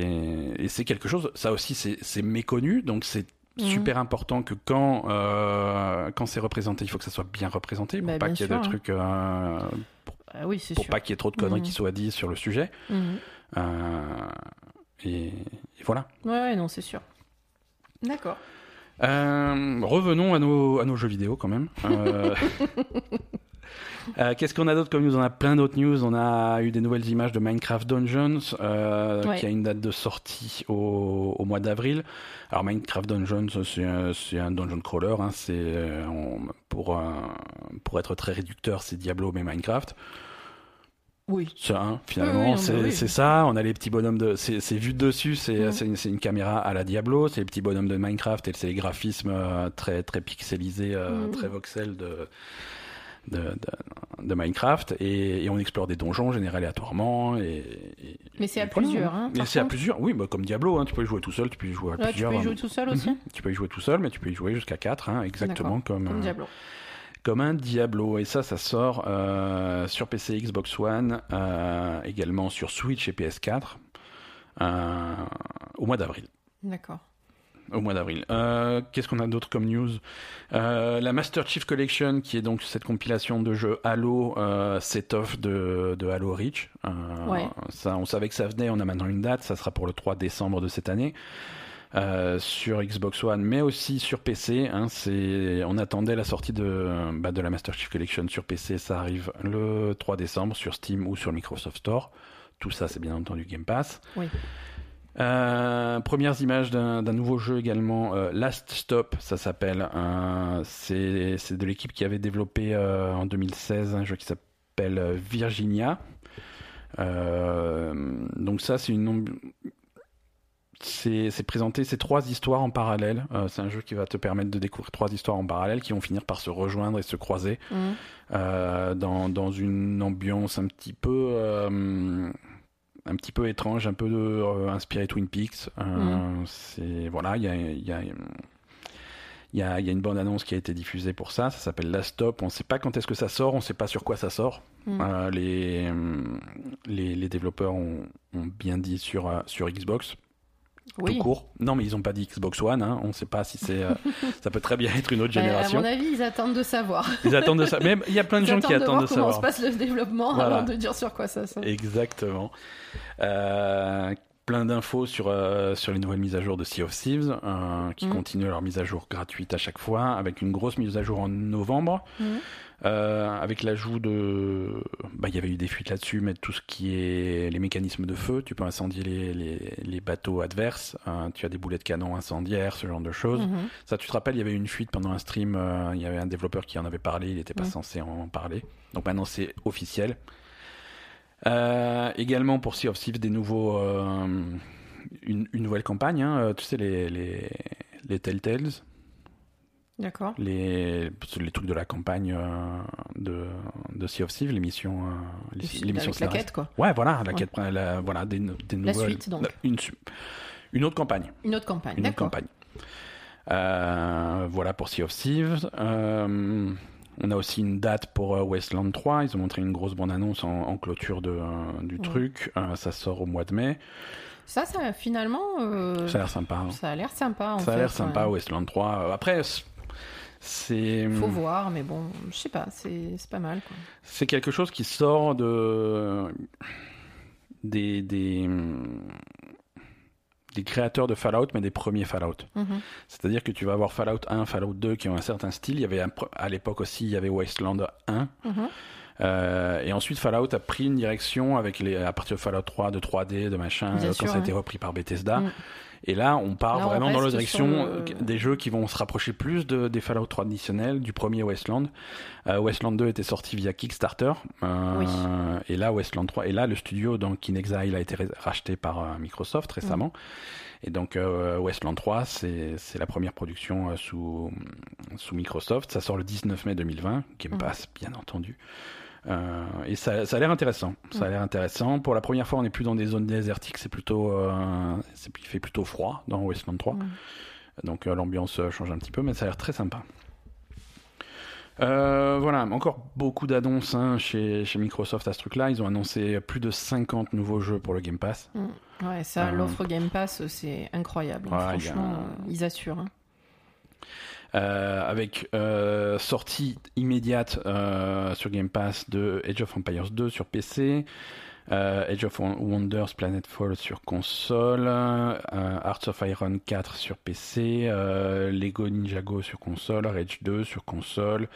et c'est quelque chose, ça aussi, c'est, méconnu, donc c'est. Super important que quand, euh, quand c'est représenté, il faut que ça soit bien représenté pour Bah, pas qu'il y ait de sûr, hein. trucs, euh, Ah oui, pour pas qu'il y ait trop de conneries Mhm. qui soient dites sur le sujet. Mhm. Euh, et, et voilà. Ouais, ouais, non, c'est sûr. D'accord. Revenons à nos, à nos jeux vidéo quand même. Euh, Qu'est-ce qu'on a d'autre comme news? On a plein d'autres news. On a eu des nouvelles images de Minecraft Dungeons, euh, Ouais. qui a une date de sortie au, au mois d'avril. Alors Minecraft Dungeons, c'est un, dungeon crawler. Hein, c'est euh, pour pour être très réducteur, c'est Diablo mais Minecraft. Oui. Ça, hein, finalement, Oui, c'est oui. ça. On a les petits bonhommes de. C'est vu de dessus, c'est une, caméra à la Diablo, c'est les petits bonhommes de Minecraft et c'est les graphismes euh, très, très pixelisés, euh, Mhm. très voxels de, de, de, de Minecraft. Et, et on explore des donjons générés aléatoirement. Et, et- Mais c'est à plusieurs, hein, par c'est à plusieurs, oui, bah, comme Diablo, hein, tu peux y jouer tout seul, tu peux y jouer à tu plusieurs. peux y hein. jouer tout seul aussi Mhm. Tu peux y jouer tout seul, mais tu peux y jouer jusqu'à 4, hein, exactement comme, Comme euh, Diablo. comme un Diablo. Et ça, ça sort euh, sur PC, Xbox One, euh, également sur Switch et PS4 euh, au mois d'avril. D'accord. Au mois d'avril. Euh, Qu'est-ce qu'on a d'autre comme news? Euh, La Master Chief Collection, qui est donc cette compilation de jeux Halo euh, set-off de, de Halo Reach. Euh, Ouais. ça, on savait que ça venait, on a maintenant une date, ça sera pour le 3 décembre de cette année. Sur Xbox One, mais aussi sur PC. Hein, on attendait la sortie de, bah, de la Master Chief Collection sur PC. Ça arrive le 3 décembre sur Steam ou sur Microsoft Store. Tout ça, c'est bien entendu Game Pass. Oui. Euh, premières images d'un nouveau jeu également, euh, Last Stop, ça s'appelle. Euh, c'est de l'équipe qui avait développé euh, en 2016 un jeu qui s'appelle Virginia. Donc ça, c'est une c'est présenté ces trois histoires en parallèle. Euh, c'est un jeu qui va te permettre de découvrir trois histoires en parallèle qui vont finir par se rejoindre et se croiser euh, dans, dans une ambiance un petit peu euh, un petit peu étrange, un peu de, euh, inspiré Twin Peaks. Euh. C'est voilà, il y a, il y a il y, a, il y a une bande annonce qui a été diffusée pour ça. Ça s'appelle Last Stop. On ne sait pas quand est-ce que ça sort. On ne sait pas sur quoi ça sort. Mhm. Euh, les, les les développeurs ont, ont bien dit sur sur Xbox. Oui. tout court. Non, mais ils ont pas dit Xbox One. Hein. On ne sait pas si c'est. euh, ça peut très bien être une autre Euh, à génération. mon avis, ils attendent de savoir. Ils attendent de ça. Mais il y a plein de Ils gens qui attendent de attendent voir de comment savoir. se passe le développement Voilà. avant de dire sur quoi ça sort. Exactement. Euh, plein d'infos sur, euh, sur les nouvelles mises à jour de Sea of Thieves, euh, qui Mhm. continuent leur mise à jour gratuite à chaque fois, avec une grosse mise à jour en novembre, Mhm. Euh, avec l'ajout de... Bah, il y avait eu des fuites là-dessus, mais tout ce qui est les mécanismes de feu, tu peux incendier les, les, les bateaux adverses, euh, tu as des boulets de canon incendiaires, ce genre de choses. Mhm. Ça, tu te rappelles, il y avait eu une fuite pendant un stream, euh, il y avait un développeur qui en avait parlé, il n'était pas Mhm. censé en parler. Donc maintenant, c'est officiel. Euh, également pour Sea of Thieves, des nouveaux, une, une nouvelle campagne. hein, tu sais, les, les, les Telltales, D'accord. les, les trucs de la campagne euh, de, de Sea of Thieves, l'émission euh, l'émission la quête, quoi. Ouais, voilà, la Ouais. quête, la- voilà, des, des La nouvelles. suite, donc. Une, autre campagne. Une autre campagne. Une autre campagne. Euh, voilà pour Sea of Thieves. Euh, on a aussi une date pour euh, Wasteland 3. Ils ont montré une grosse bande-annonce en, en clôture de, euh, du Ouais. truc. Euh, ça sort au mois de mai. Ça, ça, finalement, euh, Ça a l'air sympa. hein. ça a l'air sympa. En Ça a l'air sympa, ouais. Wasteland 3. Euh, Après, c'est Faut voir, mais bon, je sais pas, c'est pas mal. C'est quelque chose qui sort de des, des des créateurs de Fallout, mais des premiers Fallout. Mhm. C'est-à-dire que tu vas avoir Fallout 1, Fallout 2 qui ont un certain style. Il y avait un à l'époque aussi, il y avait Wasteland 1. Mhm. Euh, et ensuite, Fallout a pris une direction avec les, à partir de Fallout 3, de 3D, de machin, Bien euh, sûr, quand ça a été repris par Bethesda. Mm. Et là, on part Là, on vraiment dans la direction euh, le- des jeux qui vont se rapprocher plus de, des Fallout traditionnels, du premier Wasteland. Euh, Wasteland 2 était sorti via Kickstarter. Euh, Oui. Et là, Wasteland 3. Et là, le studio, donc, In Exile, a été racheté par Microsoft récemment. Mm. Et donc, euh, Wasteland 3, c'est la première production sous, sous Microsoft. Ça sort le 19 mai 2020. Game Mm. Pass, bien entendu. Euh, et ça, ça a l'air intéressant. Ça a Mm. l'air intéressant. Pour la première fois, on n'est plus dans des zones désertiques. C'est plutôt, euh, il fait plutôt froid dans Wasteland 3. Mm. Donc euh, l'ambiance euh, change un petit peu, mais ça a l'air très sympa. Voilà, encore beaucoup d'annonces hein, chez, chez Microsoft à ce truc-là. Ils ont annoncé plus de 50 nouveaux jeux pour le Game Pass. Mm. Ouais, ça, l'offre Game Pass, c'est incroyable. Ouais, a Franchement, ils assurent. hein. Euh, avec euh, sortie immédiate euh, sur Game Pass de Age of Empires 2 sur PC, Age of Wonders Planetfall sur console, Hearts of Iron 4 sur PC, Lego Ninjago sur console, Rage 2 sur console,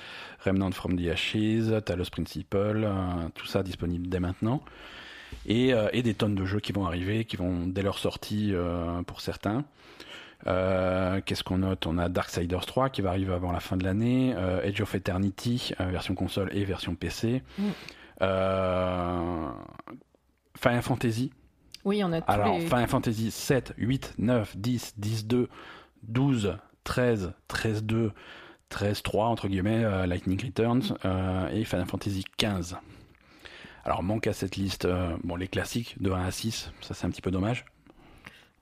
Remnant from the Ashes, Talos Principle, tout ça disponible dès maintenant. Et, des tonnes de jeux qui vont arriver, qui vont dès leur sortie pour certains. Euh, Qu'est-ce qu'on note? On a Darksiders 3 qui va arriver avant la fin de l'année, euh, Age of Eternity, euh, version console et version PC. Mm. Euh, Final Fantasy. Oui, on a tous Alors, les... Final Fantasy 7, 8, 9, 10, 10, 2, 12, 13, 13, 2, 13, 3, entre guillemets, euh, Lightning Returns, euh, et Final Fantasy 15. Alors, manque à cette liste, euh, bon, les classiques de 1 à 6, ça c'est un petit peu dommage.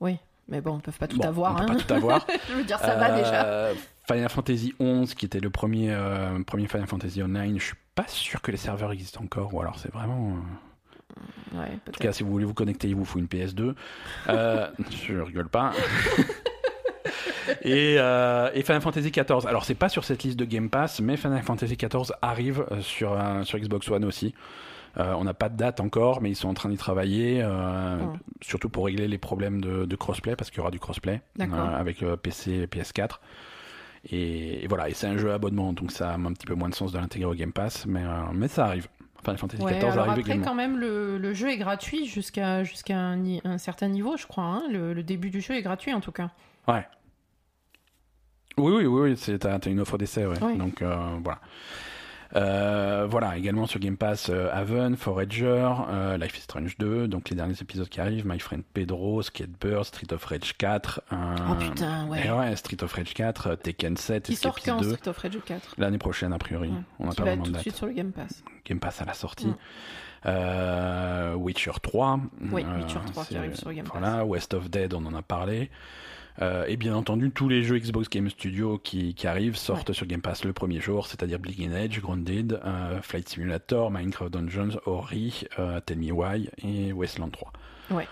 Oui, mais bon, ils peuvent pas tout Bon, avoir. on peut hein. pas tout avoir. Je veux dire, ça va déjà. Euh, Final Fantasy 11, qui était le premier, euh, premier Final Fantasy Online, je suis pas sûr que les serveurs existent encore, ou alors c'est vraiment. euh, Ouais, En tout cas, si vous voulez vous connecter, il vous faut une PS2. Euh, je rigole pas. et, euh, et Final Fantasy XIV. Alors, c'est pas sur cette liste de Game Pass, mais Final Fantasy XIV arrive sur, sur Xbox One aussi. Euh, on n'a pas de date encore, mais ils sont en train d'y travailler, euh, Hmm. surtout pour régler les problèmes de, de crossplay, parce qu'il y aura du crossplay euh, avec PC et PS4. Et, et voilà, et c'est un jeu à abonnement, donc ça a un petit peu moins de sens de l'intégrer au Game Pass, mais, euh, mais ça arrive. Final Fantasy Ouais, XIV arrive après, quand même, le, le jeu est gratuit jusqu'à jusqu'à un, certain niveau, je crois. hein. Le, le début du jeu est gratuit, en tout cas. Ouais. Oui, oui, oui, oui c'est, t'as, une offre d'essai, ouais. Donc, euh, voilà. Euh, voilà, également sur Game Pass, euh, Haven, Forager, euh, Life is Strange 2, donc les derniers épisodes qui arrivent, My Friend Pedro, Skatebird, Street of Rage 4. euh, Oh putain, ouais. et ouais, Street of Rage 4, euh, Tekken 7, Qui sort quand 2. Street of Rage 4 L'année prochaine, a priori. Ouais. On n'a pas vraiment tout de date. suite sur le Game Pass. Game Pass à la sortie. Euh, Witcher 3. Oui, Euh, Witcher 3 qui arrive sur Game Pass. Voilà, West of Dead, on en a parlé. Euh, et bien entendu, tous les jeux Xbox Game Studio qui, qui arrivent sortent sur Game Pass le premier jour, c'est-à-dire Bleeding Edge, Grounded, euh, Flight Simulator, Minecraft Dungeons, Ori, euh, Tell Me Why et Wasteland 3. Ouais.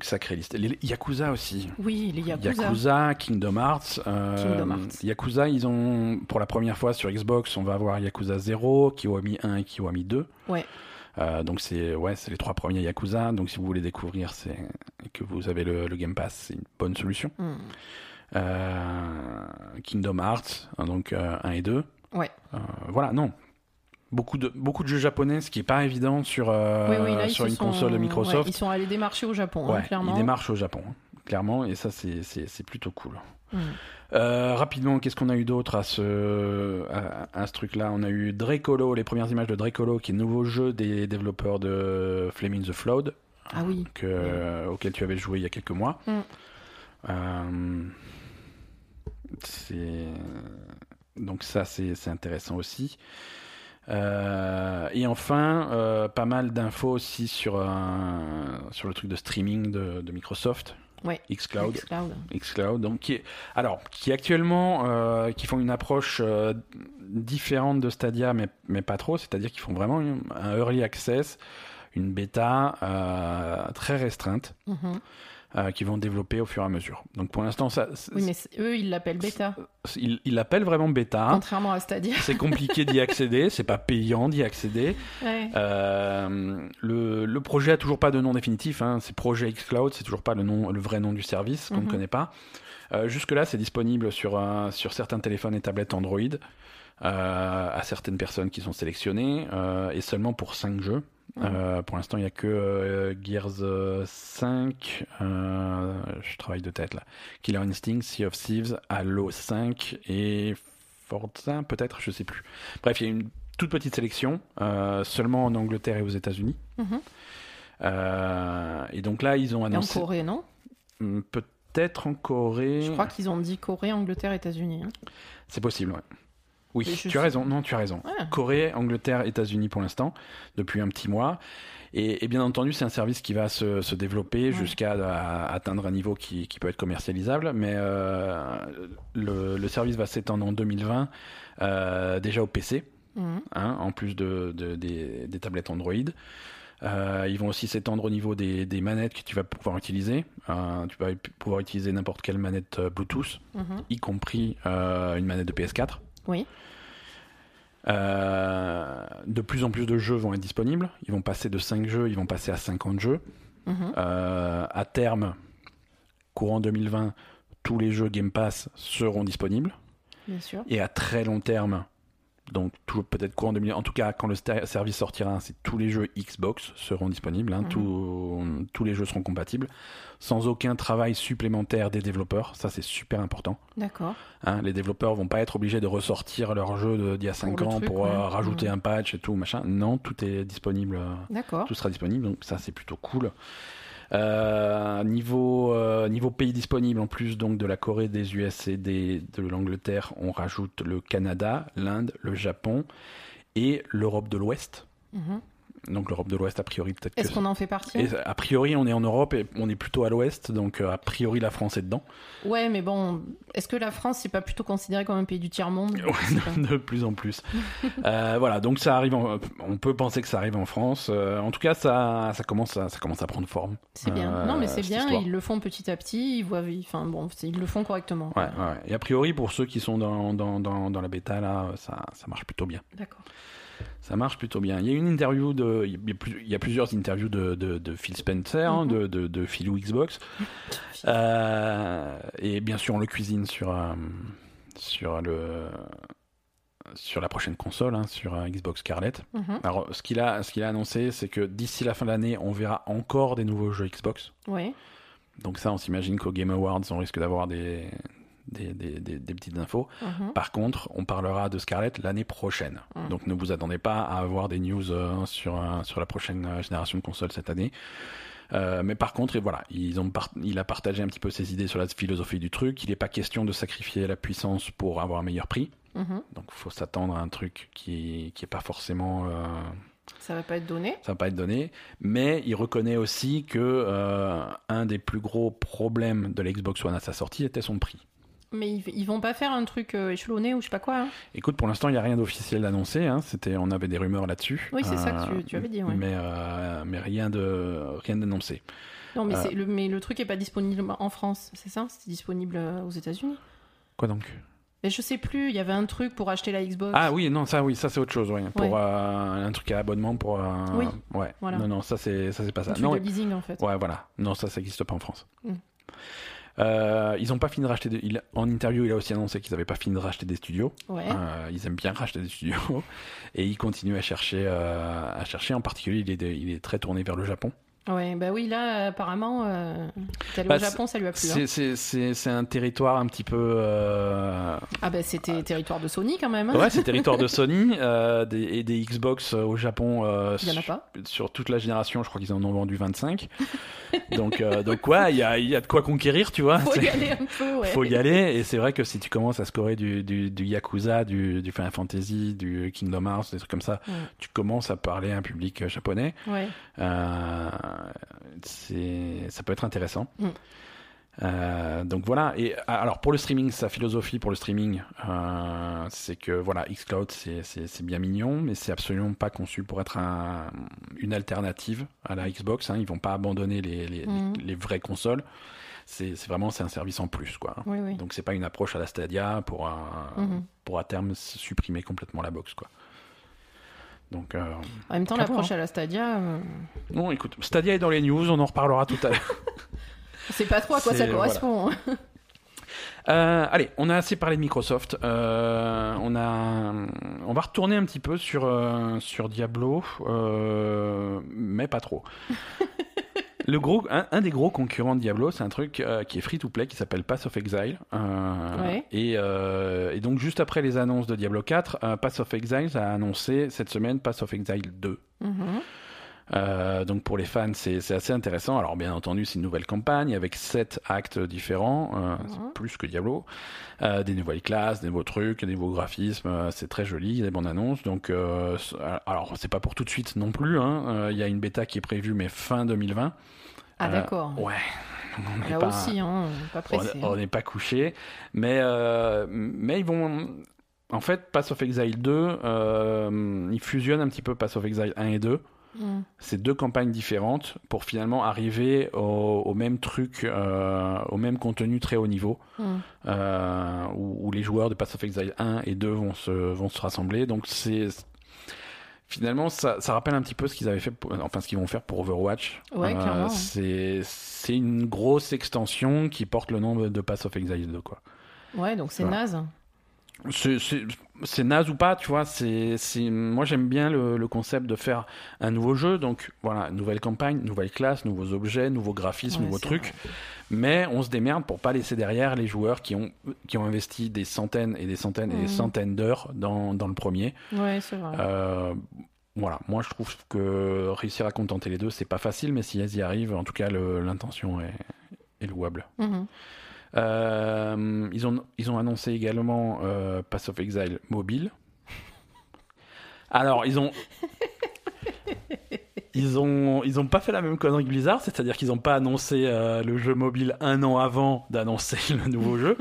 Sacrée liste. Les Yakuza aussi. Oui, les Yakuza. Yakuza, Kingdom Hearts. euh, Kingdom Hearts. Yakuza, ils ont, pour la première fois sur Xbox, on va avoir Yakuza 0, Kiwami 1 et Kiwami 2. Ouais. Euh, donc c'est ouais, c'est les trois premiers Yakuza. Donc si vous voulez découvrir, c'est que vous avez le, le Game Pass, c'est une bonne solution. Hmm. Euh, Kingdom Hearts, hein, donc euh, 1 et 2. Ouais. Euh, voilà, non. Beaucoup de, beaucoup de jeux japonais, ce qui est pas évident sur, euh, oui, oui, là, ils sur une sont- console de Microsoft. ouais, ils sont allés démarcher au Japon, hein, clairement. ils démarchent au Japon, hein, clairement, et ça, c'est plutôt cool. Euh, rapidement, qu'est-ce qu'on a eu d'autre à ce, à, à ce truc-là? On a eu Dracolo, les premières images de Dracolo, qui est le nouveau jeu des développeurs de Flaming the Flood, Ah oui. que, euh, auquel tu avais joué il y a quelques mois. Mm. Euh, c'est donc ça, c'est c'est intéressant aussi. Euh, et enfin, euh, pas mal d'infos aussi sur, un- sur le truc de streaming de, de Microsoft, Ouais. xCloud. Xcloud. xCloud, donc qui est, alors qui actuellement euh, qui font une approche euh, différente de Stadia, mais mais pas trop, c'est-à-dire qu'ils font vraiment une- un early access, une bêta euh, très restreinte, Mhm. euh, qu'ils vont développer au fur et à mesure. Donc pour l'instant, ça, Oui, mais eux, ils l'appellent bêta, ils l'appellent vraiment bêta. contrairement à Stadia. C'est compliqué d'y accéder, c'est pas payant d'y accéder. Ouais. Euh, le, le projet a toujours pas de nom définitif. Hein. C'est projet xCloud, c'est toujours pas le nom, le vrai nom du service qu'on ne Mhm. connaît pas. Euh, Jusque là, c'est disponible sur un- sur certains téléphones et tablettes Android euh, à certaines personnes qui sont sélectionnées euh, et seulement pour 5 jeux. Euh, pour l'instant, il n'y a que euh, Gears euh, 5, euh, je travaille de tête là, Killer Instinct, Sea of Thieves, Halo 5 et Forza peut-être, je sais plus. Bref, il y a une toute petite sélection, seulement en Angleterre et aux États-Unis. Mhm. Euh, et donc là, ils ont Et en annoncé. Corée, non? Hum, Peut-être en Corée. Je crois qu'ils ont dit Corée, Angleterre, États-Unis. hein. C'est possible, ouais. Oui, tu as raison. Non, tu as raison. Ouais. Corée, Angleterre, États-Unis pour l'instant, depuis un petit mois. Et, et bien entendu, c'est un service qui va se, se développer Ouais. jusqu'à atteindre un niveau qui, qui peut être commercialisable. Mais euh, le, le service va s'étendre en 2020, euh, déjà au PC, Mhm. hein, en plus de, de- des, des tablettes Android. Euh, ils vont aussi s'étendre au niveau des, des manettes que tu vas pouvoir utiliser. Euh, tu vas pouvoir utiliser n'importe quelle manette Bluetooth, Mhm. y compris euh, une manette de PS4. Oui. Euh, de plus en plus de jeux vont être disponibles. Ils vont passer de 5 jeux, ils vont passer à 50 jeux. Mhm. Euh, à terme, courant 2020, tous les jeux Game Pass seront disponibles. Bien sûr. Et à très long terme, donc peut-être courant 2020, en tout cas quand le service sortira, c'est tous les jeux Xbox seront disponibles. hein. Mhm. Tous- tous les jeux seront compatibles. Sans aucun travail supplémentaire des développeurs. Ça, c'est super important. D'accord. Hein, les développeurs vont pas être obligés de ressortir leur jeu de- d'il y a 5 le ans truc, pour euh, rajouter Mhm. un patch et tout, machin. Non, tout est disponible. euh, D'accord. Tout sera disponible, donc ça c'est plutôt cool. Euh, niveau, euh, niveau pays disponible, en plus donc de la Corée, des US et de l'Angleterre, on rajoute le Canada, l'Inde, le Japon et l'Europe de l'Ouest. Mhm. Donc l'Europe de l'Ouest, a priori, peut-être. Est-ce qu'on en fait partie Et a priori, on est en Europe et on est plutôt à l'Ouest, donc euh, a priori la France est dedans. Ouais, mais bon, est-ce que la France, c'est pas plutôt considéré comme un pays du tiers-monde? Pas. de plus en plus. Euh, voilà, donc ça arrive. en- on peut penser que ça arrive en France. Euh, en tout cas, ça, ça commence, à, ça commence à prendre forme. C'est bien. Euh, non, mais c'est bien, histoire. ils le font petit à petit, ils voient, enfin bon, ils le font correctement. Ouais, ouais. Et a priori, pour ceux qui sont dans, dans, dans, dans la bêta, là, ça, ça marche plutôt bien. D'accord. Ça marche plutôt bien. Il y a une interview de, il y a, plusieurs interviews de, de, de Phil Spencer, hein, de, de, de Philou Xbox. Euh, et bien sûr, on le cuisine sur, euh, sur le, sur la prochaine console, hein, sur euh, Xbox Scarlett. Mhm. Alors, ce qu'il a, ce qu'il a annoncé, c'est que d'ici la fin de l'année, on verra encore des nouveaux jeux Xbox. Donc ça, on s'imagine qu'au Game Awards, on risque d'avoir des, des, des, des- des petites infos. Mhm. Par contre, on parlera de Scarlett l'année prochaine. Mm. Donc ne vous attendez pas à avoir des news euh, sur, euh, sur la prochaine euh, génération de consoles cette année. Euh, mais par contre, et voilà, ils ont par- il a partagé un petit peu ses idées sur la philosophie du truc. Il n'est pas question de sacrifier la puissance pour avoir un meilleur prix. Mhm. Donc il faut s'attendre à un truc qui qui est pas forcément Ça va pas être donné. ça va pas être donné, mais il reconnaît aussi que euh, un des plus gros problèmes de la Xbox One à sa sortie était son prix. Mais ils, ils vont pas faire un truc euh, échelonné ou je sais pas quoi. hein. Écoute, pour l'instant, il n'y a rien d'officiel annoncé. Hein. C'était, on avait des rumeurs là-dessus. Oui, c'est ça que Euh, tu- tu avais dit, ouais. Mais, euh, mais rien de rien d'annoncé. Non, mais, Euh. c'est le, mais le truc est pas disponible en France, c'est ça? C'est disponible euh, aux États-Unis? Quoi donc? Mais je sais plus, il y avait un truc pour acheter la Xbox. Ah oui, non, ça, oui, ça c'est autre chose, ouais. Pour euh, un truc à abonnement pour. euh, Oui, Ouais. voilà. Non, non, ça c'est, ça c'est pas un ça. truc Non, de leasing en fait. Ouais, voilà. Non, ça, ça n'existe pas en France. Mm. Euh, ils ont pas fini de racheter. il- En interview, il a aussi annoncé qu'ils n'avaient pas fini de racheter des studios. Ouais. Euh, ils aiment bien racheter des studios et ils continuent à chercher. euh, à chercher. En particulier, il est, de- il est très tourné vers le Japon. Ouais, bah oui, là, apparemment, euh, allé Bah, au Japon, ça lui a plu. hein. C'est, c'est un territoire un petit peu. euh, Ah bah c'était territoire de Sony quand même. hein. Ouais, c'est territoire de Sony euh, des, et des Xbox euh, au Japon. euh, Il y en a pas. Sur toute la génération, je crois qu'ils en ont vendu 25. donc, euh, donc ouais, il y a, y a de quoi conquérir, tu vois. Faut y aller un peu, ouais. faut y aller et c'est vrai que si tu commences à scorer du, du, du Yakuza, du, du Final Fantasy, du Kingdom Hearts, des trucs comme ça, tu commences à parler à un public euh, japonais. Ouais. Ça peut être intéressant. Mm. Euh, donc voilà. Et alors pour le streaming, sa philosophie pour le streaming, euh, c'est que voilà, xCloud c'est, bien mignon, mais c'est absolument pas conçu pour être un, une alternative à la Xbox. Hein. Ils vont pas abandonner les, les, Mm. les, les vraies consoles. C'est, vraiment c'est un service en plus quoi. Oui, oui. Donc c'est pas une approche à la Stadia pour un- Mhm. pour à terme supprimer complètement la box quoi. Donc euh, En même temps, l'approche voir, à la Stadia, euh, non, écoute, Stadia est dans les news, on en reparlera tout à l'heure. on sait pas trop à quoi ça correspond. hein. Euh, allez, on a assez parlé de Microsoft. Euh, on a, on va retourner un petit peu sur euh, sur Diablo, mais pas trop. Le gros, un, un des gros concurrents de Diablo, c'est un truc euh, qui est free to play qui s'appelle Pass of Exile. Euh, Ouais. et, euh, et donc juste après les annonces de Diablo 4, euh, Pass of Exile a annoncé cette semaine Pass of Exile 2. Mhm. Euh, donc pour les fans, c'est assez intéressant. Alors bien entendu, c'est une nouvelle campagne avec sept actes différents, euh, plus que Diablo. Euh, des nouvelles classes, des nouveaux trucs, des nouveaux graphismes, euh, c'est très joli, il y a des bonnes annonces. Donc alors c'est pas pour tout de suite non plus. hein. Il y a une bêta qui est prévue mais fin 2020. Ah d'accord. Ouais. On n'est Là pas- aussi, hein, pas on pressé. on n'est pas couché, mais mais ils vont. En fait, Pass of Exile 2, euh, ils fusionnent un petit peu Pass of Exile 1 et 2. Mhm. C'est deux campagnes différentes pour finalement arriver au, au même truc, euh, au même contenu très haut niveau, Mhm. euh, où, où les joueurs de Pass of Exile 1 et 2 vont se, vont se rassembler. Donc c'est finalement ça, ça rappelle un petit peu ce qu'ils avaient fait, pour- enfin ce qu'ils vont faire pour Overwatch. Euh, Ouais, ouais. c'est une grosse extension qui porte le nom de Pass of Exile 2 quoi. Ouais, donc c'est naze. C'est- naze ou pas, tu vois. C'est moi j'aime bien le, le concept de faire un nouveau jeu, donc voilà, nouvelle campagne, nouvelle classe, nouveaux objets, nouveaux graphismes, Ouais, nouveaux trucs. Mais on se démerde pour pas laisser derrière les joueurs qui ont qui ont investi des centaines et des centaines et des Mhm. centaines d'heures dans dans le premier. Ouais, c'est vrai. Euh, voilà, moi je trouve que réussir à contenter les deux, c'est pas facile, mais si elles y arrivent, en tout cas l'intention est, est louable. Mhm. Euh, ils, ont, ils ont annoncé également euh, Pass of Exile mobile. Alors, ils ont. Ils ont, ils ont pas fait la même connerie que Blizzard, c'est-à-dire qu'ils ont pas annoncé euh, le jeu mobile un an avant d'annoncer le nouveau jeu.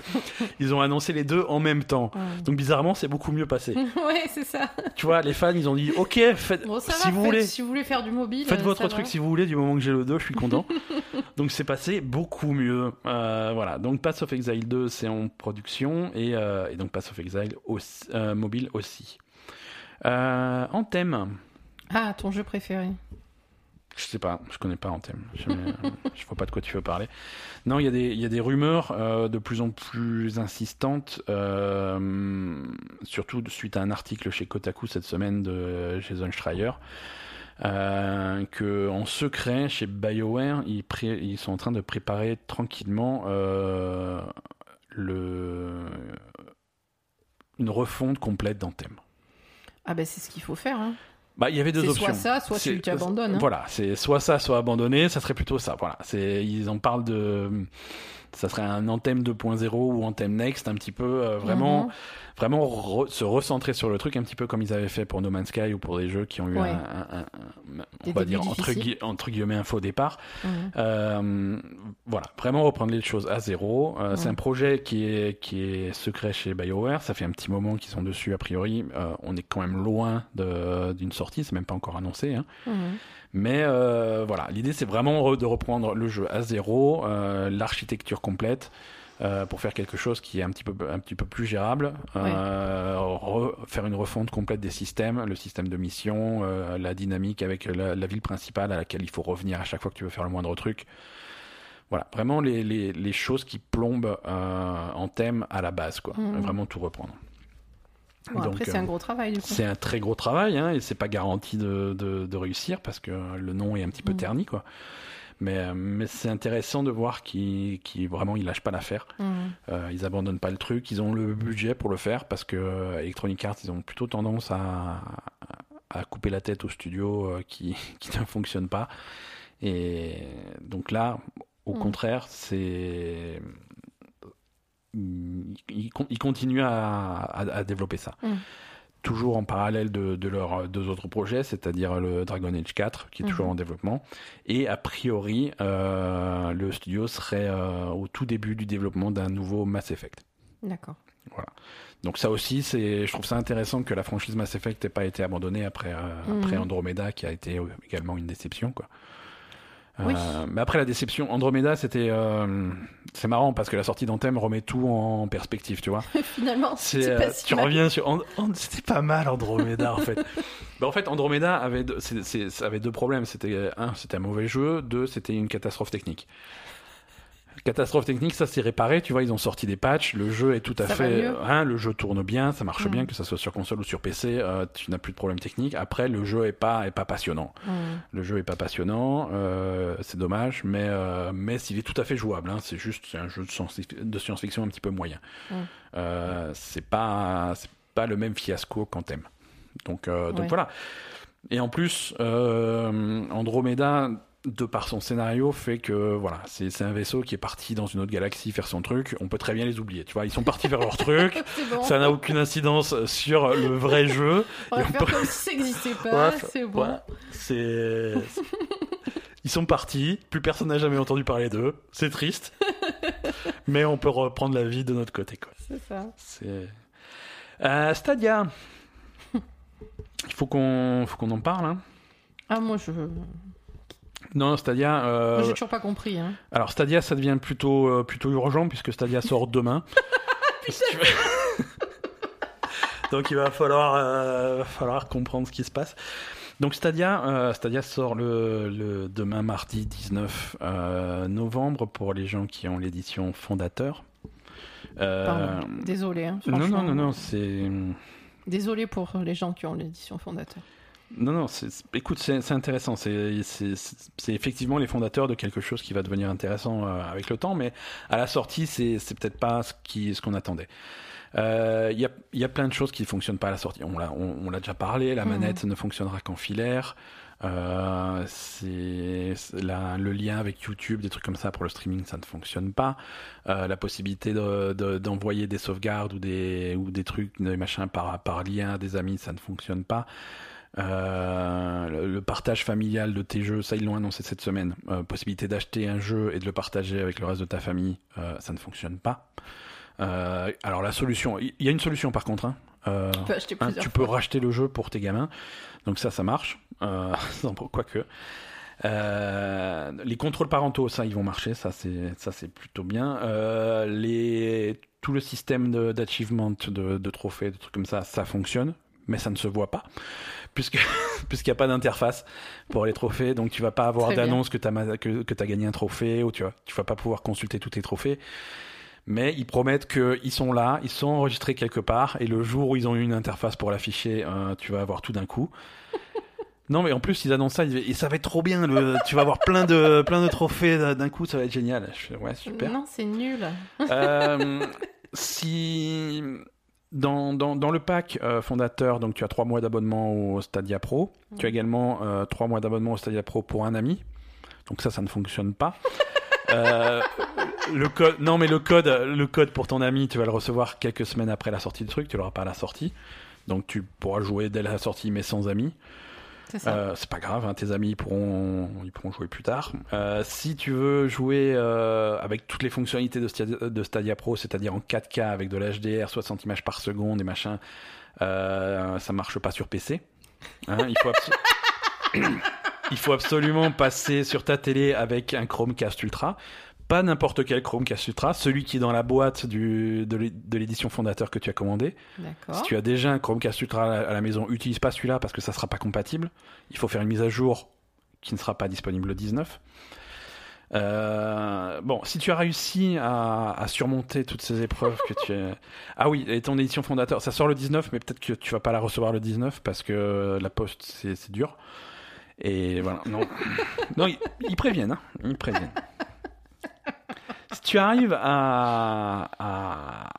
Ils ont annoncé les deux en même temps. Ouais. Donc bizarrement, c'est beaucoup mieux passé. ouais, c'est ça. tu vois, les fans, ils ont dit OK, faites, Bon, ça si va, vous faites- voulez, si vous voulez faire du mobile, Faites euh, votre truc va. si vous voulez, du moment que j'ai le 2, je suis content. Donc c'est passé beaucoup mieux. Euh, voilà, donc Pass of Exile 2, c'est en production, et, euh, et donc Pass of Exile aussi, mobile aussi. En thème, Ah, ton jeu préféré. Je sais pas, je connais pas en thème. Je, je vois pas de quoi tu veux parler. Non, il y, a des- il y a des rumeurs euh, de plus en plus insistantes, euh, surtout suite à un article chez Kotaku cette semaine de Jason Schreier, euh, secret chez BioWare, ils, pré- ils sont en train de préparer tranquillement euh, le une refonte complète d'Anthem. Ah ben c'est ce qu'il faut faire. Hein. Bah, il y avait deux options. soit ça, soit tu C'est- tu abandonnes. hein. Voilà, c'est soit ça, soit abandonné. Ça serait plutôt ça. Voilà, c'est ils en parlent de, ça serait un Anthem 2.0 ou Anthem Next, un petit peu euh, vraiment, Mhm. vraiment re- se recentrer sur le truc, un petit peu comme ils avaient fait pour No Man's Sky ou pour des jeux qui ont eu Ouais. un, un- un- un- on va dire entre, difficiles. gui- entre guillemets un faux départ. Mhm. Euh, voilà, vraiment reprendre les choses à zéro. Euh, C'est un projet qui est, qui est secret chez BioWare. Ça fait un petit moment qu'ils sont dessus, a priori. On est quand même loin d'une sortie, c'est même pas encore annoncé. hein. Mais euh, voilà, l'idée c'est vraiment de reprendre le jeu à zéro, euh, l'architecture complète. euh, pour faire quelque chose qui est un petit peu, un petit peu plus gérable, euh, re- faire une refonte complète des systèmes, le système de mission, euh, la dynamique avec la, la ville principale à laquelle il faut revenir à chaque fois que tu veux faire le moindre truc. Voilà, vraiment les, les, les choses qui plombent en thème à la base, quoi. Mhm. Vraiment tout reprendre. Bon, Donc, après, c'est euh, un gros travail. C'est un très gros travail, hein, et c'est pas garanti de, de, de réussir parce que le nom est un petit peu Mhm. terni, quoi. Mais, euh, mais c'est intéressant de voir qu'ils qu'ils- vraiment ils lâchent pas l'affaire. Euh, ils abandonnent pas le truc, ils ont le budget pour le faire parce que euh, Electronic Arts ils ont plutôt tendance à, à couper la tête aux studios euh, qui, qui ne fonctionnent pas. Et donc là, au Mm. contraire, c'est ils, ils con- ils continuent à, à- à développer ça. Mm. Toujours en parallèle de, de leurs deux autres projets, c'est-à-dire le Dragon Age 4, qui est toujours Mhm. en développement. Et a priori, euh, le studio serait euh, au tout début du développement d'un nouveau Mass Effect. D'accord. Donc ça aussi, c'est, je trouve ça intéressant que la franchise Mass Effect n'ait pas été abandonnée après, euh, Mhm. après Andromeda, qui a été également une déception, quoi. Euh, mais après la déception, Andromeda, c'était, euh, c'est marrant parce que la sortie d'Anthem remet tout en perspective, tu vois. Finalement, C'est, euh, si tu mal. reviens sur, And- c'était pas mal Andromeda en fait. bah, en fait, Andromeda avait, deux, c'est- c'est- ça avait deux problèmes. C'était un, c'était un mauvais jeu. Deux, c'était une catastrophe technique. Catastrophe technique, ça s'est réparé. Tu vois, ils ont sorti des patchs. Le jeu est tout à Ça fait, hein, le jeu tourne bien, ça marche Mm. bien, que ça soit sur console ou sur PC. euh, tu n'as plus de problème technique. Après, le jeu est pas, est pas passionnant. Mhm. Le jeu est pas passionnant, euh, c'est dommage, mais euh, mais il est tout à fait jouable. Hein, c'est juste c'est un jeu de science- de science-fiction un petit peu moyen. Mm. Euh, c'est pas pas le même fiasco qu'en thème. Donc donc Ouais. voilà. Et en plus, Andromeda, de par son scénario, fait que voilà, c'est un vaisseau qui est parti dans une autre galaxie faire son truc. On peut très bien les oublier. Tu vois, ils sont partis faire leur truc. bon. Ça n'a aucune incidence sur le vrai jeu. On va Et on faire peut- comme si ça n'existait pas. Ouais, c'est bon. ouais. C'est. Ils sont partis, plus personne n'a jamais entendu parler d'eux. C'est triste. Mais on peut reprendre la vie de notre côté, quoi. C'est ça. C'est. Euh, Stadia. Il faut qu'on faut qu'on en parle. Hein. Ah, moi, je. Non, Stadia. euh, Moi, j'ai toujours pas compris. Hein. Alors Stadia, ça devient plutôt euh, plutôt urgent puisque Stadia sort demain. Donc il va falloir euh, va falloir comprendre ce qui se passe. Donc Stadia, euh, Stadia sort le, le demain mardi 19 euh, novembre pour les gens qui ont l'édition fondateur. Euh, Pardon. Désolé. Hein, non non non non c'est Désolé pour les gens qui ont l'édition fondateur. Non non écoute c'est intéressant c'est effectivement les fondateurs de quelque chose qui va devenir intéressant euh, avec le temps mais à la sortie c'est peut-être pas ce qui ce qu'on attendait. Euh, Il y, a, y a plein de choses qui ne fonctionnent pas à la sortie. On l'a, on, on déjà parlé, la Mhm. manette ne fonctionnera qu'en filaire. Euh, c'est, le lien avec YouTube, des trucs comme ça pour le streaming, ça ne fonctionne pas. Euh, la possibilité de, de- d'envoyer des sauvegardes ou des, ou des trucs, des machins par, par lien à des amis, ça ne fonctionne pas. Euh, le, le partage familial de tes jeux, ça ils l'ont annoncé cette semaine. Euh, possibilité d'acheter un jeu et de le partager avec le reste de ta famille, euh, ça ne fonctionne pas. Alors la solution, il y a une solution par contre. Hein. Tu peux acheter hein, plusieurs tu peux fois. racheter le jeu pour tes gamins, donc ça, ça marche. Quoique. Les contrôles parentaux, ça, ils vont marcher, ça, c'est, ça, c'est plutôt bien. Les, tout le système de, d'achievement, de, de trophées, de trucs comme ça, ça fonctionne, mais ça ne se voit pas, puisque puisqu'il n'y a pas d'interface pour les trophées, donc tu vas pas avoir d'annonce que tu as que, que t'as gagné un trophée ou tu vas tu vas pas pouvoir consulter tous tes trophées. Mais ils promettent qu'ils sont là, ils sont enregistrés quelque part, et le jour où ils ont eu une interface pour l'afficher, euh, tu vas avoir tout d'un coup. Non, mais en plus, ils annoncent ça, ils- et ça va être trop bien. Le, tu vas avoir plein de, plein de trophées d'un coup, ça va être génial. Je fais, ouais, super. Non, c'est nul. Euh, si dans, dans, dans le pack euh, fondateur, donc tu as trois mois d'abonnement au Stadia Pro. Tu as également euh, trois mois d'abonnement au Stadia Pro pour un ami. Donc ça, ça ne fonctionne pas. Euh, le code, non mais le code, le code pour ton ami, tu vas le recevoir quelques semaines après la sortie du truc. Tu l'auras pas à la sortie. Donc tu pourras jouer dès la sortie, mais sans amis. Euh, c'est pas grave, hein, tes amis pourront, pourront jouer plus tard. Euh, si tu veux jouer euh, avec toutes les fonctionnalités de Stadia, Pro, c'est-à-dire en 4K avec de l'HDR, 60 images par seconde et machin, ça marche pas sur PC. Hein, il faut absolument passer sur ta télé avec un Chromecast Ultra. Pas n'importe quel Chromecast Ultra, celui qui est dans la boîte du, de l'é- de l'édition fondateur que tu as commandé. Si tu as déjà un Chromecast Ultra à la, maison, utilise pas celui-là parce que ça sera pas compatible. Il faut faire une mise à jour qui ne sera pas disponible le 19. Euh, bon, si tu as réussi à, à surmonter toutes ces épreuves que tu es... Ah oui, et ton édition fondateur, ça sort le 19, mais peut-être que tu vas pas la recevoir le 19 parce que la poste, c'est c'est dur. Et voilà, non. non, ils, ils préviennent, hein. Ils préviennent. Si tu arrives à, à,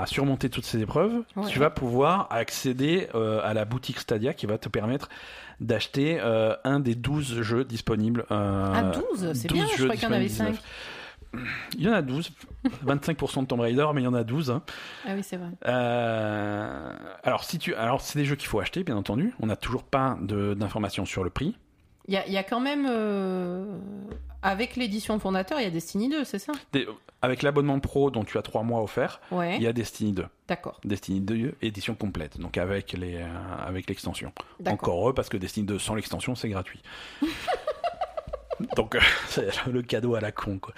à surmonter toutes ces épreuves, Ouais. tu vas pouvoir accéder euh, à la boutique Stadia qui va te permettre d'acheter euh, un des 12 jeux disponibles. euh, Ah, 12, c'est 12 bien, je crois qu'il y en avait disponibles 5. 19. Il y en a 12, 25% de Tomb Raider, mais il y en a 12. hein. Ah oui, c'est vrai. Euh, alors, si tu, alors c'est des jeux qu'il faut acheter, bien entendu. On n'a toujours pas de- d'informations sur le prix. Il y a, y a quand même. euh, Avec l'édition fondateur, il y a Destiny 2, c'est ça? Des- avec l'abonnement pro dont tu as 3 mois offert, Ouais. il y a Destiny 2. D'accord. Destiny 2 édition complète, donc avec les euh, avec l'extension. Encore heureux parce que Destiny 2 sans l'extension c'est gratuit. donc euh, c'est le cadeau à la con quoi.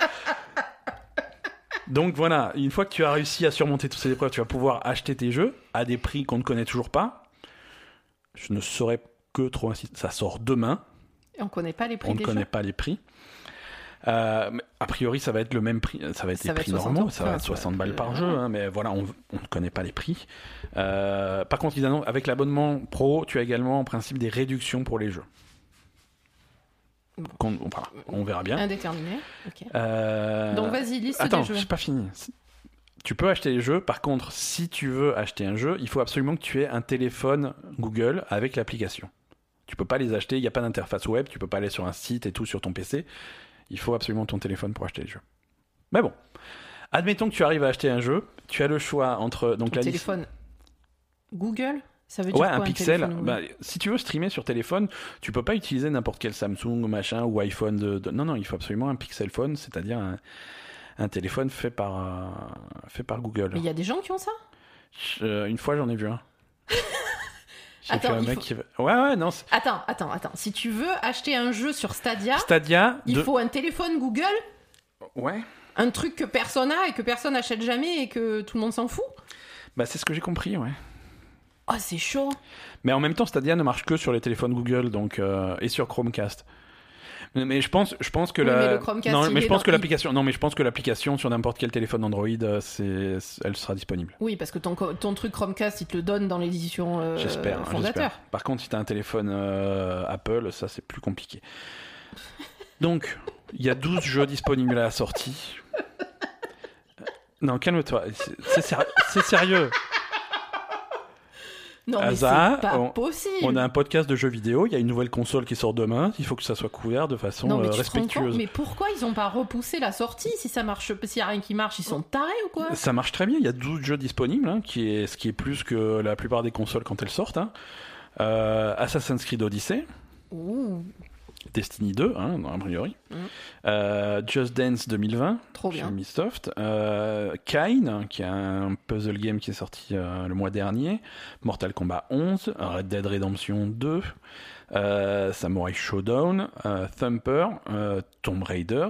Donc voilà, une fois que tu as réussi à surmonter toutes ces épreuves, tu vas pouvoir acheter tes jeux à des prix qu'on ne connaît toujours pas. Je ne saurais que trop insister. Ça sort demain. Et on connaît pas les prix On ne connaît jeux pas les prix. Euh, a priori, ça va être le même prix. Ça va être Ça les va prix être 60 normaux. Ça va être Enfin, 60 balles euh, par jeu. hein, mais voilà, on, on ne connaît pas les prix. Euh, par contre, ils annoncent- avec l'abonnement pro, tu as également en principe des réductions pour les jeux. On, verra bien. Indéterminé. Euh, Donc vas-y, liste Attends, des jeux. c'est pas fini. Tu peux acheter les jeux. Par contre, si tu veux acheter un jeu, il faut absolument que tu aies un téléphone Google avec l'application. Tu peux pas les acheter. Il n'y a pas d'interface web. Tu peux pas aller sur un site et tout sur ton PC. Il faut absolument ton téléphone pour acheter les jeux. Mais bon, admettons que tu arrives à acheter un jeu. Tu as le choix entre donc Ton la liste- téléphone Google Ça veut dire Ouais, quoi, un pixel. téléphone Google Bah, si tu veux streamer sur téléphone, tu peux pas utiliser n'importe quel Samsung machin ou iPhone. De, de- Non, non, il faut absolument un Pixel Phone, c'est-à-dire un, un téléphone fait par euh, fait par Google. Il y a des gens qui ont ça? Je- une fois, j'en ai vu un. Attends, un mec faut- qui. Ouais, ouais, non. Attends, attends, attends. Si tu veux acheter un jeu sur Stadia, Stadia. il de- faut un téléphone Google, Ouais. un truc que personne a et que personne achète jamais et que tout le monde s'en fout. Bah, c'est ce que j'ai compris, ouais. Oh, c'est chaud. Mais en même temps, Stadia ne marche que sur les téléphones Google, donc euh, et sur Chromecast. Mais, je pense, je pense que Oui, la. mais non, mais je pense que l'application. Non, mais je pense que l'application sur n'importe quel téléphone Android, euh, c'est, elle sera disponible. Oui, parce que ton, ton truc Chromecast, il te le donne dans l'édition euh, J'espère. hein, fondateur. j'espère. Par contre, si t'as un téléphone euh, Apple, ça c'est plus compliqué. Donc, il y a 12 jeux disponibles à la sortie. Non, calme-toi. C'est, c'est séri- c'est sérieux. Non, mais c'est pas on- possible. On a un podcast de jeux vidéo. Il y a une nouvelle console qui sort demain. Il faut que ça soit couvert de façon non, mais euh, tu compte, respectueuse. mais pourquoi ils ont pas repoussé la sortie si ça marche, s'il y a rien qui marche, ils sont tarés ou quoi? Ça marche très bien. Il y a 12 jeux disponibles, hein, qui est, ce qui est plus que la plupart des consoles quand elles sortent. hein. Euh, Assassin's Creed Odyssey. Ouh, Destiny 2, hein, a priori. Mhm. Euh, Just Dance 2020, trop chez bien. Ubisoft. Euh, Kine, qui est un puzzle game qui est sorti euh, le mois dernier. Mortal Kombat 11. Red Dead Redemption 2. euh, Samurai Showdown. Thumper. Tomb Raider.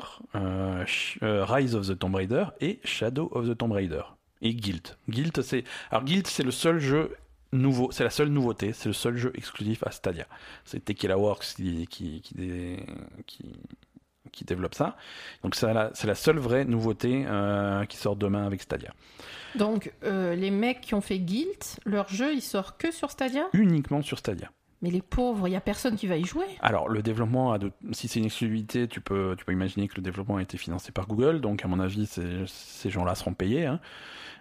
Rise of the Tomb Raider. Et Shadow of the Tomb Raider. Et Guild. Guild, c'est... Alors Guild, c'est le seul jeu nouveau, c'est la seule nouveauté, c'est le seul jeu exclusif à Stadia. C'est Tequila Works qui, qui, qui, dé- qui, qui développe ça. Donc c'est la, seule vraie nouveauté euh, qui sort demain avec Stadia. Donc, euh, les mecs qui ont fait Guilt, leur jeu, il sort que sur Stadia? Uniquement sur Stadia. Mais les pauvres, il y a personne qui va y jouer. Alors le développement, a de... si c'est une exclusivité, tu peux, tu peux imaginer que le développement a été financé par Google, donc à mon avis, ces gens-là seront payés. hein.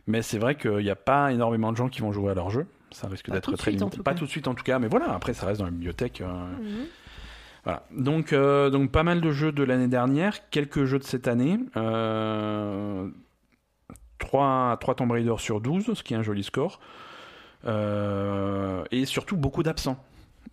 Mais c'est vrai qu'il n'y a pas énormément de gens qui vont jouer à leur jeu. Ça risque Pas d'être très limité. Pas tout de suite en tout cas, mais voilà, après ça reste dans la bibliothèque. euh, Voilà. Donc, euh, donc pas mal de jeux de l'année dernière, quelques jeux de cette année. Euh, 3, 3 Tomb Raider sur 12, ce qui est un joli score. Euh, et surtout beaucoup d'absents.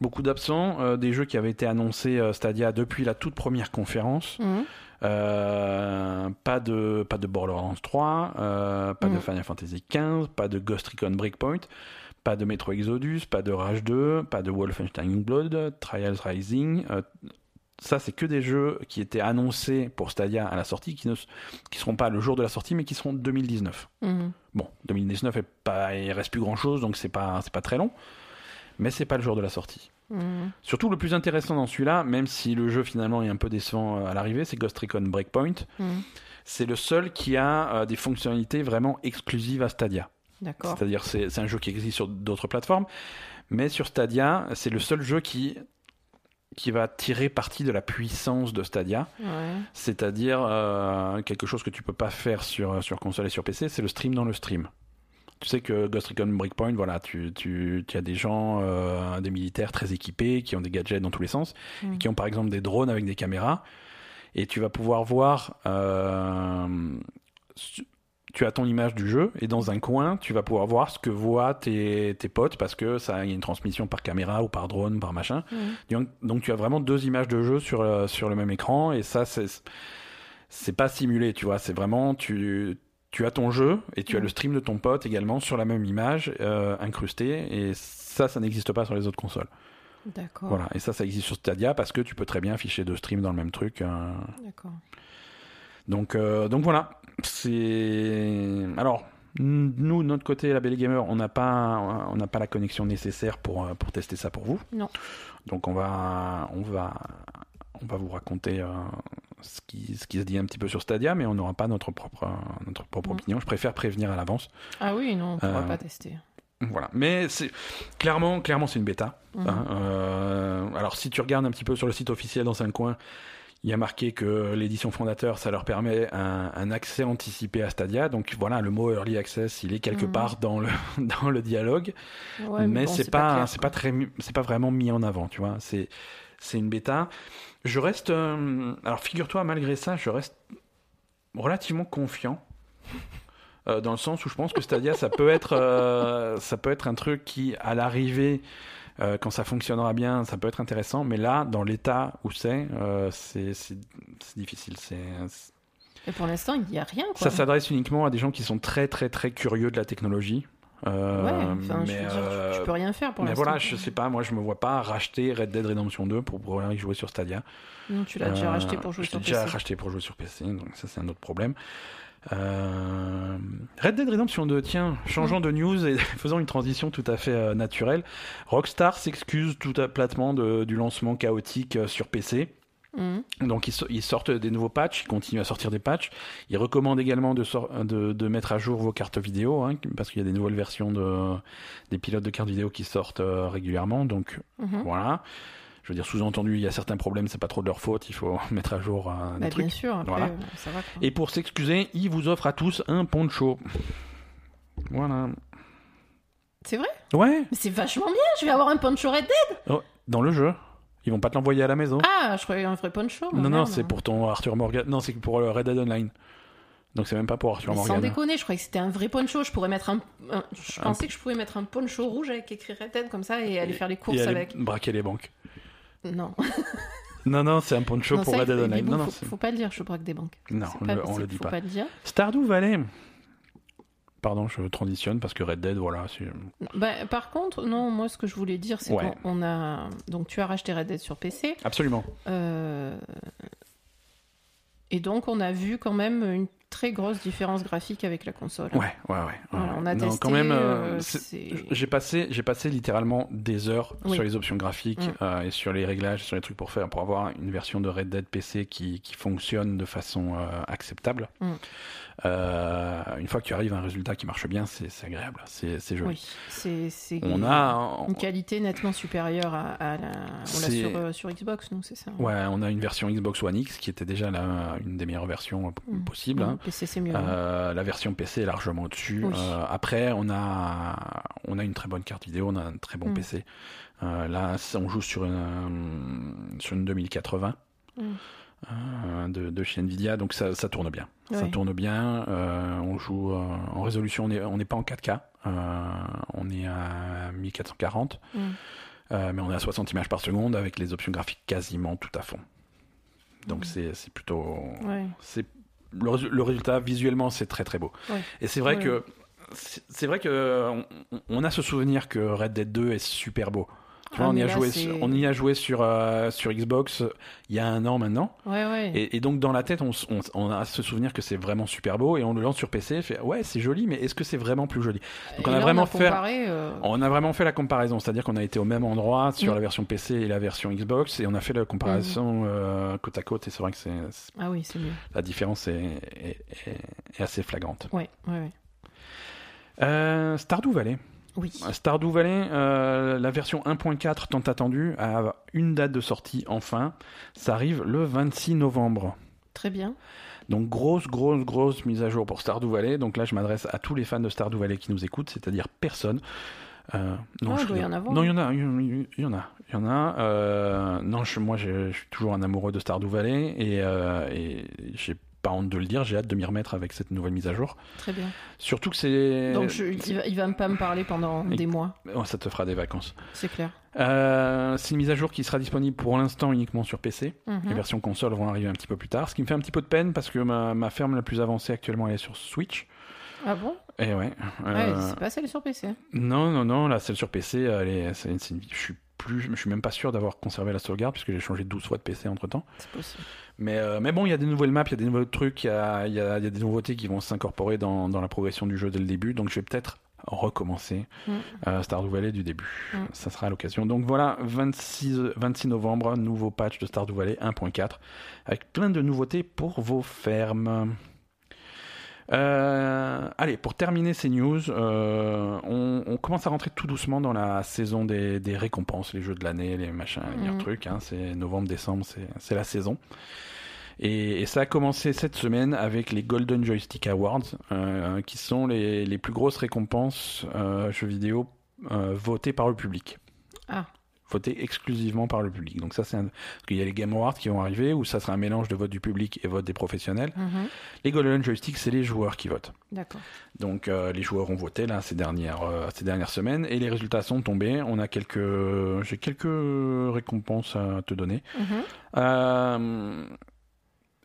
Beaucoup d'absents, des jeux qui avaient été annoncés Stadia depuis la toute première conférence. Mhm. Euh, pas de pas de Borderlands 3, euh, pas de Mhm. Final Fantasy 15, pas de Ghost Recon Breakpoint, Pas de Metro Exodus, pas de Rage 2, pas de Wolfenstein Blood, Trials Rising. euh, ça, c'est que des jeux qui étaient annoncés pour Stadia à la sortie, qui ne qui seront pas le jour de la sortie, mais qui seront 2019. Mhm. Bon, 2019 est pas, il reste plus grand chose, donc c'est pas, pas très long, mais c'est pas le jour de la sortie. Mhm. Surtout le plus intéressant dans celui-là, même si le jeu finalement est un peu décevant euh, à l'arrivée, c'est Ghost Recon Breakpoint. Mhm. C'est le seul qui a euh, des fonctionnalités vraiment exclusives à Stadia. D'accord. C'est-à-dire c'est un jeu qui existe sur d'autres plateformes, mais sur Stadia, c'est le seul jeu qui qui va tirer parti de la puissance de Stadia, Ouais. c'est-à-dire euh, quelque chose que tu peux pas faire sur sur console et sur PC, c'est le stream dans le stream. Tu sais que Ghost Recon Breakpoint, voilà, tu, tu, tu as des gens, euh, des militaires très équipés, qui ont des gadgets dans tous les sens, Mm. et qui ont par exemple des drones avec des caméras, et tu vas pouvoir voir, euh, tu as ton image du jeu, et dans un coin, tu vas pouvoir voir ce que voient tes, tes potes, parce que ça, il y a une transmission par caméra ou par drone, par machin. Mhm. Donc, donc tu as vraiment deux images de jeu sur, euh, sur le même écran, et ça, c'est c'est pas simulé, tu vois, c'est vraiment, tu, tu as ton jeu, et tu as Mm. le stream de ton pote également sur la même image, euh, incrustée, et ça, ça n'existe pas sur les autres consoles. D'accord. Voilà, et ça, ça existe sur Stadia, parce que tu peux très bien afficher deux streams dans le même truc. euh. D'accord. Donc, euh, donc voilà, c'est... Alors, nous, de notre côté, la Belle Gamer, on n'a pas, on n'a pas la connexion nécessaire pour, euh, pour tester ça pour vous. Non. Donc on va, on va, on va vous raconter euh, ce, qui, ce qui se dit un petit peu sur Stadia, mais on n'aura pas notre propre, notre propre opinion. Je préfère prévenir à l'avance. Ah oui, non, on pourra Euh, pas tester. Voilà. Mais c'est clairement, clairement, c'est une bêta. Mhm. hein. Euh, alors si tu regardes un petit peu sur le site officiel dans un coin, il y a marqué que l'édition fondateur, ça leur permet un, un accès anticipé à Stadia. Donc voilà, le mot early access, il est quelque Mhm. part dans le dans le dialogue, Ouais, mais bon, c'est pas, c'est pas très, c'est pas vraiment mis en avant, tu vois. C'est c'est une bêta. Je reste, euh, alors figure-toi, malgré ça, je reste relativement confiant. euh, dans le sens où je pense que Stadia, ça peut être, euh, ça peut être un truc qui, à l'arrivée, euh, quand ça fonctionnera bien, ça peut être intéressant. Mais là, dans l'état où c'est, euh, c'est difficile. C'est Et pour l'instant, il n'y a rien. Quoi. ça s'adresse uniquement à des gens qui sont très très très curieux de la technologie. Euh, Ouais, enfin, je mais veux dire, tu- tu peux rien faire pour mais voilà, je sais pas, moi je me vois pas racheter Red Dead Redemption 2 pour pouvoir y jouer sur Stadia. Non, tu l'as déjà racheté pour jouer sur l'ai PC. déjà racheté pour jouer sur PC, donc ça c'est un autre problème. Euh, Red Dead Redemption 2, tiens, changeons de news et faisons une transition tout à fait euh, naturelle. Rockstar s'excuse tout à platement de- du lancement chaotique euh, sur PC. Mhm. Donc ils, so- ils sortent des nouveaux patchs, ils continuent à sortir des patchs. Ils recommandent également de, sor- de, de mettre à jour vos cartes vidéo, hein, parce qu'il y a des nouvelles versions de, des pilotes de cartes vidéo qui sortent régulièrement. Donc Mhm. voilà. Je veux dire, sous-entendu, il y a certains problèmes, c'est pas trop de leur faute, il faut mettre à jour euh, des Bah, bien sûr, après, Voilà. euh, ça va. Et pour s'excuser, ils vous offrent à tous un poncho. Voilà. C'est vrai? Ouais, Mais c'est vachement bien, je vais avoir un poncho Red Dead oh, dans le jeu. Ils vont pas te l'envoyer à la maison. Ah, je croyais un vrai poncho. non, non, c'est pour ton Arthur Morgan. Non, c'est pour le Red Dead Online. Donc c'est même pas pour Arthur Mais sans Morgan. déconner, je croyais que c'était un vrai poncho. Je pourrais mettre un, un- je Un- pensais que je pouvais mettre un poncho rouge avec écrit Red Dead comme ça et aller faire les courses Et aller avec. braquer les banques. Non. Non, non, c'est un poncho non pour Red Dead Online. Non, non, faut, pas le dire, je braque des banques. non on, pas- le, on le dit faut pas. pas le dire. Stardew Valley. Pardon, je transitionne parce que Red Dead, voilà. Bah, par contre, non, moi ce que je voulais dire, c'est Ouais. qu'on on a. Donc tu as racheté Red Dead sur PC. Absolument. euh, Et donc on a vu quand même une très grosse différence graphique avec la console. Ouais, ouais, ouais. Voilà, on a Non, testé. quand même, euh, euh, J'ai passé, j'ai passé littéralement des heures Oui. sur les options graphiques Mm. euh, et sur les réglages, sur les trucs pour faire, pour avoir une version de Red Dead PC qui, qui fonctionne de façon euh, acceptable. Mm. Euh, une fois que tu arrives à un résultat qui marche bien, c'est agréable, c'est joli. Oui, c'est On a, une qualité nettement supérieure à, à la. On l'a C'est- sur, euh, sur Xbox, nous, c'est ça. hein. ouais, on a une version Xbox One X qui était déjà la, une des meilleures versions euh, Mm. possibles. hein. Mm, PC, c'est mieux. hein. La version PC est largement au-dessus. Oui. Après, on a, on a une très bonne carte vidéo, on a un très bon Mm. PC. Là, on joue sur une, sur une 2080 Mm. euh, de, de chez Nvidia, donc ça, ça tourne bien. Ça tourne bien. euh, on joue euh, en résolution, on n'est on pas en 4K, euh, on est à 1440, Mm. mais on est à 60 images par seconde avec les options graphiques quasiment tout à fond. Donc Mm. c'est plutôt Ouais. c'est le, résu- le résultat visuellement c'est très très beau Ouais. et c'est vrai que c'est c'est vrai que on, on a ce souvenir que Red Dead 2 est super beau. Tu vois, Ah, on, y a joué, on y a joué sur, euh, sur Xbox euh, il y a un an maintenant. Ouais, ouais. Et, et donc, dans la tête, on, on, on a ce souvenir que c'est vraiment super beau. Et on le lance sur PC. et fait Ouais, c'est joli, mais est-ce que c'est vraiment plus joli? Donc on a là, vraiment fait- euh, On a vraiment fait la comparaison. C'est-à-dire qu'on a été au même endroit sur Mm. la version PC et la version Xbox. Et on a fait la comparaison Mm. euh, côte à côte. Et c'est vrai que c'est, Ah oui, c'est mieux. la différence est, est- est- est assez flagrante. Ouais, ouais, ouais. Stardew Valley. Oui. Stardew Valley, euh, la version 1.4 tant attendue, a une date de sortie enfin. Ça arrive le 26 novembre. Très bien. Donc grosse, grosse, grosse mise à jour pour Stardew Valley. Donc là, je m'adresse à tous les fans de Stardew Valley qui nous écoutent, c'est-à-dire personne. Euh, non, Ah, je- il doit y en avoir. Non, il y en a, il y en- a, il y en a. Euh, non, je, moi, je, je suis toujours un amoureux de Stardew Valley et, euh, et j'ai pas honte de le dire. J'ai hâte de m'y remettre avec cette nouvelle mise à jour. Très bien. Surtout que c'est. Donc je- il, va, il va pas me parler pendant Et- des mois, Oh, ça te fera des vacances. c'est clair. Euh, c'est une mise à jour qui sera disponible pour l'instant uniquement sur PC. Mhm. Les versions console vont arriver un petit peu plus tard, ce qui me fait un petit peu de peine parce que ma, ma ferme la plus avancée actuellement elle est sur Switch. Ah bon? Et ouais. euh, Ouais, c'est pas celle sur PC. non, non, non, la celle sur PC, elle est, c'est, c'est une- je suis plus, je suis même pas sûr d'avoir conservé la sauvegarde puisque j'ai changé 12 fois de PC entre temps. C'est possible. Mais, euh, mais bon, il y a des nouvelles maps, il y a des nouveaux trucs, il y a, il y a- il y a des nouveautés qui vont s'incorporer dans, dans la progression du jeu dès le début. Donc je vais peut-être recommencer Mm. euh, Stardew Valley du début. Mm. Ça sera à l'occasion. Donc voilà, 26, 26 novembre, nouveau patch de Stardew Valley 1.4 avec plein de nouveautés pour vos fermes. Euh, allez, pour terminer ces news, euh, on, on commence à rentrer tout doucement dans la saison des, des récompenses, les jeux de l'année, les machins, les meilleurs Mhm. trucs. hein. c'est novembre, décembre, c'est la saison. Et, et ça a commencé cette semaine avec les Golden Joystick Awards, euh, qui sont les, les plus grosses récompenses jeux vidéo votées par le public. Ah. Votées exclusivement par le public. Donc ça, c'est un... Parce qu'il y a les Game Awards qui vont arriver, où ça sera un mélange de vote du public et vote des professionnels. Mhm. Les Golden Joystick, c'est les joueurs qui votent. D'accord. Donc euh, les joueurs ont voté là ces dernières euh, ces dernières semaines et les résultats sont tombés. On a quelques j'ai quelques récompenses à te donner. Euh,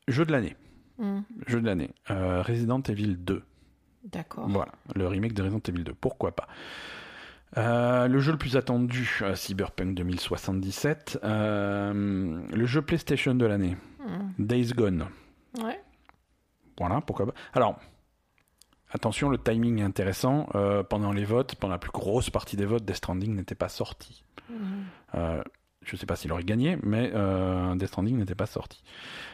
jeu de l'année, Mhm. jeu de l'année. Resident Evil 2. D'accord. Voilà, le remake de Resident Evil 2. Pourquoi pas? Euh, le jeu le plus attendu, euh, Cyberpunk 2077. Euh, le jeu PlayStation de l'année, Mhm. Days Gone. Ouais. Voilà, pourquoi pas. Alors, attention, le timing est intéressant. Euh, pendant les votes, pendant la plus grosse partie des votes, Death Stranding n'était pas sorti. Mhm. Euh, je sais pas s'il aurait gagné, mais euh, Death Stranding n'était pas sorti.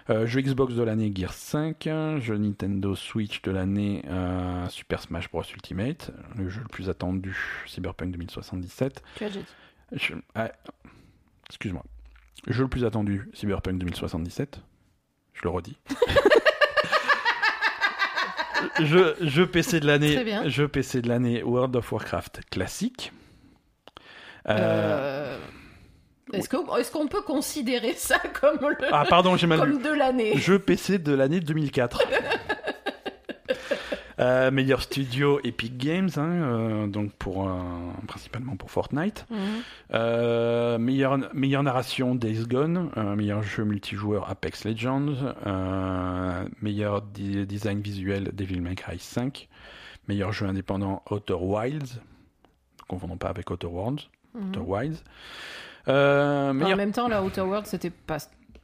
Euh, jeu Xbox de l'année, Gear 5. Jeu Nintendo Switch de l'année, euh, Super Smash Bros. Ultimate. Le jeu le plus attendu, Cyberpunk 2077. Tu as déjà dit. Je- ah, Excuse-moi. Jeu le plus attendu, Cyberpunk 2077. Je le redis. jeu, jeu PC de Très l'année. bien. Jeu PC de l'année World of Warcraft classique. Euh, Est-ce qu'on peut considérer ça comme, le... Ah pardon, lu. de l'année? Jeu PC de l'année 2004. Euh, meilleur studio Epic Games, hein, euh, donc pour euh, principalement pour Fortnite. Mhm. Euh, meilleure, meilleure narration Days Gone, meilleur jeu multijoueur Apex Legends, meilleur design visuel Devil May Cry 5, meilleur jeu indépendant Outer Wilds, ne confondons pas avec Outer Worlds, Mhm. Outer Wilds. Euh, En meilleur, même temps, la Outer World, c'était pas,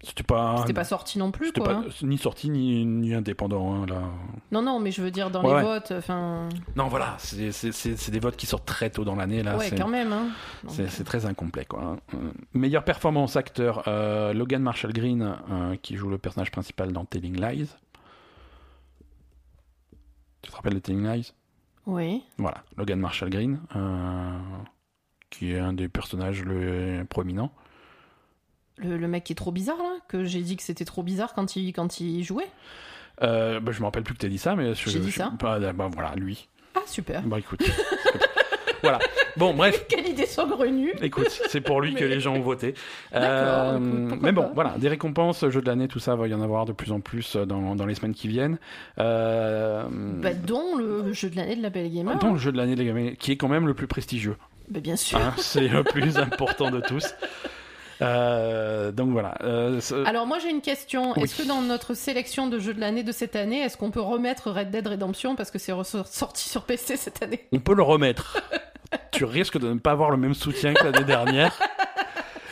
c'était pas, c'était pas sorti non plus, quoi. pas hein. ni sorti ni, ni indépendant hein, là. Non, non, mais je veux dire, dans Ouais, les ouais. votes, enfin. Non voilà, c'est des votes qui sortent très tôt dans l'année là. Ouais, quand même. Hein. C'est c'est très incomplet quoi. hein. Euh, meilleure performance acteur euh, Logan Marshall Green euh, qui joue le personnage principal dans Telling Lies. Tu te rappelles de Telling Lies? Oui. Voilà, Logan Marshall Green euh, qui est un des personnages le prominents. Le, le mec qui est trop bizarre, là, que j'ai dit que c'était trop bizarre quand il, quand il jouait. Euh, bah, je me rappelle plus que t'as dit ça, mais je- J'ai dit je- ça bah, bah, voilà, lui. Ah, super. Bah écoute. voilà. Bon, bref. Quelle idée saugrenue Écoute, c'est pour lui que les gens ont voté. D'accord, Euh, mais bon, pas. voilà, des récompenses, jeux de l'année, tout ça, va y en avoir de plus en plus dans, dans les semaines qui viennent. Euh, bah, Dont le jeu de l'année de la Belle Gamer. dont le jeu de l'année, les gamins, qui est quand même le plus prestigieux. Bien sûr. hein, c'est le plus important de tous. Euh, donc voilà. Euh, ce- Alors moi j'ai une question. Oui. Est-ce que dans notre sélection de jeux de l'année de cette année, est-ce qu'on peut remettre Red Dead Redemption parce que c'est ressor- sorti sur PC cette année? On peut le remettre. tu risques de ne pas avoir le même soutien que l'année dernière.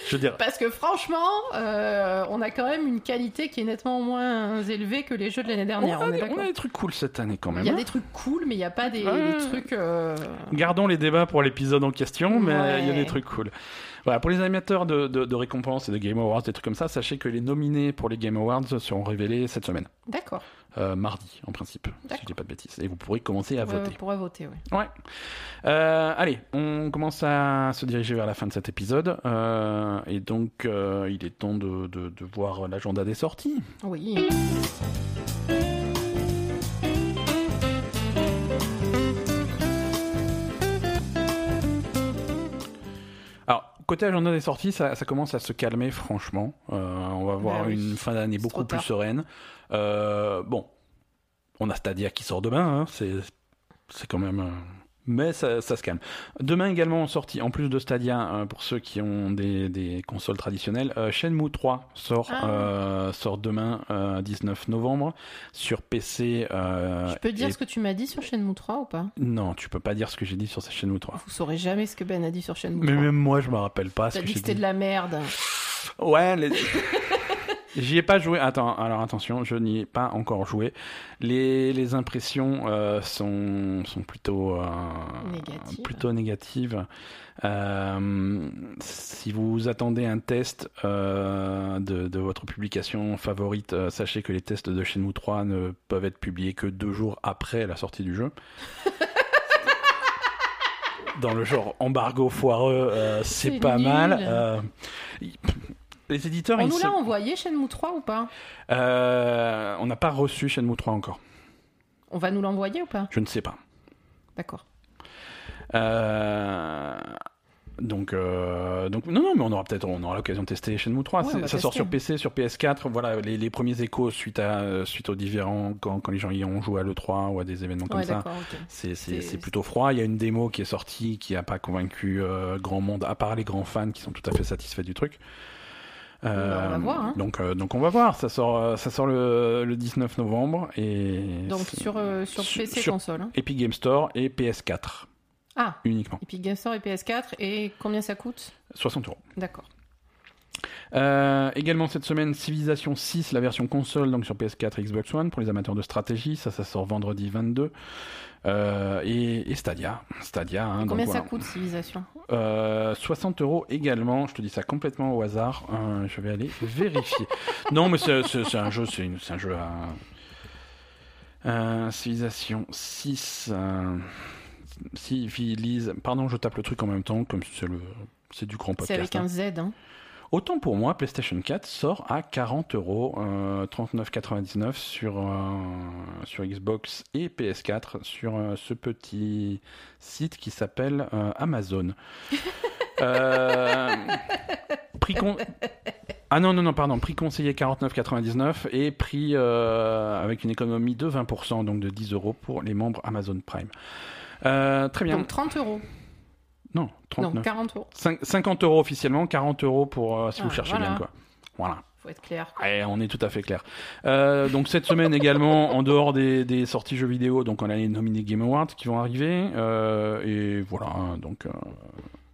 Je Parce que franchement, euh, on a quand même une qualité qui est nettement moins élevée que les jeux de l'année on dernière. a, On est des, on d'accord. a des trucs cool cette année quand même. Il y a hein. des trucs cool, mais il n'y a pas des, Ouais. des trucs. euh, Gardons les débats pour l'épisode en question, mais Ouais. il y a des trucs cool. Voilà, pour les animateurs de, de- de récompenses et de Game Awards, des trucs comme ça, sachez que les nominés pour les Game Awards seront révélés cette semaine. D'accord. Euh, mardi, en principe, si je dis pas de bêtises. Et vous pourrez commencer à Ouais, voter. on pourrait voter, oui. Ouais. Euh, allez, on commence à se diriger vers la fin de cet épisode. Euh, et donc, il est temps de, de- de voir l'agenda des sorties. Oui. Côté agenda des sorties, ça, ça commence à se calmer, franchement. Euh, on va avoir Bah oui. une fin d'année beaucoup plus tard. sereine. Euh, bon, on a Stadia qui sort demain, hein, c'est c'est quand même... euh, Mais ça, ça se calme. Demain également en sortie, en plus de Stadia, euh, pour ceux qui ont des, des consoles traditionnelles, euh, Shenmue 3 sort, Ah. euh, sort demain, euh, 19 novembre, sur PC. euh, tu peux dire et- ce que tu m'as dit sur Shenmue 3 ou pas? Non, tu peux pas dire ce que j'ai dit sur Shenmue 3. Vous saurez jamais ce que Ben a dit sur Shenmue Mais 3. même moi, je me rappelle pas ce T'as dit que c'était de la merde. Ouais, les- j'y ai pas joué. Attends, alors attention, je n'y ai pas encore joué. Les, les impressions euh, sont, sont plutôt, euh, Négatives. plutôt négatives. Euh, si vous attendez un test de, de votre publication favorite, sachez que les tests de Shenmue 3 ne peuvent être publiés que deux jours après la sortie du jeu. Dans le genre embargo foireux, c'est C'est pas nul. mal. Les éditeurs, On ils nous se- l'a envoyé Shenmue 3 ou pas euh, on n'a pas reçu Shenmue 3 encore. On va nous l'envoyer ou pas Je ne sais pas. D'accord. Euh, donc, euh, donc non, non, mais on aura peut-être, on aura l'occasion de tester Shenmue 3. Ouais, C'est- on va ça sort sur PC, sur PS4. Voilà, les, les premiers échos suite à suite aux différents quand, quand les gens y ont joué à le 3 ou à des événements comme Ouais, ça. d'accord, ok. C'est, plutôt froid. Il y a une démo qui est sortie qui n'a pas convaincu euh, grand monde, à part les grands fans qui sont tout à fait satisfaits du truc. Bah, on va voir, hein. Donc, euh, donc on va voir. Ça sort, euh, ça sort le, le 19 novembre et Donc sur, euh, PC sur- console. hein. Epic Game Store et PS4 Ah, uniquement. et puis Game Store et PS4. Et combien ça coûte? 60 euros. D'accord. Euh, également cette semaine, Civilization 6, la version console, donc sur PS4 et Xbox One, pour les amateurs de stratégie. Ça, ça sort vendredi 22. Euh, et, et Stadia. Stadia, hein, Combien ça coûte Civilization Euh, 60 euros également. Je te dis ça complètement au hasard. Euh, je vais aller vérifier. non, mais c'est c'est- c'est un jeu, c'est c'est un jeu à. Euh, Civilization 6. Euh... Civilise. Pardon, je tape le truc en même temps, comme c'est le. C'est du grand C'est podcast. avec hein. un Z. Hein. Autant pour moi, PlayStation 4 sort à 40 euros, euh, 39,99 sur, euh, sur Xbox et PS4 sur euh, ce petit site qui s'appelle euh, Amazon. Euh, prix con- Ah non, non, non, pardon, prix conseillé 49,99 et prix euh, avec une économie de 20%, donc de 10 euros pour les membres Amazon Prime. Euh, très bien. Donc 30 euros. Non, 39. Non, 40 euros. Cin- 50 euros officiellement, 40 euros pour euh, si vous cherchez voilà. bien quoi. Voilà. Faut être clair. quoi. Ouais, on est tout à fait clair. Euh, donc cette semaine également, en dehors des, des sorties jeux vidéo, donc on a les nominés Game Awards qui vont arriver. euh, et voilà, donc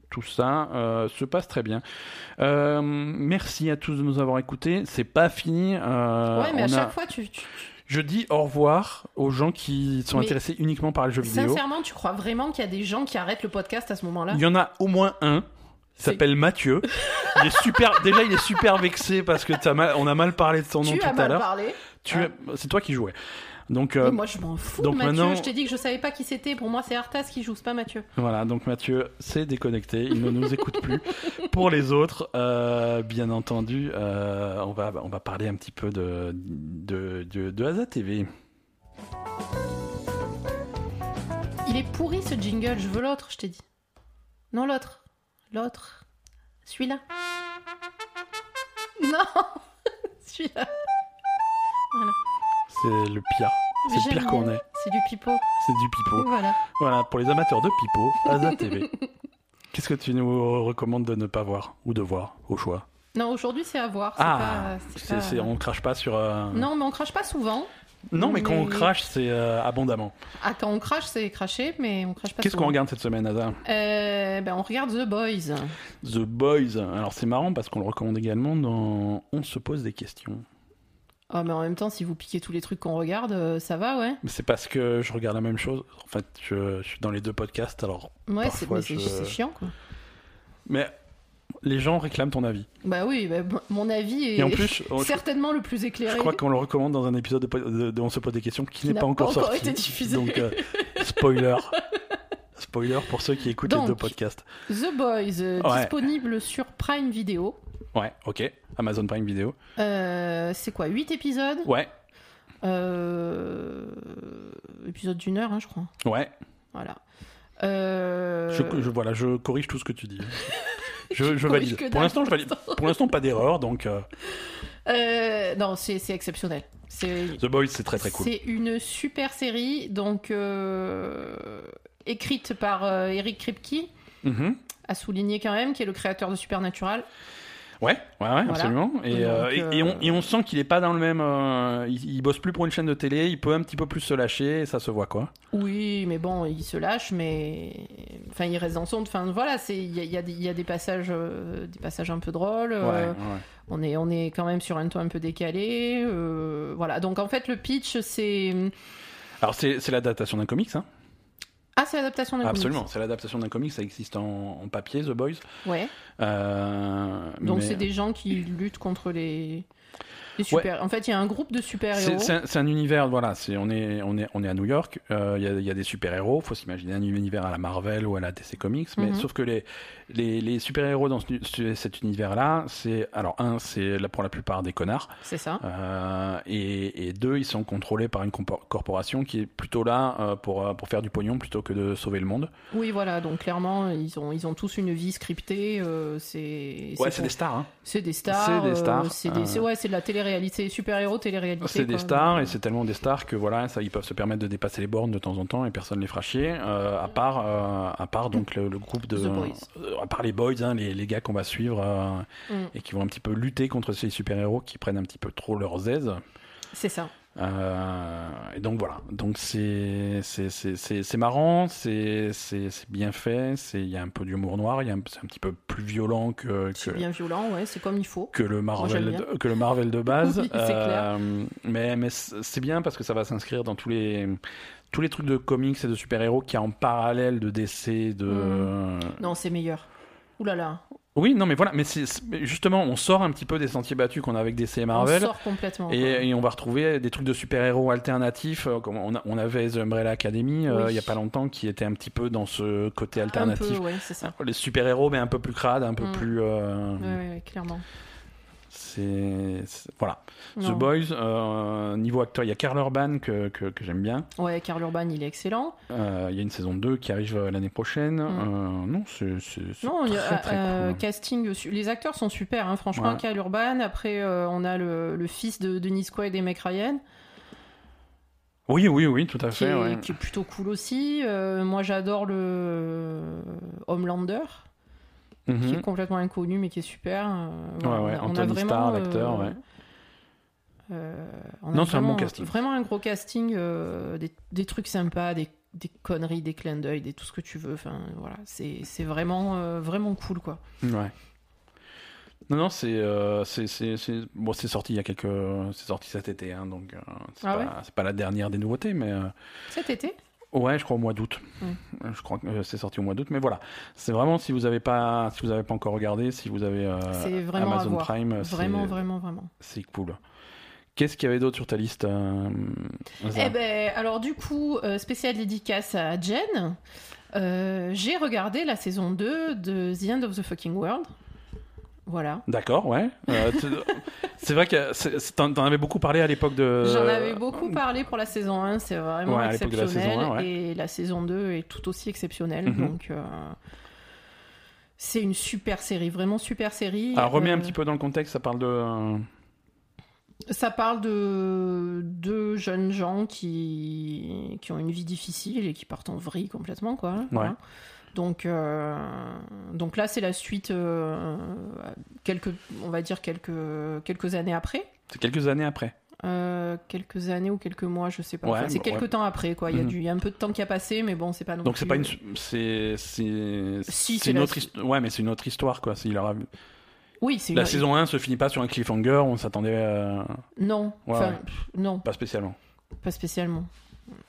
tout ça euh, se passe très bien. Euh, merci à tous de nous avoir écoutés. C'est pas fini. euh, ouais, mais à a- chaque fois, tu, tu- Je dis au revoir aux gens qui sont Mais- intéressés uniquement par les jeux vidéo. sincèrement, tu crois vraiment qu'il y a des gens qui arrêtent le podcast à ce moment-là? Il y en a au moins un. Il s'appelle Mathieu. Il est super. Déjà, il est super vexé parce que t'as mal, on a mal parlé de son nom Tu tout as à l'heure. parlé. Tu, Ah. c'est toi qui jouais. Donc euh, Oui, moi, je m'en fous donc de Mathieu. maintenant- Je t'ai dit que je savais pas qui c'était. Pour moi, c'est Arthas qui joue, c'est pas Mathieu. voilà. Donc Mathieu s'est déconnecté. Il ne nous écoute plus. Pour les autres, euh, bien entendu, euh, on va on va parler un petit peu de de de, de Asa TV. Il est pourri ce jingle. Je veux l'autre, je t'ai dit. Non, l'autre. L'autre. Celui-là. Non Celui-là. Voilà. C'est le pire. C'est le pire qu'on ait. C'est du pipeau. C'est du pipeau. Voilà. Voilà. Pour les amateurs de pipeau, Asa TV. Qu'est-ce que tu nous recommandes de ne pas voir ou de voir au choix? Non, aujourd'hui c'est à voir. Ah, pas- c'est c'est, pas- c'est- on crache pas sur. euh, Non, mais on crache pas souvent. Non, mais quand on crache, c'est euh, abondamment. Ah, quand on crache, c'est craché, mais on crache pas Qu'est-ce qu'on regarde cette semaine, Ada Euh, ben, on regarde The Boys. The Boys. Alors c'est marrant parce qu'on le recommande également dans On se pose des questions. Oh, mais en même temps, si vous piquez tous les trucs qu'on regarde, euh, ça va, ouais. Mais c'est parce que je regarde la même chose. En fait, je, je suis dans les deux podcasts, alors. Ouais, c'est je- chiant, quoi. Mais les gens réclament ton avis. Bah oui, bah, mon avis est Et en plus, je, certainement le plus éclairé. je crois qu'on le recommande dans un épisode de, po- de- de On se pose des questions qui, n'est pas encore pas encore sorti. été diffusé. Donc euh, spoiler. Spoiler pour ceux qui écoutent les deux podcasts. The Boys, euh, Ouais. disponible sur Prime Video. Ouais, ok. Amazon Prime Video. Euh, c'est quoi 8 épisodes? Ouais, euh... Épisode d'une heure, hein, je crois. ouais. Voilà. Euh... Je, je- voilà, je corrige tout ce que tu dis. Je, je valide. Pour l'instant, je valide. Pour l'instant, pas d'erreur, donc euh, non, c'est exceptionnel. The Boys, c'est très très cool. C'est une super série, donc euh, écrite par euh, Eric Kripke, Mhm. à souligner quand même, qui est le créateur de Supernatural. Ouais, ouais, ouais, absolument. Et, Donc, euh, et, et on, euh, et on sent qu'il est pas dans le même. euh, il, il bosse plus pour une chaîne de télé, il peut un petit peu plus se lâcher, et ça se voit quoi. Oui, mais bon, il se lâche, mais enfin, il reste dans son. Enfin, voilà, c'est il y a, il y a des- il y a des passages, des passages un peu drôles. Ouais, ouais. on est, on est quand même sur un ton un peu décalé. euh, voilà. Donc en fait, le pitch, c'est Alors, c'est c'est l'adaptation d'un comics, hein ah, c'est l'adaptation d'un comics. Absolument, c'est l'adaptation d'un comics, ça existe en, en papier, The Boys. Ouais. Euh, Donc mais- c'est des gens qui luttent contre les, les super. En fait, il y a un groupe de super C'est héros. c'est un, un univers, voilà, c'est on est on est on est à New York. euh, Il y, a, il y a des super héros. Faut s'imaginer un univers à la Marvel ou à la DC Comics, mais Mhm. sauf que les les, les super héros dans ce- ce- cet univers-là, c'est alors un, c'est pour la plupart des connards, C'est ça. euh, et, et deux, ils sont contrôlés par une corporation qui est plutôt là euh, pour euh, pour faire du pognon plutôt que de sauver le monde. Oui, voilà. Donc clairement, ils ont, ils ont tous une vie scriptée. euh, c'est. Ouais, c'est des stars. Hein. C'est des stars. c'est des euh, stars, c'est euh, ouais, c'est de la télé-réalité, super-héros, télé-réalité. C'est des stars et c'est tellement des stars que voilà, ça, ils peuvent se permettre de dépasser les bornes de temps en temps et personne les fera chier. euh, à part, euh, à part donc le, le groupe de, euh, à part les boys, hein, les, les gars qu'on va suivre euh, Mm. et qui vont un petit peu lutter contre ces super héros qui prennent un petit peu trop leurs aises. C'est ça. Euh, et donc voilà, donc c'est c'est c'est c'est c'est marrant, c'est c'est c'est bien fait, c'est il y a un peu d'humour noir, il y a un, c'est un petit peu plus violent que C'est bien violent, ouais. C'est comme il faut. que le Marvel de, que le Marvel de base. Oui, c'est clair. Euh, mais mais c'est bien parce que ça va s'inscrire dans tous les tous les trucs de comics et de super-héros qui a en parallèle de DC de Mm. Non, c'est meilleur. Ouh là là. Oui, non mais voilà, mais c'est justement, on sort un petit peu des sentiers battus qu'on a avec DC et Marvel. On sort complètement. Et, et on va retrouver des trucs de super-héros alternatifs, euh, comme on, a- on avait The Umbrella Academy euh, Oui. il y a pas longtemps, qui était un petit peu dans ce côté Un alternatif. peu, ouais, c'est ça. Les super-héros, mais un peu plus crade, un peu Mm. plus. euh, ouais, clairement. C'est voilà. The. Boys, euh, niveau acteur, il y a Karl Urban que, que, que j'aime bien. Ouais, Karl Urban, il est excellent. Euh, il y a une saison 2 qui arrive euh, l'année prochaine. Euh, non, c'est Mm. Non, il y a, très très cool. casting, les acteurs sont super, hein, franchement. Ouais. Karl Urban, après on a le, le fils de Denis Quaid et Meg Ryan, Oui, oui, oui, tout à qui, fait. est, ouais. qui est plutôt cool aussi. Moi j'adore le Homelander, qui Mhm. est complètement inconnu mais qui est super. Euh, voilà, ouais, on a Anthony vraiment, Starr, euh, l'acteur, ouais. euh, on a Non, c'est un bon casting. Vraiment un gros casting, des, des trucs sympas, des, des conneries, des clins d'œil, des tout ce que tu veux. Enfin voilà, c'est vraiment vraiment cool quoi. Ouais. Non, non, c'est euh, bon, c'est sorti il y a quelques, c'est sorti cet été, hein, donc euh, c'est Ah pas ouais? la dernière des nouveautés, mais euh, Cet été? Ouais, je crois au mois d'août. Mm. Je crois que euh, c'est sorti au mois d'août, mais voilà, c'est vraiment si vous avez pas si vous avez pas encore regardé, si vous avez euh, Amazon. Prime, c'est- Vraiment, vraiment, vraiment. c'est cool. Qu'est-ce qu'il y avait d'autre sur ta liste euh, Eh ben, alors du coup, euh, spécial dédicace à Jen. Euh, J'ai regardé la saison 2 de The End of the Fucking World. Voilà. D'accord, ouais. Euh, c'est vrai que t'en avais beaucoup parlé à l'époque de. J'en avais beaucoup parlé pour la saison 1, c'est vraiment Ouais, la exceptionnel. saison 1, ouais. Et la saison 2 est tout aussi exceptionnelle. Mhm. Donc, euh, c'est une super série, vraiment super série. Alors remets un Euh, petit peu dans le contexte, ça parle de. Ça parle de deux jeunes gens qui, qui ont une vie difficile et qui partent en vrille complètement, quoi. Voilà. Donc, euh, donc là, c'est la suite, euh, quelques, on va dire quelques, quelques années après. C'est quelques années après. Euh, quelques années ou quelques mois, je sais pas. Ouais, Enfin, c'est bah, quelques ouais. temps après, quoi. Il y, a Mhm. du, il y a un peu de temps qui a passé, mais bon, c'est pas non Donc c'est plus- pas une, c'est, c'est, Si, c'est c'est une la autre histoire. Ouais, mais c'est une autre histoire, quoi. C'est- il aura- Oui, c'est La une... saison 1 se finit pas sur un cliffhanger, on s'attendait euh, Non, Ouais, enfin, ouais. pff, non, pas spécialement. pas spécialement.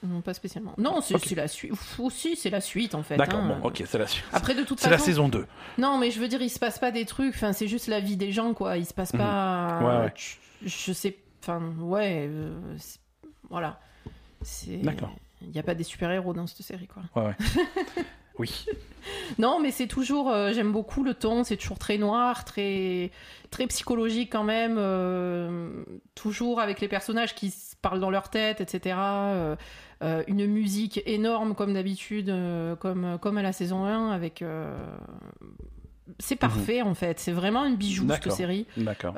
Non, pas spécialement. Non, c'est la suite. Aussi, c'est la suite, en fait. D'accord, hein. bon, ok, c'est la, suite. Après, de toute c'est la façon, saison 2. Non, mais je veux dire, il se passe pas des trucs. Enfin, c'est juste la vie des gens, quoi. Il se passe pas. Mhm. Ouais, ouais. Je, je sais. Enfin, ouais. euh, voilà. D'accord. Il n'y a pas des super-héros dans cette série, quoi. Ouais, ouais. oui. Non, mais c'est toujours. euh, J'aime beaucoup le ton. C'est toujours très noir, très très psychologique quand même. euh, toujours avec les personnages qui parlent dans leur tête, etc. euh, une musique énorme comme d'habitude, comme comme à la saison 1 avec. C'est parfait en fait. C'est vraiment un bijou cette Mhm. Série. D'accord.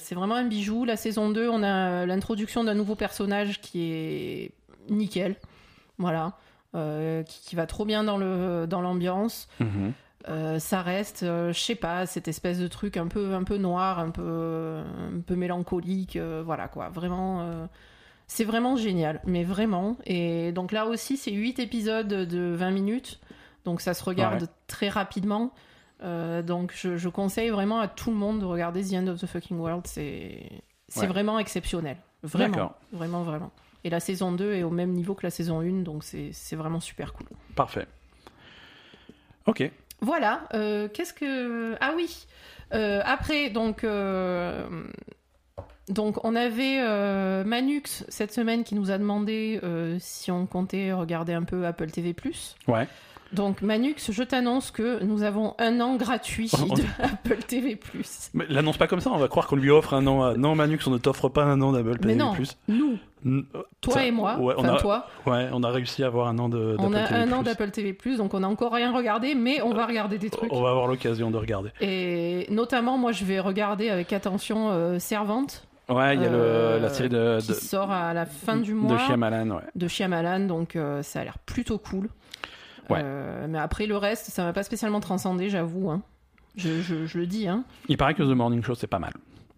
C'est vraiment un bijou. La saison 2, on a l'introduction d'un nouveau personnage qui est nickel. Voilà. Euh, qui, qui va trop bien dans le dans l'ambiance. Mhm. Euh, ça reste, euh, je sais pas, cette espèce de truc un peu un peu noir, un peu un peu mélancolique, euh, voilà quoi. Vraiment, c'est vraiment génial, mais vraiment. Et donc là aussi, c'est 8 épisodes de 20 minutes, donc ça se regarde Ouais. très rapidement. Donc je, je conseille vraiment à tout le monde de regarder The End of the Fucking World. C'est c'est Ouais. vraiment exceptionnel, vraiment, D'accord. vraiment, vraiment. Et la saison 2 est au même niveau que la saison 1, donc c'est vraiment super cool. Parfait. Ok. Voilà, euh, qu'est-ce que... Ah oui, euh, après, donc, euh, donc on avait euh, Manux cette semaine qui nous a demandé euh, si on comptait regarder un peu Apple TV+. Ouais. Donc Manux, je t'annonce que nous avons un an gratuit On- de Apple TV+. Mais l'annonce pas comme ça, on va croire qu'on lui offre un an. à- Non, Manux, on ne t'offre pas un an d'Apple Mais TV+. non, nous, toi ça- et moi, Ouais, on a, toi, ouais, on a réussi à avoir un an de, on d'Apple a TV+. un an d'Apple TV+, donc on n'a encore rien regardé, mais on va regarder des trucs. On va avoir l'occasion de regarder. Et notamment, moi, je vais regarder avec attention euh, Servante. Ouais, il y a Euh, le, la série de, qui de, sort à la fin du mois de Shyamalan, ouais. de Shyamalan, donc euh, ça a l'air plutôt cool. Ouais. Euh, mais après le reste, ça m'a pas spécialement transcendé, j'avoue. hein. Je, je- je le dis, hein. Il paraît que The Morning Show, c'est pas mal.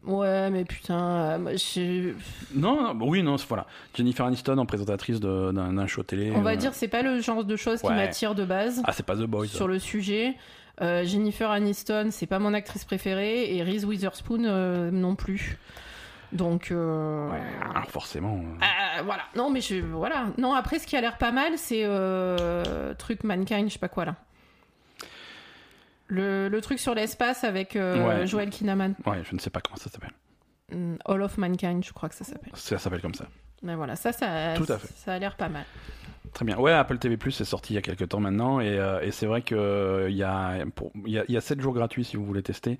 Ouais, mais putain, euh, je- Non, non, oui, non, voilà. Jennifer Aniston en présentatrice d'un show télé. on va euh, dire c'est pas le genre de choses qui m'attire de base Ah, c'est pas The Boys. sur le sujet. Euh, Jennifer Aniston, c'est pas mon actrice préférée, et Reese Witherspoon non plus. Donc euh, Ouais, alors forcément. euh, Ah, voilà. Non, mais je, voilà. Non, après, ce qui a l'air pas mal, c'est euh, truc Mankind, je sais pas quoi là. Le, le truc sur l'espace avec euh, Ouais. Joel Kinnaman. Ouais, je ne sais pas comment ça s'appelle. Mm, All of Mankind, je crois que ça s'appelle. Ça s'appelle comme ça. Mais voilà, ça, ça, Tout à fait. ça a l'air pas mal. Très bien. Ouais, Apple TV Plus est sorti il y a quelques temps maintenant et, euh, et c'est vrai que euh, y a pour il y a, il y a 7 jours gratuits si vous voulez tester.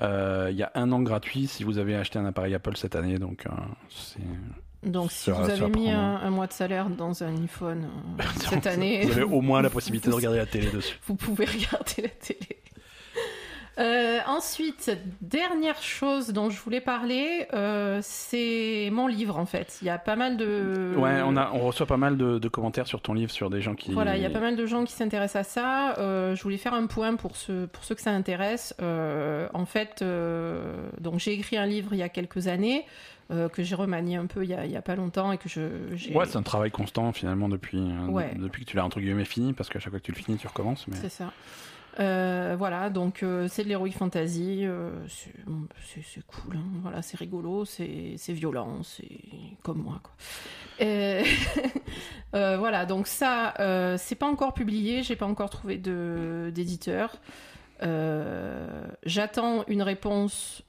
Euh, il y a un an gratuit si vous avez acheté un appareil Apple cette année. Donc euh, c'est Donc, si vous avez mis prend, un, un mois de salaire dans un iPhone euh, cette année, vous avez au moins la possibilité de regarder la télé dessus. vous pouvez regarder la télé. Euh, ensuite, dernière chose dont je voulais parler, euh, c'est mon livre en fait. Il y a pas mal de. Ouais, on a on reçoit pas mal de, de commentaires sur ton livre sur des gens qui Voilà, il y a pas mal de gens qui s'intéressent à ça. Euh, je voulais faire un point pour ceux, pour ceux que ça intéresse. En fait, donc j'ai écrit un livre il y a quelques années euh, que j'ai remanié un peu il y a, il y a pas longtemps et que je. Ouais, c'est un travail constant finalement depuis Ouais. depuis que tu l'as entre guillemets fini parce qu'à chaque fois que tu le finis tu recommences. Mais C'est ça. Euh, voilà, donc euh, c'est de l'heroic fantasy, euh, c'est cool, hein. voilà, c'est rigolo, c'est violent, c'est comme moi quoi. Voilà, donc ça, c'est pas encore publié, j'ai pas encore trouvé d'éditeur. J'attends une réponse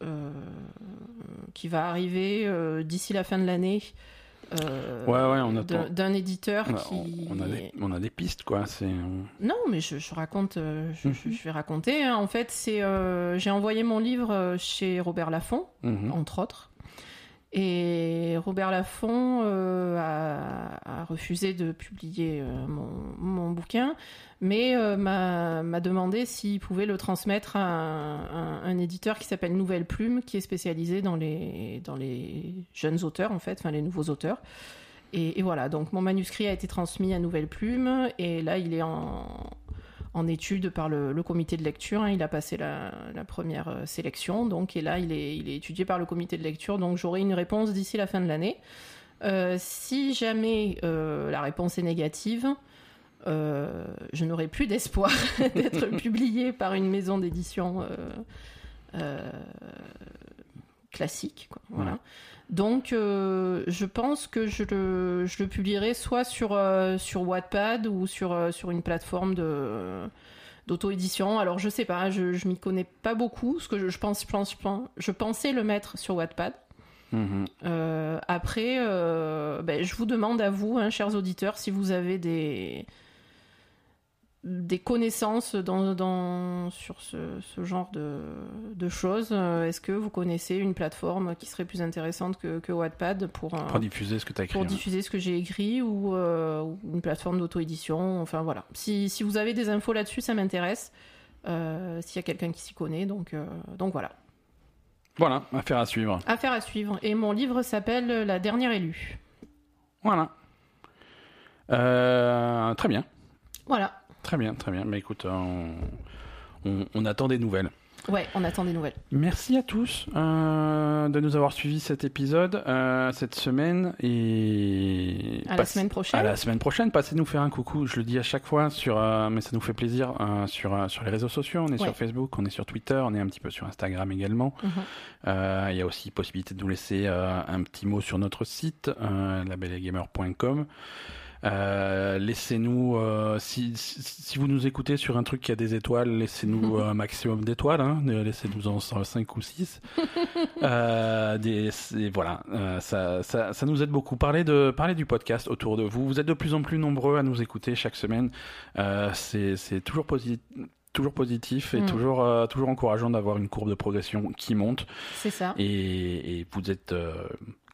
qui va arriver d'ici la fin de l'année. Euh, Ouais, ouais, on d'un- attend. D'un éditeur on a, qui. on a des on a des pistes quoi. C'est Non, mais je, je raconte, euh, je, Mhm. je vais raconter. hein. En fait, c'est, euh, j'ai envoyé mon livre chez Robert Laffont, Mhm. entre autres. Et Robert Laffont euh, a, refusé de publier euh, mon, bouquin, mais euh, m'a m'a demandé s'il pouvait le transmettre à un, éditeur qui s'appelle Nouvelle Plume, qui est spécialisé dans les, jeunes auteurs, en fait, enfin les nouveaux auteurs. Et voilà, donc mon manuscrit a été transmis à Nouvelle Plume, et là il est en, en étude par le, le comité de lecture. hein. Il a passé la, la première euh, sélection, donc et là il est, il est étudié par le comité de lecture. Donc j'aurai une réponse d'ici la fin de l'année. Euh, si jamais euh, la réponse est négative, euh, je n'aurai plus d'espoir d'être publié par une maison d'édition classique. quoi. Voilà. Donc, euh, je pense que je le, je le publierai soit sur, euh, sur Wattpad ou sur, euh, sur une plateforme de d'auto-édition. Alors, je sais pas, je, je m'y connais pas beaucoup, parce que je, je pense, je, pense, je, pensais le mettre sur Wattpad. Mhm. Euh, après, ben, je vous demande à vous, hein, chers auditeurs, si vous avez des, des connaissances dans, dans- sur ce, ce genre de, de choses. Euh, Est-ce que vous connaissez une plateforme qui serait plus intéressante que, que Wattpad pour, euh, Pour diffuser ce que tu as écrit. pour hein. diffuser ce que j'ai écrit ou, euh, une plateforme d'auto-édition? Enfin voilà. Si, si vous avez des infos là-dessus, ça m'intéresse. Euh, S'il y a quelqu'un qui s'y connaît, donc, euh, donc voilà. Voilà, affaire à suivre. Affaire à suivre. Et mon livre s'appelle La dernière élue. Voilà. Très bien, Voilà. Très bien, très bien. Mais écoute, on, on- on attend des nouvelles. Ouais, on attend des nouvelles. Merci à tous euh, de nous avoir suivis cet épisode euh, cette semaine et À la passe- semaine prochaine. À la semaine prochaine, passez nous faire un coucou. Je le dis à chaque fois, sur, euh, mais ça nous fait plaisir euh, sur, euh, sur les réseaux sociaux. On est Ouais. sur Facebook, on est sur Twitter, on est un petit peu sur Instagram également. Mhm. Euh, Il y a aussi possibilité de nous laisser euh, un petit mot sur notre site, euh, labellegamer.com. Euh, laissez-nous, euh, si, vous nous écoutez sur un truc qui a des étoiles, laissez-nous un maximum d'étoiles, hein, laissez-nous en 5 ou 6. euh, des, voilà, ça, ça, ça nous aide beaucoup. Parlez, de, parlez du podcast autour de vous. Vous êtes de plus en plus nombreux à nous écouter chaque semaine. C'est toujours positif. Toujours positif et Mm. toujours, euh, toujours encourageant d'avoir une courbe de progression qui monte. C'est ça. Et, et vous êtes euh,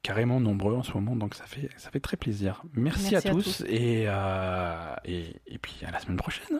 carrément nombreux en ce moment, donc ça fait, ça fait très plaisir. Merci, Merci à, à tous, Et, euh, et, et puis à la semaine prochaine.